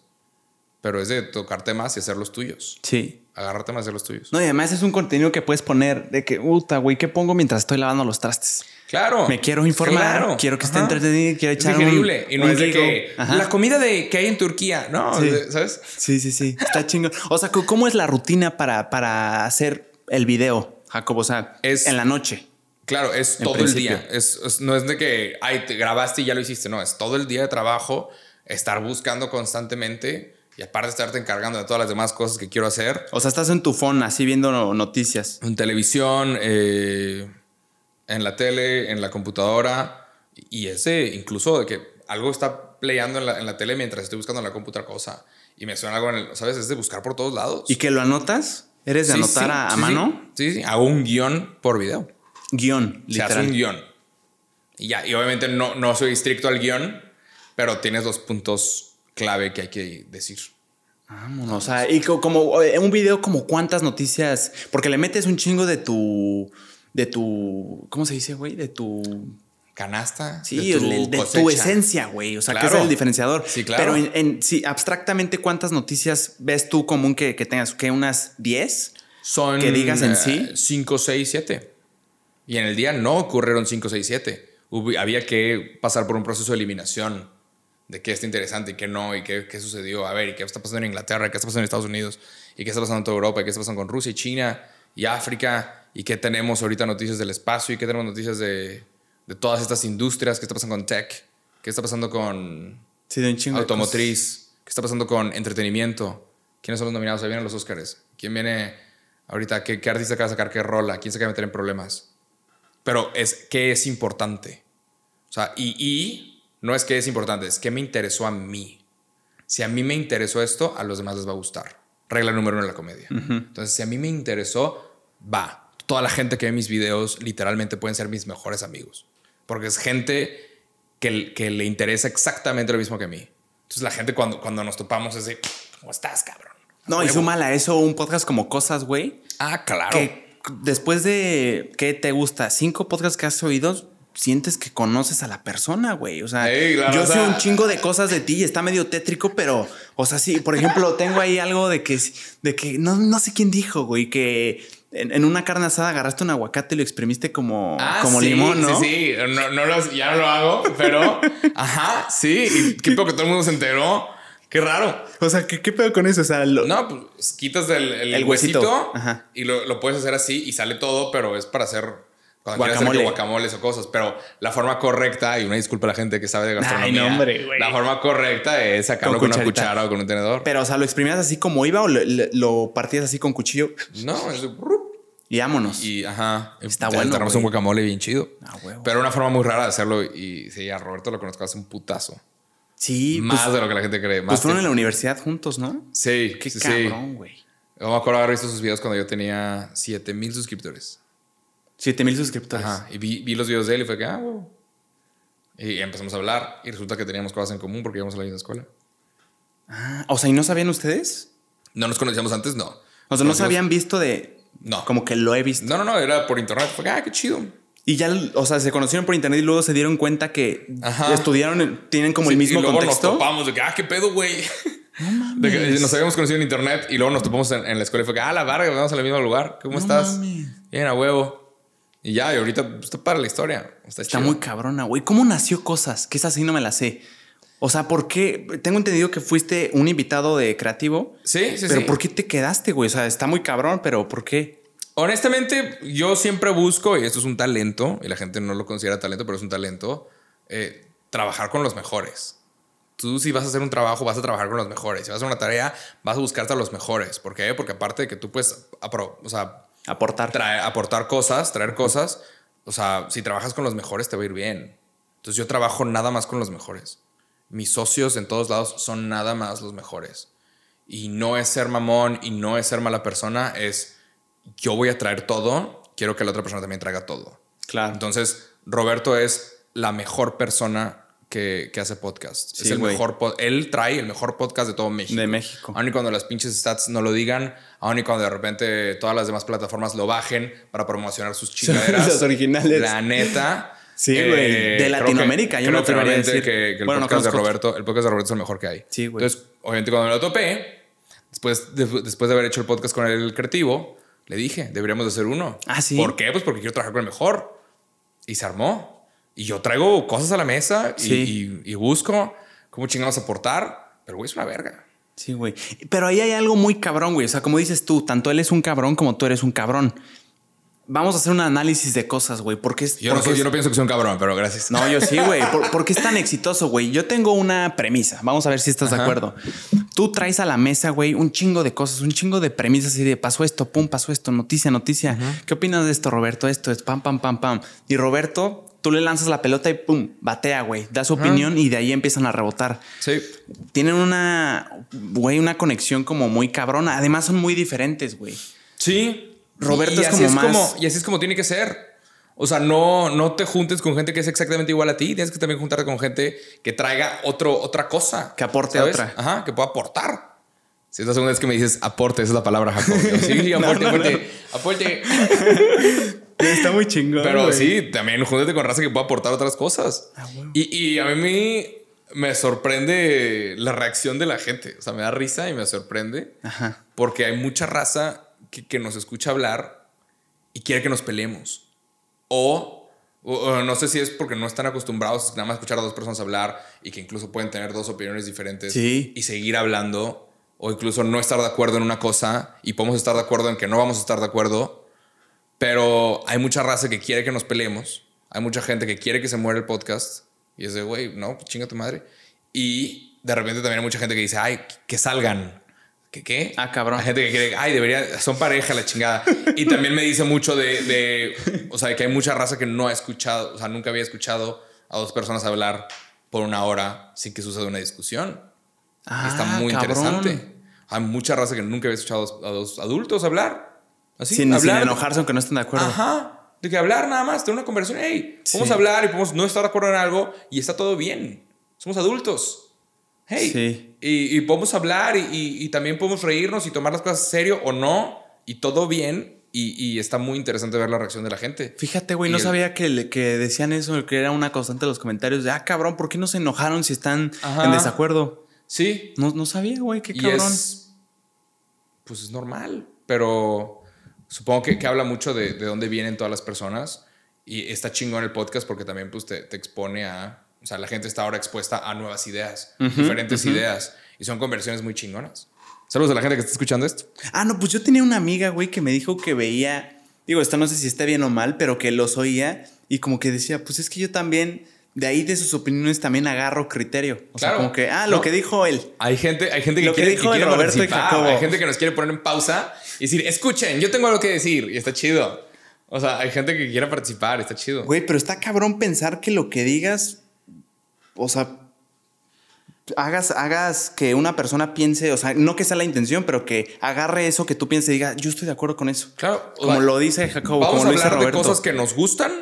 pero es de tocar temas y hacer los tuyos. Sí. Agarrar temas y hacer los tuyos. No, y además es un contenido que puedes poner de que, puta, güey, ¿qué pongo mientras estoy lavando los trastes? Claro. Me quiero informar, Claro. quiero que esté Ajá. entretenido, quiero echar Es un- digerible. y no un es de que Ajá. la comida de, que hay en Turquía. No, Sí. de- ¿sabes? Sí, sí, sí. Está chingón. O sea, ¿cómo es la rutina para, para hacer el video, Jacobo? O sea, Es- en la noche. Claro, es En todo principio. el día. Es, es- no es de que ay, te grabaste y ya lo hiciste. No, es todo el día de trabajo, estar buscando constantemente y aparte estarte encargando de todas las demás cosas que quiero hacer. O sea, estás en tu phone así viendo no- noticias. En televisión, eh, en la tele, en la computadora. Y ese, incluso de que algo está playando en la, en la tele mientras estoy buscando en la computadora cosa. Y me suena algo en el, ¿sabes? Es de buscar por todos lados. ¿Y que lo anotas? ¿Eres de Sí, anotar sí, a, sí, mano? Sí, sí, hago un guion por video. Guión, Se hace literal. un guion. Y ya, y obviamente no, no soy estricto al guion, pero tienes los puntos clave que hay que decir. Vámonos. O sea, y co- como eh, un video como cuántas noticias, porque le metes un chingo de tu, de tu, ¿cómo se dice, güey? De tu, Canasta. sí, de tu, de, de tu esencia, güey. O sea, que Claro. es el diferenciador. Sí, claro. Pero en, en- sí, abstractamente, ¿cuántas noticias ves tú común que, que tengas? ¿Que unas 10? Son. que digas en sí. 5, 6, 7. Y en el día no ocurrieron 5, 6, 7. Había que pasar por un proceso de eliminación de qué está interesante y qué no, y qué, qué sucedió. A ver, y qué está pasando en Inglaterra, qué está pasando en Estados Unidos, y qué está pasando en toda Europa, y qué está pasando con Rusia y China y África, y qué tenemos ahorita noticias del espacio, y qué tenemos noticias de, de todas estas industrias, qué está pasando con tech, qué está pasando con Sí, de automotriz, qué está pasando con entretenimiento, quiénes son los nominados, ahí vienen los Oscars, quién viene ahorita, qué, qué artista acaba de sacar, qué rola, quién se acaba de meter en problemas. Pero es qué es importante. O sea, y, y no es que es importante, es que me interesó a mí. Si a mí me interesó esto, a los demás les va a gustar. Regla número uno de la comedia. Entonces, si a mí me interesó, va. Toda la gente que ve mis videos literalmente pueden ser mis mejores amigos. Porque es gente que, que le interesa exactamente lo mismo que a mí. Entonces, la gente cuando, cuando nos topamos es de, ¿cómo estás, cabrón? No, y súmala a eso un podcast como Cosas, güey. Ah, claro. Que después de, ¿qué te gusta? Cinco podcasts que has oído, sientes que conoces a la persona, güey. O sea, Ey, claro, yo sé un chingo de cosas de ti y está medio tétrico, pero, o sea, sí, por ejemplo, tengo ahí algo de que, de que no, no sé quién dijo, güey, que en, en una carne asada agarraste un aguacate y lo exprimiste como, Ah, como sí, limón, ¿no? Sí, sí, no, no lo- ya no lo hago, pero ajá, sí, y qué poco que todo el mundo se enteró. Qué raro. O sea, ¿qué, qué pedo con eso? O sea, lo- No, pues quitas el, el, El huesito. huesito, Ajá. y lo, lo puedes hacer así y sale todo, pero es para hacer cuando hacer Guacamole. que guacamoles o cosas. Pero la forma correcta, y una disculpa a la gente que sabe de gastronomía. no, hombre. La forma correcta es sacarlo Con con, una cuchara o con un tenedor. pero, o sea, lo exprimías así como iba o lo, lo- lo partías así con cuchillo no, es y vámonos. y ajá. Está te bueno, güey. un guacamole bien chido. Ah, huevo. Pero una forma muy rara de hacerlo. Y sí, a Roberto lo conozco hace un putazo. sí, más pues, de lo que la gente cree. Más pues fueron en la universidad juntos, ¿no? Sí, Qué sí, cabrón, güey. Yo me acuerdo haber visto sus videos cuando yo tenía 7000 suscriptores. Siete mil suscriptores. Ajá. Y vi, vi los videos de él y fue que, ah, wow. Y empezamos a hablar. Y resulta que teníamos cosas en común porque íbamos a la misma escuela. Ah, o sea, ¿y no sabían ustedes? No nos conocíamos antes, no. O sea, no se habían visto de. No. Como que lo he visto. No, no, no, era por internet. Fue que, ah, qué chido. Y ya, o sea, se conocieron por internet y luego se dieron cuenta que Ajá. estudiaron, tienen como el mismo y luego contexto. nos topamos de que, ah, qué pedo, güey. De que nos habíamos conocido en internet y luego nos topamos en, en la escuela y fue que, ah, la verga, vamos al mismo lugar. ¿Cómo No estás? mames. Bien, a huevo. Y ya, y ahorita está para la historia. Está, Está muy cabrona, güey. ¿Cómo nació Cosas? Que esa sí no me la sé. O sea, ¿por qué? Tengo entendido que fuiste un invitado de creativo. Sí, sí, pero sí. ¿por qué te quedaste, güey? O sea, está muy cabrón, pero ¿por qué? Honestamente, yo siempre busco, y esto es un talento, y la gente no lo considera talento, pero es un talento, eh, trabajar con los mejores. Tú si vas a hacer un trabajo, vas a trabajar con los mejores. Si vas a hacer una tarea, vas a buscarte a los mejores. ¿Por qué? Porque aparte de que tú puedes apro- o sea, Aportar. traer- aportar cosas, traer cosas, o sea, si trabajas con los mejores te va a ir bien. Entonces yo trabajo nada más con los mejores. Mis socios en todos lados son nada más los mejores. Y no es ser mamón y no es ser mala persona, es yo voy a traer todo, quiero que la otra persona también traiga todo. claro. Entonces, Roberto es la mejor persona que, que hace podcast. Sí, es el mejor Él trae el mejor podcast de todo México. De México. Aun y cuando las pinches stats no lo digan, aun y cuando de repente todas las demás plataformas lo bajen para promocionar sus chingaderas. Los originales. La neta. Eh, Sí, güey. De creo que- Latinoamérica, yo creo me atrevería a firmemente decir. que, que el Bueno, no podcast de conozco otro. Roberto, el podcast de Roberto es el mejor que hay. Sí, güey. Entonces, obviamente, cuando me lo topé, después de, después de haber hecho el podcast con el creativo, le dije, deberíamos de hacer uno. Ah, ¿sí? ¿Por qué? Pues porque quiero trabajar con el mejor. Y se armó. Y yo traigo cosas a la mesa y, Sí. y- y busco cómo chingados aportar. Pero, güey, es una verga. Sí, güey. Pero ahí hay algo muy cabrón, güey. O sea, como dices tú, tanto él es un cabrón como tú eres un cabrón. Vamos a hacer un análisis de cosas, güey. ¿Por qué es, Yo no, soy- es- yo no pienso que sea un cabrón, pero gracias. No, yo sí, güey. ¿Por, por qué es tan exitoso, güey? Yo tengo una premisa. Vamos a ver si estás de acuerdo. Tú traes a la mesa, güey, un chingo de cosas, un chingo de premisas así de pasó esto, pum, pasó esto, noticia, noticia. ¿Qué opinas de esto, Roberto? Esto es pam, pam, pam, pam. Y Roberto, tú le lanzas la pelota y pum, batea, güey. Da su opinión y de ahí empiezan a rebotar. Sí. Tienen una, güey, una conexión como muy cabrona. Además son muy diferentes, güey. Sí. Roberto Y es así como más- y así es como tiene que ser. O sea, no, no te juntes con gente que es exactamente igual a ti. Tienes que también juntarte con gente que traiga otro, otra cosa. Que aporte otra. Ajá, que pueda aportar. Si es la segunda vez que me dices aporte, esa es la palabra, Jacob. Sí, sí, No, aporte, no, aporte, aporte. Está muy chingón. Pero sí, también júntate con raza que pueda aportar otras cosas. Ah, y, y a mí me sorprende la reacción de la gente. O sea, me da risa y me sorprende. Ajá. Porque hay mucha raza que, que nos escucha hablar y quiere que nos peleemos. O, o- o no sé si es porque no están acostumbrados nada más escuchar a dos personas hablar y que incluso pueden tener dos opiniones diferentes Sí. y seguir hablando. O incluso no estar de acuerdo en una cosa y podemos estar de acuerdo en que no vamos a estar de acuerdo. Pero hay mucha raza que quiere que nos peleemos. Hay mucha gente que quiere que se muera el podcast. Y es de, güey, no, chinga tu madre. Y de repente también hay mucha gente que dice, ay, que salgan. ¿Qué qué? Ah, cabrón. Hay gente que quiere, ay, debería, son pareja la chingada. y también me dice mucho de, de, o sea, de que hay mucha raza que no ha escuchado, o sea, nunca había escuchado a dos personas hablar por una hora sin que suceda una discusión. Ah, Está muy cabrón. interesante. Hay mucha raza que nunca había escuchado a dos, adultos hablar. Así, sin, sin hablar. enojarse aunque no estén de acuerdo. Ajá. De que hablar nada más, tener una conversación. Hey, Sí. vamos a hablar y podemos no estar de acuerdo en algo y está todo bien. Somos adultos. Hey, Sí. Y, y podemos hablar y, también podemos reírnos y tomar las cosas en serio o no, y todo bien. Y, y está muy interesante ver la reacción de la gente. Fíjate, güey, no el- sabía que, le- que decían eso, que era una constante de los comentarios de, ah, cabrón, ¿por qué no se enojaron si están Ajá. en desacuerdo? Sí, No, no sabía, güey, qué y cabrón. es. Pues es normal, pero supongo que, que habla mucho de, de dónde vienen todas las personas. Y está chingón el podcast porque también pues, te, te expone a. O sea, la gente está ahora expuesta a nuevas ideas, diferentes ideas, y son conversiones muy chingonas. Saludos a la gente que está escuchando esto. Ah, no, pues yo tenía una amiga, güey, que me dijo que veía, digo, esto no sé si está bien o mal, pero que los oía y como que decía, pues es que yo también, de ahí de sus opiniones también agarro criterio. O sea, Claro. como que, ah, lo No. que dijo él. Hay gente, hay gente que Lo que quiere, dijo que quiere Roberto y. Jacobo. Hay gente que nos quiere poner en pausa y decir, escuchen, yo tengo algo que decir y está chido. O sea, hay gente que quiere participar, está chido. Güey, pero está cabrón pensar que lo que digas, o sea, hagas, hagas que una persona piense, o sea, no que sea la intención, pero que agarre eso que tú pienses y diga, yo estoy de acuerdo con eso. Claro. Como sea, lo dice Jacobo, Vamos como a lo dice hablar de cosas que nos gustan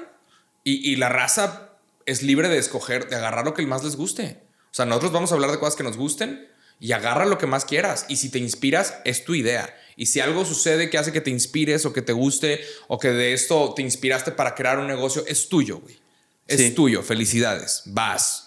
y, y la raza es libre de escoger, de agarrar lo que más les guste. O sea, nosotros vamos a hablar de cosas que nos gusten y agarra lo que más quieras. Y si te inspiras, es tu idea. Y si algo sucede que hace que te inspires o que te guste o que de esto te inspiraste para crear un negocio, es tuyo, güey. Es Sí. tuyo. Felicidades. Vas.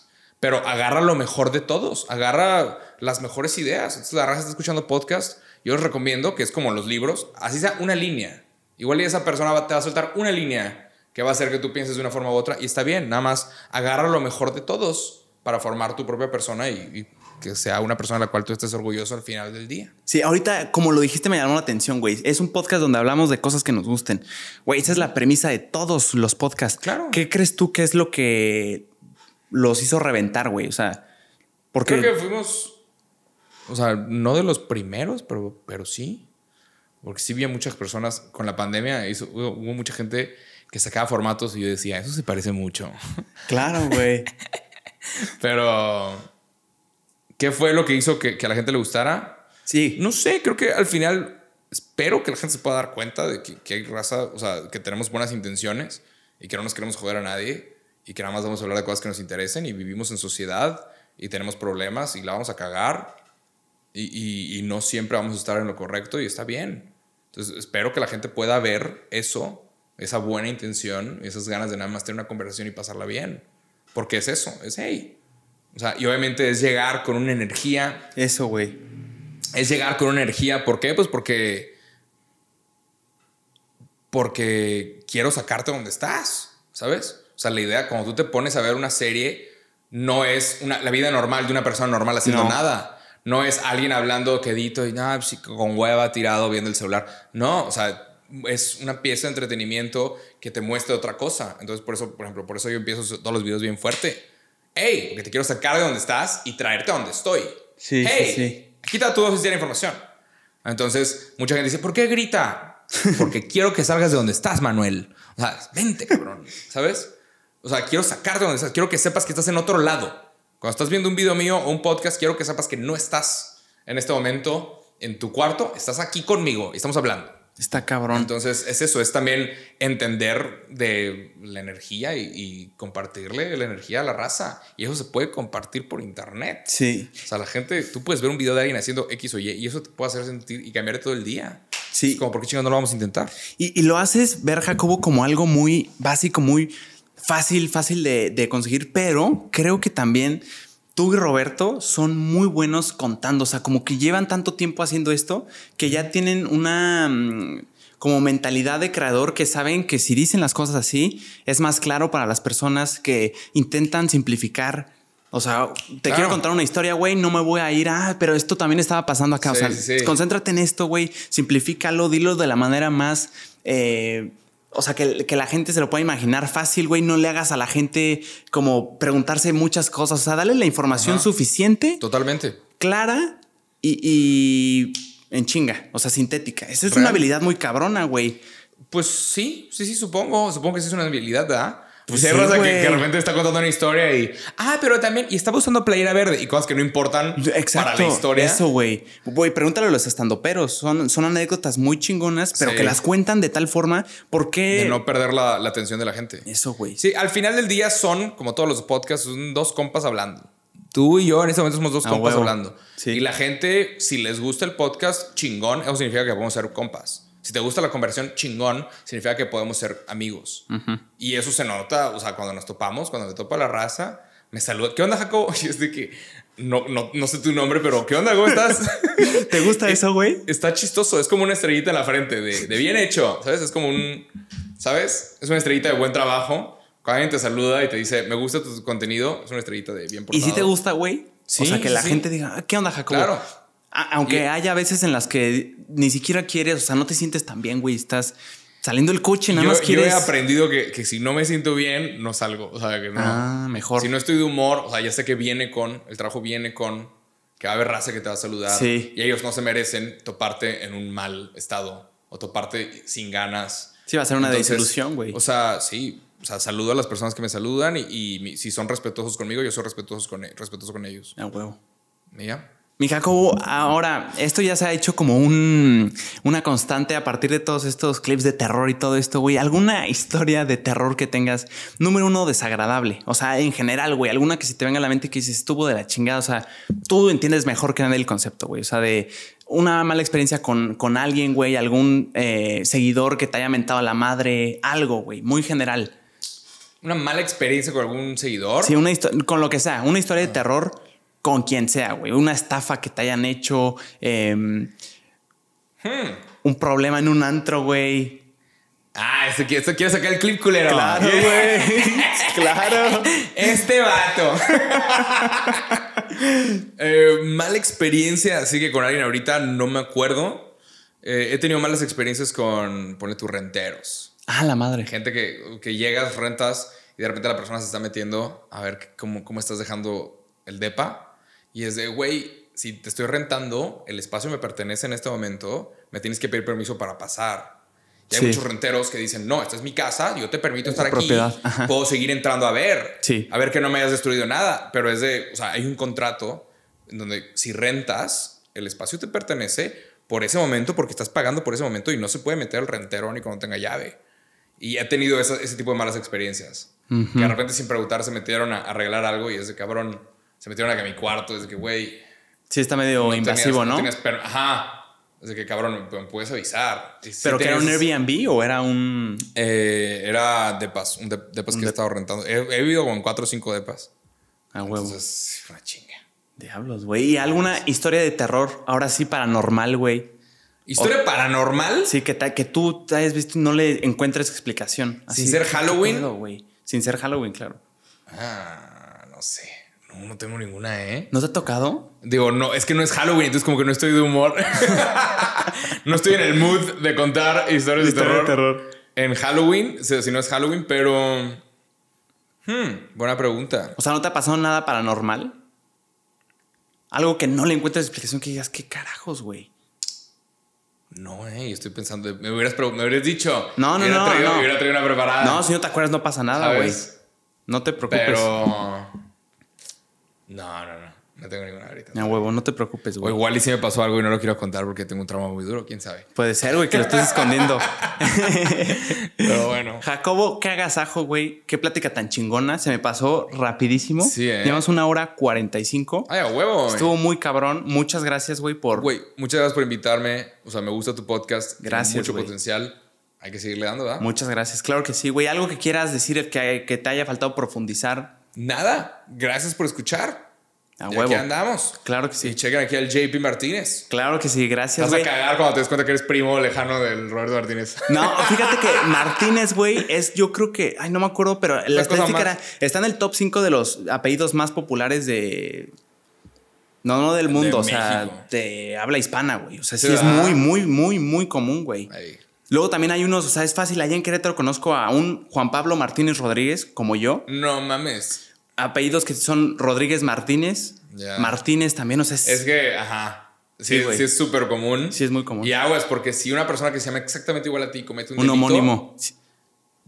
Pero agarra lo mejor de todos. Agarra las mejores ideas. Entonces, la raza está escuchando podcast. Yo les recomiendo que es como los libros. Así sea una línea. Igual y esa persona va- te va a soltar una línea que va a hacer que tú pienses de una forma u otra. Y está bien. Nada más agarra lo mejor de todos para formar tu propia persona y, y que sea una persona de la cual tú estés orgulloso al final del día. Sí, ahorita, como lo dijiste, me llamó la atención, güey. Es un podcast donde hablamos de cosas que nos gusten. Güey, esa es la premisa de todos los podcasts. Claro. ¿Qué crees tú que es lo que los hizo reventar, güey? O sea, porque... Creo que fuimos, o sea, no de los primeros, pero, pero sí. Porque sí vi a muchas personas con la pandemia, hizo- hubo, hubo mucha gente que sacaba formatos y yo decía, eso se parece mucho. Claro, güey. Pero, ¿qué fue lo que hizo que, que a la gente le gustara? Sí. No sé, creo que al final espero que la gente se pueda dar cuenta de que, que hay raza, o sea, que tenemos buenas intenciones y que no nos queremos joder a nadie y que nada más vamos a hablar de cosas que nos interesen y vivimos en sociedad y tenemos problemas y la vamos a cagar y, y- y no siempre vamos a estar en lo correcto y está bien. Entonces espero que la gente pueda ver eso, esa buena intención, esas ganas de nada más tener una conversación y pasarla bien. Porque es eso, es hey. O sea, y obviamente es llegar con una energía Eso, güey. es llegar con una energía. ¿Por qué? Pues porque. Porque quiero sacarte donde estás, ¿sabes? O sea, la idea, cuando tú te pones a ver una serie, no es una, la vida normal de una persona normal haciendo No. nada. No es alguien hablando quedito y nada, pues, sí, con hueva tirado viendo el celular. No, o sea, es una pieza de entretenimiento que te muestra otra cosa. Entonces, por eso, por ejemplo, por eso yo empiezo todos los videos bien fuerte. Hey, porque te quiero sacar de donde estás y traerte a donde estoy. Sí, sí, hey, sí. Aquí está tu dosis de información. Entonces, mucha gente dice, ¿por qué grita? Porque quiero que salgas de donde estás, Manuel. O sea, vente, cabrón. ¿Sabes? O sea, quiero sacarte de donde estás. Quiero que sepas que estás en otro lado. Cuando estás viendo un video mío o un podcast, quiero que sepas que no estás en este momento en tu cuarto. Estás aquí conmigo y estamos hablando. Está cabrón. Entonces, es eso. Es también entender de la energía y, y compartirle la energía a la raza. Y eso se puede compartir por internet. sí. O sea, la gente, tú puedes ver un video de alguien haciendo X o Y y eso te puede hacer sentir y cambiar todo el día. Sí. Es como, ¿por qué chingados no lo vamos a intentar? Y, y lo haces ver, Jacobo, como algo muy básico, muy fácil, fácil de, de conseguir, pero creo que también tú y Roberto son muy buenos contando, o sea, como que llevan tanto tiempo haciendo esto que ya tienen una mm, como mentalidad de creador que saben que si dicen las cosas así, es más claro para las personas que intentan simplificar. O sea, te Claro. quiero contar una historia, güey, no me voy a ir, ah, pero esto también estaba pasando acá. Sí, o sea, sí. concéntrate en esto, güey, simplifícalo, dilo de la manera más, eh, o sea, que, que la gente se lo pueda imaginar fácil, güey, no le hagas a la gente como preguntarse muchas cosas, o sea, dale la información Ajá. suficiente, Totalmente. clara y, y en chinga, o sea, sintética. Esa es Real. una habilidad muy cabrona, güey. Pues sí, sí, sí, supongo. Supongo que sí es una habilidad, ¿verdad? Pues Pues hay sí, raza que, que de repente está contando una historia y. Ah, pero también. Y estaba usando playera verde y cosas que no importan Exacto. para la historia. Eso, güey. Güey, pregúntale a los estandoperos. Son, son anécdotas muy chingonas, pero Sí. que las cuentan de tal forma porque. De no perder la, la atención de la gente. Eso, güey. Sí, al final del día son, como todos los podcasts, son dos compas hablando. Tú y yo en este momento somos dos A compas huevo. hablando. Sí. Y la gente, si les gusta el podcast, chingón, eso significa que podemos ser compas. Si te gusta la conversación, chingón, significa que podemos ser amigos. Y eso se nota, o sea, cuando nos topamos, cuando me topa la raza, me saluda. ¿Qué onda, Jacobo? Y es de que no, no, no sé tu nombre, pero ¿qué onda? ¿Cómo estás? ¿Te gusta eso, güey? Está chistoso, es como una estrellita en la frente de, de bien hecho, ¿sabes? Es como un, ¿sabes? Es una estrellita de buen trabajo. Cuando alguien te saluda y te dice, me gusta tu contenido, es una estrellita de bien ¿Y portado. si te gusta, güey? Sí, o sea, que la sí. gente diga, "Ah, ¿qué onda, Jacobo? Claro. Aunque Y- haya veces en las que ni siquiera quieres, o sea, no te sientes tan bien, güey. Estás saliendo del coche, nada yo, más yo quieres. he aprendido que, que si no me siento bien, no salgo. O sea, que no. Ah, mejor. Si no estoy de humor, o sea, ya sé que viene con, el trabajo viene con, que va a haber raza que te va a saludar. Sí. Y ellos no se merecen toparte en un mal estado o toparte sin ganas. Sí, va a ser una Entonces, desilusión, güey. O sea, sí. O sea, saludo a las personas que me saludan y, y si son respetuosos conmigo, yo soy respetuoso con, e- respetuoso con ellos. A huevo. ¿Y ya? Mi Jacobo, ahora, esto ya se ha hecho como un, una constante a partir de todos estos clips de terror y todo esto, güey. ¿Alguna historia de terror que tengas? Número uno, desagradable. O sea, en general, güey. Alguna que se te venga a la mente que dices, estuvo de la chingada. O sea, tú entiendes mejor que nadie el concepto, güey. O sea, de una mala experiencia con, con alguien, güey. Algún eh, seguidor que te haya mentado a la madre. Algo, güey. Muy general. Una mala experiencia con algún seguidor. Sí, una historia, con lo que sea. Una historia de terror con quien sea, güey. Una estafa que te hayan hecho. em, Hmm. un problema en un antro, güey. Ah, este, qui- este quiere sacar el clip culero. Claro, güey. claro. Este vato. Eh, mala experiencia, así que con alguien ahorita no me acuerdo. Eh, he tenido malas experiencias con, ponle tus renteros. Ah, la madre. Gente que, que llegas, rentas y de repente la persona se está metiendo a ver cómo, cómo estás dejando el depa. Y es de, güey, si te estoy rentando, el espacio me pertenece en este momento, me tienes que pedir permiso para pasar. Y hay Sí. muchos renteros que dicen, no, esta es mi casa, yo te permito Es estar aquí, puedo seguir entrando a ver, Sí. a ver que no me hayas destruido nada. Pero es de, o sea, hay un contrato en donde si rentas, el espacio te pertenece por ese momento, porque estás pagando por ese momento y no se puede meter el rentero ni cuando tenga llave. Y he tenido esa- ese tipo de malas experiencias. Que de repente sin preguntar se metieron a arreglar algo y es de cabrón, se metieron a mi cuarto, es de que, güey, Sí, está medio no invasivo, tenías- ¿no? tenías Ajá. Es de que, cabrón, me, puedes avisar. Sí Pero que era un Airbnb o era un. Eh, era depas, un de- depas que he dep- estado rentando. He, he vivido con cuatro o cinco depas. Ah, huevo. Entonces, una chinga. Diablos, güey. ¿Y alguna historia de terror? Ahora sí, paranormal, güey. ¿Historia paranormal? Sí, que, ta- que tú te hayas visto y no le encuentres explicación. ¿Sin ser ¿qué Halloween? Sin ser Halloween, claro. Ah, no sé. No, tengo ninguna, ¿eh? ¿No te ha tocado? Digo, no, es que no es Halloween, entonces como que no estoy de humor. no estoy en el mood de contar historias de terror, terror. en Halloween, si no es Halloween, pero... Hmm, buena pregunta. O sea, ¿no te ha pasado nada paranormal? Algo que no le encuentres explicación que digas, ¿qué carajos, güey? No, eh, yo estoy pensando, me hubieras, me hubieras dicho. No, no, no, traído- no. Hubiera traído una preparada. No, si no te acuerdas, no pasa nada, güey. No te preocupes. Pero... No, no, no. No tengo ninguna ahorita. A huevo, no te preocupes, O güey. igual y si me pasó algo y no lo quiero contar porque tengo un trauma muy duro, quién sabe. Puede ser, güey, que lo estés escondiendo. Pero bueno. Jacobo, qué agasajo, güey. Qué plática tan chingona. Se me pasó rapidísimo. Sí, ¿eh? Llevamos una hora 45. Ay, a huevo. Estuvo muy cabrón. Muchas gracias, güey, por. Güey, muchas gracias por invitarme. O sea, me gusta tu podcast. Tiene Gracias, Mucho güey. potencial. Hay que seguirle dando, ¿verdad? Muchas gracias. Claro que sí, güey. Algo que quieras decir que, que te haya faltado profundizar. Nada. Gracias por escuchar. A Y huevo. aquí andamos. Claro que Y sí. chequen aquí al JP Martínez. Claro que sí. Gracias, Vas a cagar cuando te des cuenta que eres primo lejano del Roberto Martínez. No, fíjate que Martínez, güey, es, yo creo que, ay, no me acuerdo, pero la cosa estadística era, está en el top 5 de los apellidos más populares de, no, no del mundo, De o sea, de habla hispana, güey. O sea, sí, Sí, es muy, muy, muy, muy común, güey. Luego también hay unos, o sea, es fácil, allá en Querétaro conozco a un Juan Pablo Martínez Rodríguez, como yo, No mames. Apellidos que son Rodríguez Martínez, Ya. Martínez también, o sea, es, Es que, ajá. Sí, Sí, es súper común. sí es muy común. Y aguas, porque si una persona que se llama exactamente igual a ti comete un un delito- homónimo.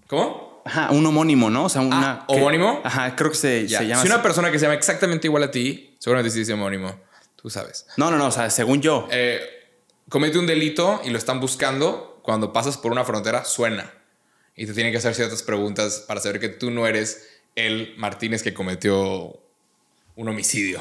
¿Cómo? Ajá, un homónimo, ¿no? O sea, una... Ah, ¿homónimo? Ajá, creo que se, llama Si una persona que se llama exactamente igual a ti, seguramente sí dice homónimo. Tú sabes. No, no, no, o sea, según yo. Eh, comete un delito y lo están buscando. Cuando pasas por una frontera, suena. Y te tienen que hacer ciertas preguntas para saber que tú no eres el Martínez que cometió un homicidio.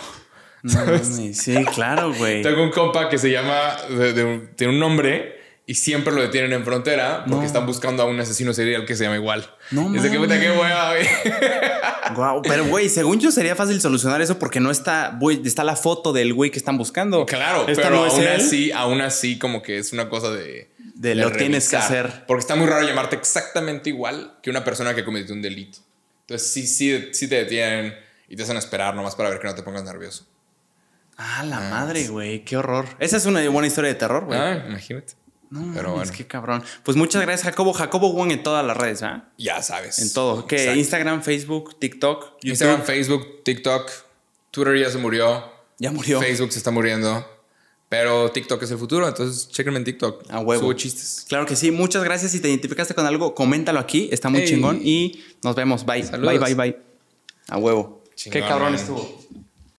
No sí, claro, güey. Tengo un compa que se llama, de- de un- tiene un nombre y siempre lo detienen en frontera porque No. están buscando a un asesino serial que se llama igual. No Y es de que puta, qué hueva, güey. Guau, pero güey, según yo sería fácil solucionar eso porque no está, güey, está la foto del güey que están buscando. Claro, Esta pero no aún así, aún así, como que es una cosa de. De lo tienes que hacer. Porque está muy raro llamarte exactamente igual que una persona que cometió un delito. Entonces, sí, sí, sí te detienen y te hacen esperar nomás para ver que no te pongas nervioso. Ah, la madre, güey, qué horror. Esa es una buena historia de terror, güey. Ah, imagínate. no, pero bueno. qué cabrón. Pues muchas gracias, Jacobo. Jacobo Wong en todas las redes, ¿ah? Ya sabes. En todo. Que Exacto. Instagram, Facebook, TikTok, YouTube. Instagram, Facebook, TikTok, Twitter ya se murió. Ya murió. Facebook se está muriendo. Pero TikTok es el futuro, entonces chéquenme en TikTok. A huevo. Subo chistes. Claro que sí. Muchas gracias. Si te identificaste con algo, coméntalo aquí. Está muy Ey. chingón. Y nos vemos. Bye. Saludos. Bye, bye, bye. A huevo. Chingón, Qué cabrón man. estuvo.